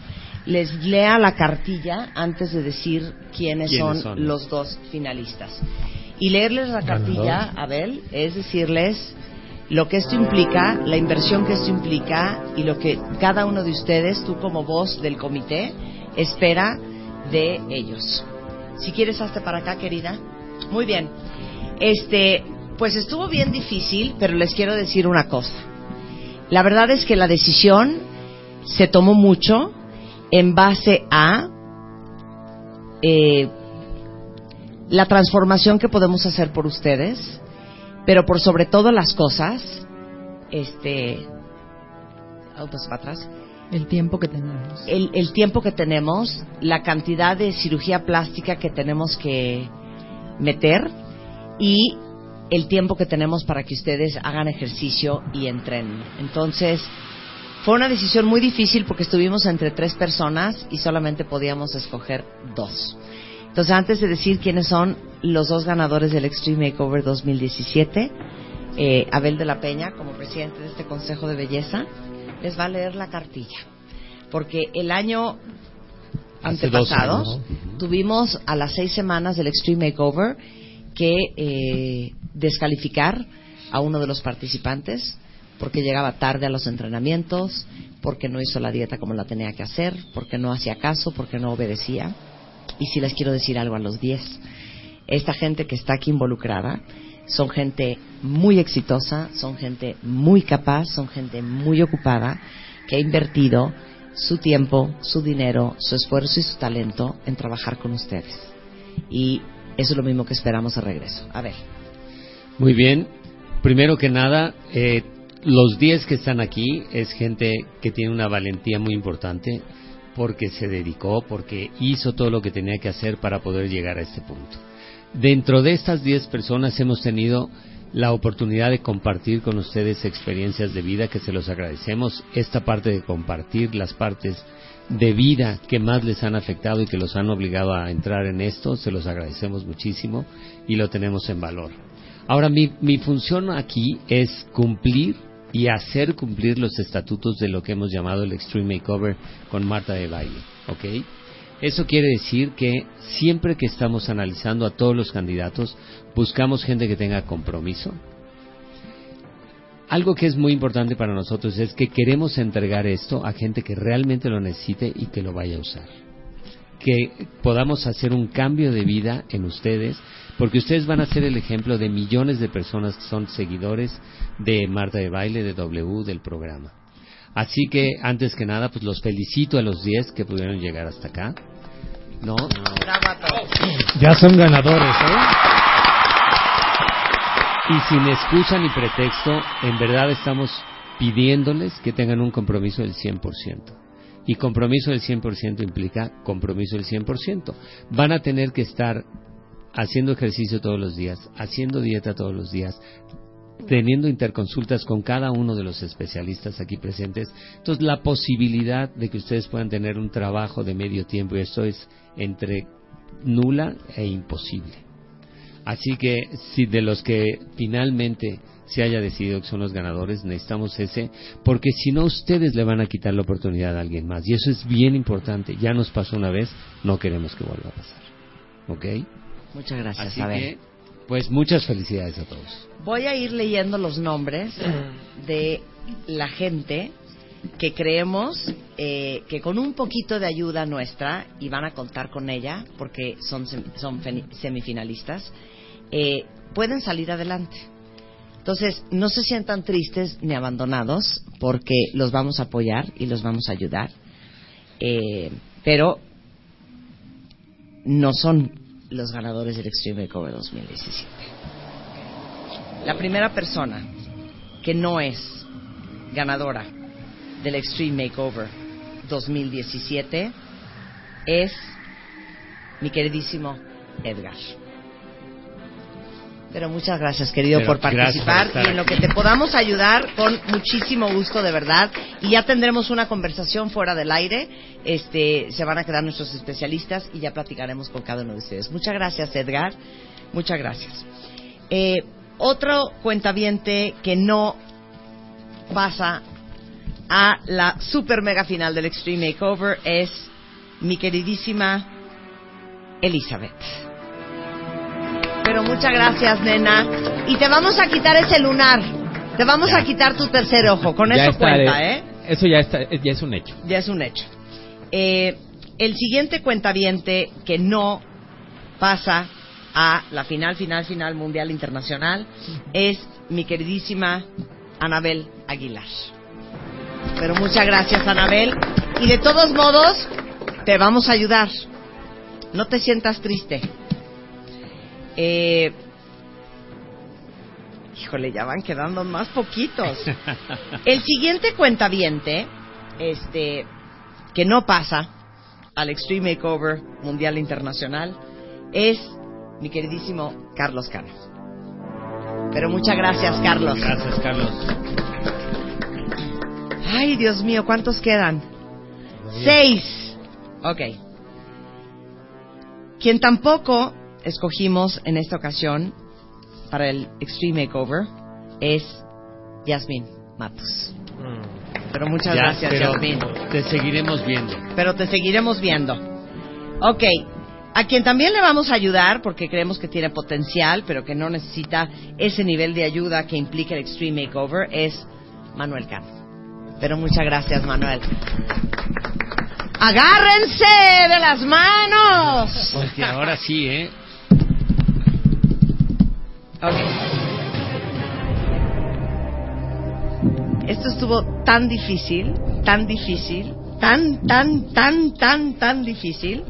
les lea la cartilla antes de decir quiénes, ¿Quiénes son, son? los dos finalistas. Y leerles la cartilla, Abel, es decirles lo que esto implica, la inversión que esto implica y lo que cada uno de ustedes, tú como voz del comité, espera de ellos. Si quieres, hazte para acá, querida. Muy bien. Este, pues estuvo bien difícil, pero les quiero decir una cosa. La verdad es que la decisión se tomó mucho en base a eh, la transformación que podemos hacer por ustedes, pero por sobre todo las cosas, este, autos para atrás, El tiempo que tenemos. el, el tiempo que tenemos, la cantidad de cirugía plástica que tenemos que meter y el tiempo que tenemos para que ustedes hagan ejercicio y entrenen. Entonces, fue una decisión muy difícil porque estuvimos entre tres personas y solamente podíamos escoger dos. Entonces, antes de decir quiénes son los dos ganadores del Extreme Makeover 2017, eh, Abel de la Peña, como presidente de este Consejo de Belleza, les va a leer la cartilla. Porque el año antepasado años, tuvimos a las seis semanas del Extreme Makeover que eh, descalificar a uno de los participantes porque llegaba tarde a los entrenamientos, porque no hizo la dieta como la tenía que hacer, porque no hacía caso, porque no obedecía. Y si les quiero decir algo a los 10, esta gente que está aquí involucrada son gente muy exitosa, son gente muy capaz, son gente muy ocupada, que ha invertido su tiempo, su dinero, su esfuerzo y su talento en trabajar con ustedes. Y eso es lo mismo que esperamos de regreso. A ver. Muy bien. Primero que nada, eh, los 10 que están aquí es gente que tiene una valentía muy importante porque se dedicó, porque hizo todo lo que tenía que hacer para poder llegar a este punto. Dentro de estas 10 personas hemos tenido la oportunidad de compartir con ustedes experiencias de vida que se los agradecemos. Esta parte de compartir las partes de vida que más les han afectado y que los han obligado a entrar en esto, se los agradecemos muchísimo y lo tenemos en valor. Ahora, mi, mi función aquí es cumplir y hacer cumplir los estatutos de lo que hemos llamado el Extreme Makeover con Marta de Baile, ¿ok? Eso quiere decir que siempre que estamos analizando a todos los candidatos, buscamos gente que tenga compromiso. Algo que es muy importante para nosotros es que queremos entregar esto a gente que realmente lo necesite y que lo vaya a usar. Que podamos hacer un cambio de vida en ustedes, porque ustedes van a ser el ejemplo de millones de personas que son seguidores de Marta de Baile, de W, del programa. Así que, antes que nada, pues los felicito a los 10 que pudieron llegar hasta acá. ¿No? Ya son ganadores, ¿eh? Y sin excusa ni pretexto, en verdad estamos pidiéndoles que tengan un compromiso del 100%. Y compromiso del 100% implica compromiso del 100%. Van a tener que estar haciendo ejercicio todos los días, haciendo dieta todos los días, teniendo interconsultas con cada uno de los especialistas aquí presentes. Entonces, la posibilidad de que ustedes puedan tener un trabajo de medio tiempo, y esto es entre nula e imposible. Así que, si de los que finalmente se haya decidido que son los ganadores, necesitamos ese, porque si no, ustedes le van a quitar la oportunidad a alguien más. Y eso es bien importante. Ya nos pasó una vez, no queremos que vuelva a pasar. ¿Ok? Muchas gracias, Así que, pues muchas felicidades a todos. Voy a ir leyendo los nombres de la gente que creemos eh, que con un poquito de ayuda nuestra, y van a contar con ella porque son, son semifinalistas, eh, pueden salir adelante. Entonces, no se sientan tristes ni abandonados porque los vamos a apoyar y los vamos a ayudar. Eh, pero no son los ganadores del Extreme Makeover 2017. La primera persona que no es ganadora del Extreme Makeover 2017 es mi queridísimo Edgar. Pero muchas gracias, querido, Pero por participar y en lo que te podamos ayudar con muchísimo gusto, de verdad. Y ya tendremos una conversación fuera del aire. Este, se van a quedar nuestros especialistas y ya platicaremos con cada uno de ustedes. Muchas gracias, Edgar. Muchas gracias. Eh, otro cuentaviente que no pasa a la super mega final del Extreme Makeover es mi queridísima Elizabeth. Pero muchas gracias, nena. Y te vamos a quitar ese lunar. Te vamos a quitar tu tercer ojo. Con Ya eso está, cuenta, eh, ¿eh? Eso ya, está, ya es un hecho. Ya es un hecho. Eh, el siguiente cuentaviente que no pasa a la final, final, final mundial internacional es mi queridísima Anabel Aguilar. Pero muchas gracias, Anabel. Y de todos modos, te vamos a ayudar. No te sientas triste. Eh, híjole, ya van quedando más poquitos. El siguiente cuentaviente, este, que no pasa al Extreme Makeover Mundial Internacional, es mi queridísimo Carlos Cano. Pero muchas gracias, Carlos. Gracias, Carlos. Ay, Dios mío, ¿cuántos quedan? Seis. Ok. Quien tampoco escogimos en esta ocasión para el Extreme Makeover es Yasmín Matos. Pero muchas Ya, gracias, pero. Te seguiremos viendo. Pero te seguiremos viendo. Ok. A quien también le vamos a ayudar, porque creemos que tiene potencial, pero que no necesita ese nivel de ayuda que implica el Extreme Makeover, es Manuel Cano. Pero muchas gracias, Manuel. ¡Agárrense de las manos! Porque ahora sí, ¿eh? Esto estuvo tan difícil, tan difícil, tan, tan, tan, tan, tan difícil.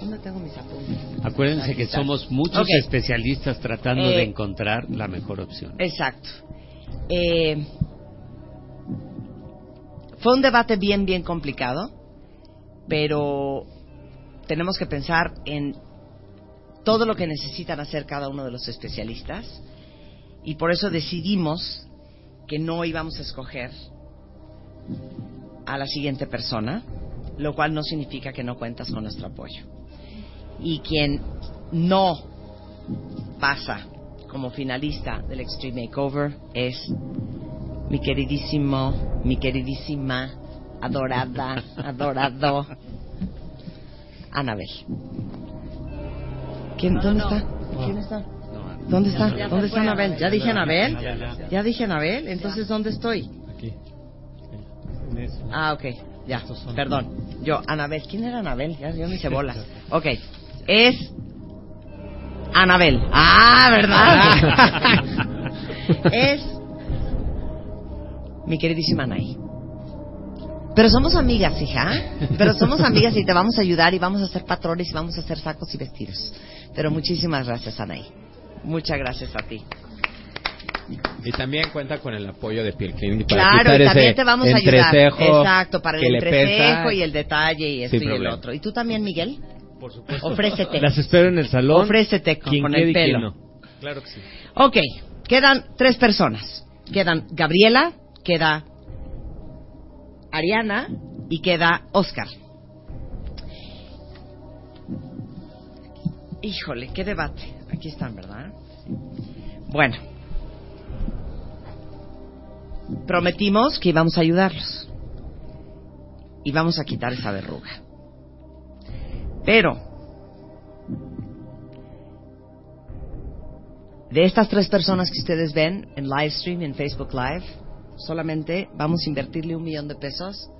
¿Dónde tengo mis apuntes? Acuérdense que somos muchos especialistas tratando Eh, de encontrar la mejor opción. Exacto. Eh, fue un debate bien, bien complicado, pero tenemos que pensar en todo lo que necesitan hacer cada uno de los especialistas y por eso decidimos que no íbamos a escoger a la siguiente persona, lo cual no significa que no cuentas con nuestro apoyo. Y quien no pasa como finalista del Extreme Makeover es mi queridísimo, mi queridísima, adorada, adorado, Anabel. ¿Quién, ¿Dónde está? ¿Quién está? ¿Dónde está? Ya ¿Dónde está Anabel? ¿Ya dije Anabel? ¿Ya dije Anabel? Entonces, ¿dónde estoy? Aquí. Ah, ok, ya, perdón. Yo, Anabel, ¿quién era Anabel? Ya, yo me hice bolas. Ok, es Anabel. Ah, ¿verdad? es mi queridísima Anaí. Pero somos amigas, hija. Pero somos amigas y te vamos a ayudar y vamos a hacer patrones y vamos a hacer sacos y vestidos. Pero muchísimas gracias, Anaí. Muchas gracias a ti. Y también cuenta con el apoyo de Piel Clinic para Claro, y también te vamos a ayudar. Exacto, para el entrecejo y el detalle y esto y el otro. ¿Y tú también, Miguel? Por supuesto. Ofrécete. Las espero en el salón. Ofrécete con, con el pelo. no. Claro que sí. Ok, quedan tres personas. Quedan Gabriela, queda Ariana y queda Oscar. Híjole, qué debate. Aquí están, ¿verdad? Bueno. Prometimos que íbamos a ayudarlos. Y vamos a quitar esa verruga. Pero, de estas tres personas que ustedes ven en live stream, en Facebook Live, solamente vamos a invertirle un millón de pesos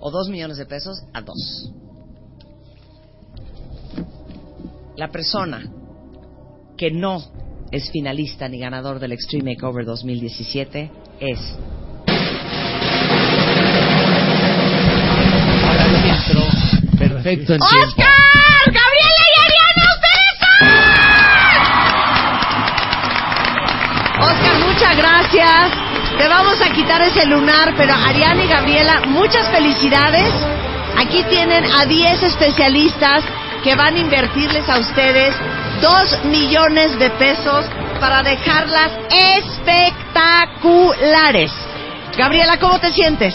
o dos millones de pesos a dos. La persona que no es finalista ni ganador del Extreme Makeover 2017 es. Perfecto en tiempo. ¡Oscar! ¡Gabriela y Ariana, ustedes Oscar, muchas gracias. Te vamos a quitar ese lunar, pero Ariana y Gabriela, muchas felicidades. Aquí tienen a 10 especialistas que van a invertirles a ustedes 2 millones de pesos para dejarlas espectaculares. Gabriela, ¿cómo te sientes?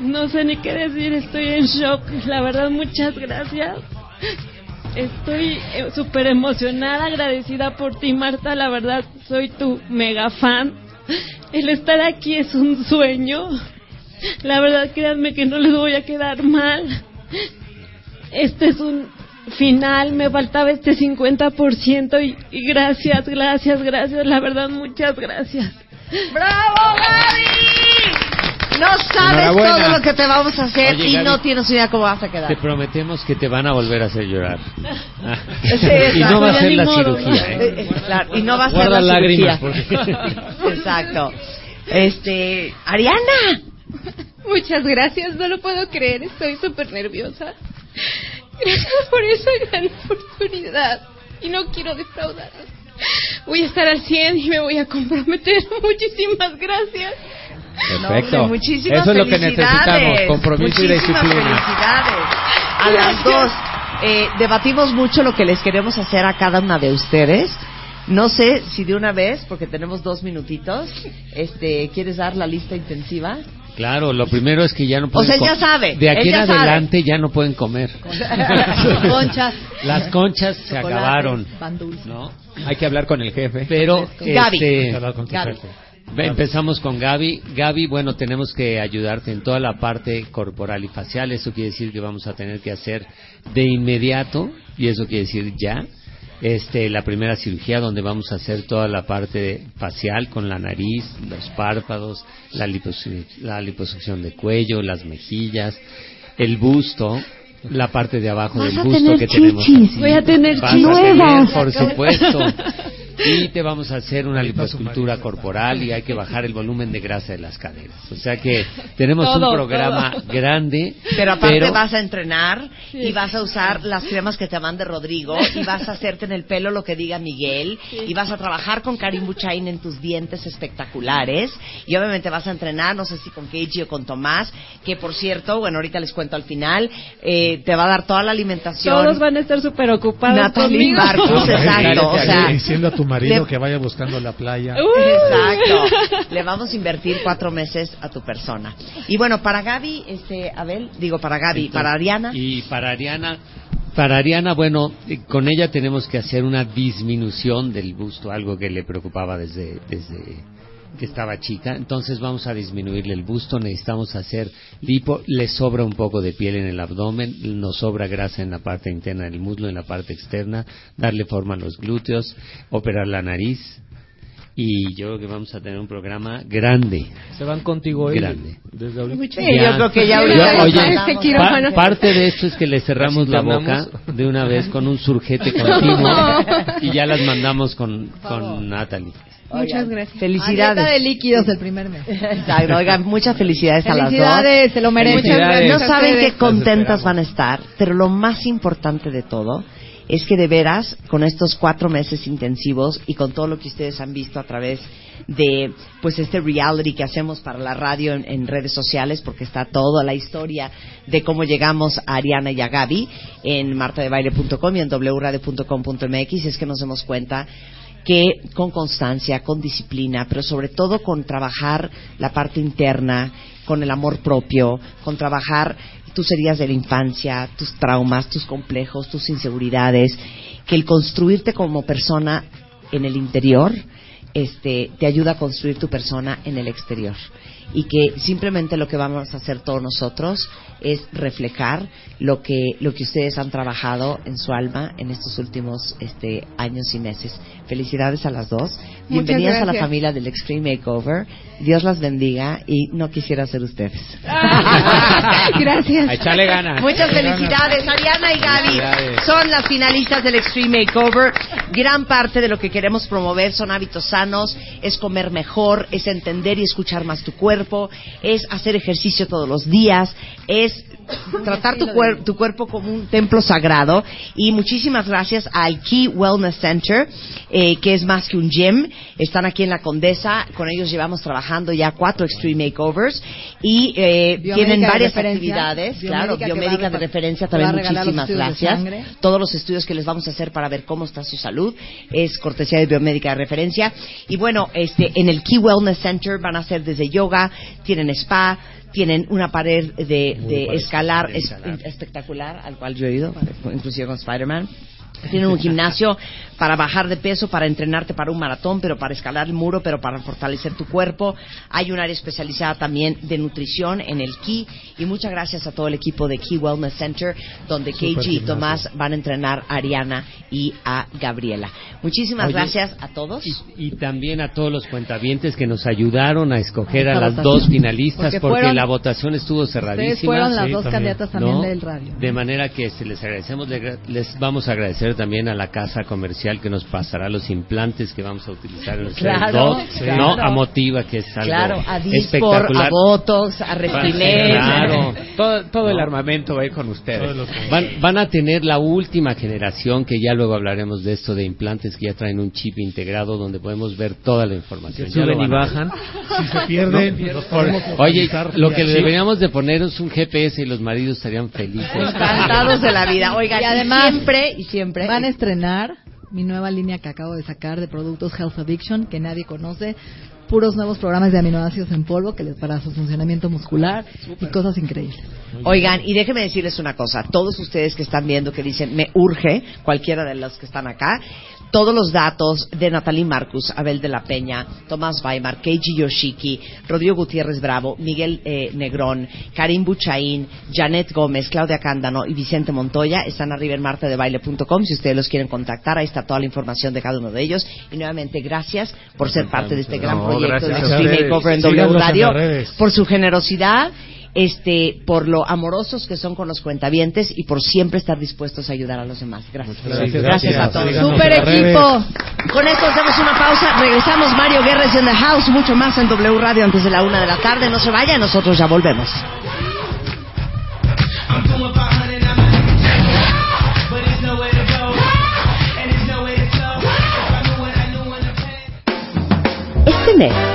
No sé ni qué decir, estoy en shock. La verdad, muchas gracias. Estoy eh, súper emocionada, agradecida por ti, Marta. La verdad, soy tu mega fan. El estar aquí es un sueño. La verdad, créanme que no les voy a quedar mal. Este es un final, me faltaba este 50% y, y gracias, gracias, gracias. La verdad, muchas gracias. ¡Bravo, Gaby! No sabes todo lo que te vamos a hacer Oye, y Gaby. no tienes idea cómo vas a quedar. Te prometemos que te van a volver a hacer llorar. Sí, y no va a ser la modo, cirugía, ¿no? ¿eh? Claro, y no va a ser la lágrimas, cirugía. porque- Exacto. Este, Ariana. Muchas gracias, no lo puedo creer, estoy súper nerviosa. Gracias por esa gran oportunidad y no quiero defraudaros. Voy a estar al 100 y me voy a comprometer. Muchísimas gracias. Perfecto. No, hombre, muchísimas Eso es lo que necesitamos, compromiso y disciplina. felicidades. A las dos. Eh, debatimos mucho lo que les queremos hacer a cada una de ustedes. No sé si de una vez, porque tenemos dos minutitos, este, ¿quieres dar la lista intensiva? Claro, lo primero es que ya no O pueden sea, co- ya sabe, De aquí en sabe. adelante ya no pueden comer. Conchas. Las conchas se acabaron. pan dulce. ¿no? Hay que hablar con el jefe. Pero Gaby. este, Hablar con tu Gaby. jefe. Empezamos con Gaby. Gaby, bueno, tenemos que ayudarte en toda la parte corporal y facial. Eso quiere decir que vamos a tener que hacer de inmediato, y eso quiere decir ya, este, la primera cirugía donde vamos a hacer toda la parte facial con la nariz, los párpados, la, liposu- la liposucción de cuello, las mejillas, el busto. La parte de abajo Vas del busto que tenemos. chichis. Voy a tener Vas chichis. a tener, por supuesto. Y te vamos a hacer una liposcultura corporal y hay que bajar el volumen de grasa de las caderas. O sea que tenemos Todo, un programa todo. grande. Pero aparte pero- vas a entrenar y vas a usar las cremas que te mande Rodrigo y vas a hacerte en el pelo lo que diga Miguel y vas a trabajar con Karim Buchain en tus dientes espectaculares y obviamente vas a entrenar, no sé si con Keiji o con Tomás, que por cierto, bueno, ahorita les cuento al final, eh, te va a dar toda la alimentación. Todos van a estar súper ocupados Natalie conmigo. Exacto, o sea, diciendo a tu marido le- que vaya buscando la playa. Exacto. Le vamos a invertir cuatro meses a tu persona. Y bueno, para Gaby, este, Abel, digo para Gaby, Entonces, para Ariana. Y para Ariana, para Ariana, bueno, eh, con ella tenemos que hacer una disminución del busto, algo que le preocupaba desde, desde que estaba chica. Entonces vamos a disminuirle el busto, necesitamos hacer lipo, le sobra un poco de piel en el abdomen, nos sobra grasa en la parte interna del muslo, en la parte externa, darle forma a los glúteos, operar la nariz. Y yo creo que vamos a tener un programa grande. Se van contigo hoy. Grande. Desde ahorita. Sí, yo creo que ya ahorita oye. Este pa- parte de esto es que le cerramos la boca de una vez con un surjete continuo y ya las mandamos con, con Natalie. Muchas gracias. A dieta de Felicidades. líquidos el primer mes. Exacto, oigan, muchas felicidades, a las dos. Felicidades, se lo merecen. Felicidades. No saben qué contentas van a estar, pero lo más importante de todo es que de veras, con estos cuatro meses intensivos y con todo lo que ustedes han visto a través de pues este reality que hacemos para la radio en, redes sociales, porque está toda la historia de cómo llegamos a Ariana y a Gaby en martadebaile.com y en wradio.com.mx, es que nos damos cuenta que con constancia, con disciplina, pero sobre todo con trabajar la parte interna, con el amor propio, con trabajar tus heridas de la infancia, tus traumas, tus complejos, tus inseguridades, que el construirte como persona en el interior este, te ayuda a construir tu persona en el exterior. Y que simplemente lo que vamos a hacer todos nosotros es reflejar lo que, lo que ustedes han trabajado en su alma en estos últimos este, años y meses. Felicidades a las dos. Bienvenidas a la familia del Extreme Makeover. Dios las bendiga y no quisiera ser ustedes. Gracias. A echarle ganas. Muchas felicidades, Ariana y Gaby. Son las finalistas del Extreme Makeover. Gran parte de lo que queremos promover son hábitos sanos, es comer mejor, es entender y escuchar más tu cuerpo, es hacer ejercicio todos los días, es tratar tu, cuer- tu cuerpo como un templo sagrado. Y muchísimas gracias al Key Wellness Center, eh, que es más que un gym. Están aquí en la Condesa. Con ellos llevamos trabajando ya cuatro Extreme Makeovers y eh, tienen varias actividades. Biomédica claro, biomédica de referencia también. Muchísimas gracias. Todos los estudios que les vamos a hacer para ver cómo está su salud es cortesía de biomédica de referencia. Y bueno, este, en el Key Wellness Center van a hacer desde yoga, tienen spa, tienen una pared de, de escalar, es- escalar. espectacular, al cual yo he ido, inclusive con Spider-Man. Tienen un gimnasio para bajar de peso, para entrenarte para un maratón, pero para escalar el muro, pero para fortalecer tu cuerpo. Hay un área especializada también de nutrición en el Key. Y muchas gracias a todo el equipo de Key Wellness Center, donde Super KG y. Tomás van a entrenar a Ariana y a Gabriela. Muchísimas Oye, gracias a todos. Y, y también a todos los cuentavientes que nos ayudaron a escoger a las votación. dos finalistas Porque porque, fueron- la votación estuvo cerradísima. Ustedes fueron las Sí, dos también. candidatas también ¿No? del radio. De manera que se les agradecemos, le- les vamos a agradecer también a la casa comercial que nos pasará los implantes que vamos a utilizar en ustedes Claro, dos. claro. No, a Motiva, que es algo Claro, a Dispor, espectacular. a Botox, a Respilet. Claro. Todo, todo el armamento va a ir con ustedes. Van, van a tener la última generación, que ya luego hablaremos de esto, de implantes que ya traen un chip integrado donde podemos ver toda la información. Lo suben y bajan. Si se pierden, No, Oye, lo que vía deberíamos de poner es un GPS y los maridos estarían felices. Encantados de la vida. Oigan, y además siempre y siempre van a estrenar mi nueva línea que acabo de sacar de productos Health Addiction que nadie conoce. Puros nuevos programas de aminoácidos en polvo que les para su funcionamiento muscular y cosas increíbles. Oigan, y déjenme decirles una cosa. Todos ustedes que están viendo que dicen, me urge, cualquiera de los que están acá, todos los datos de Natalie Marcus, Abel de la Peña, Tomás Weimar, Keiji Yoshiki, Rodrigo Gutiérrez Bravo, Miguel eh, Negrón, Karim Buchaín, Janet Gómez, Claudia Cándano y Vicente Montoya están arriba en martadebaile.com. Si ustedes los quieren contactar, ahí está toda la información de cada uno de ellos. Y nuevamente, gracias por ser parte de este gran No, proyecto de Extreme ustedes. Makeover en W Radio, por su generosidad este, por lo amorosos que son con los cuentavientes y por siempre estar dispuestos a ayudar a los demás. Gracias. gracias. Gracias, a todos. ¡Super en equipo! Con esto hacemos una pausa. Regresamos. Mario Guerres in the house. Mucho más en W Radio antes de la una de la tarde. No se vaya. Nosotros ya volvemos. Este mes,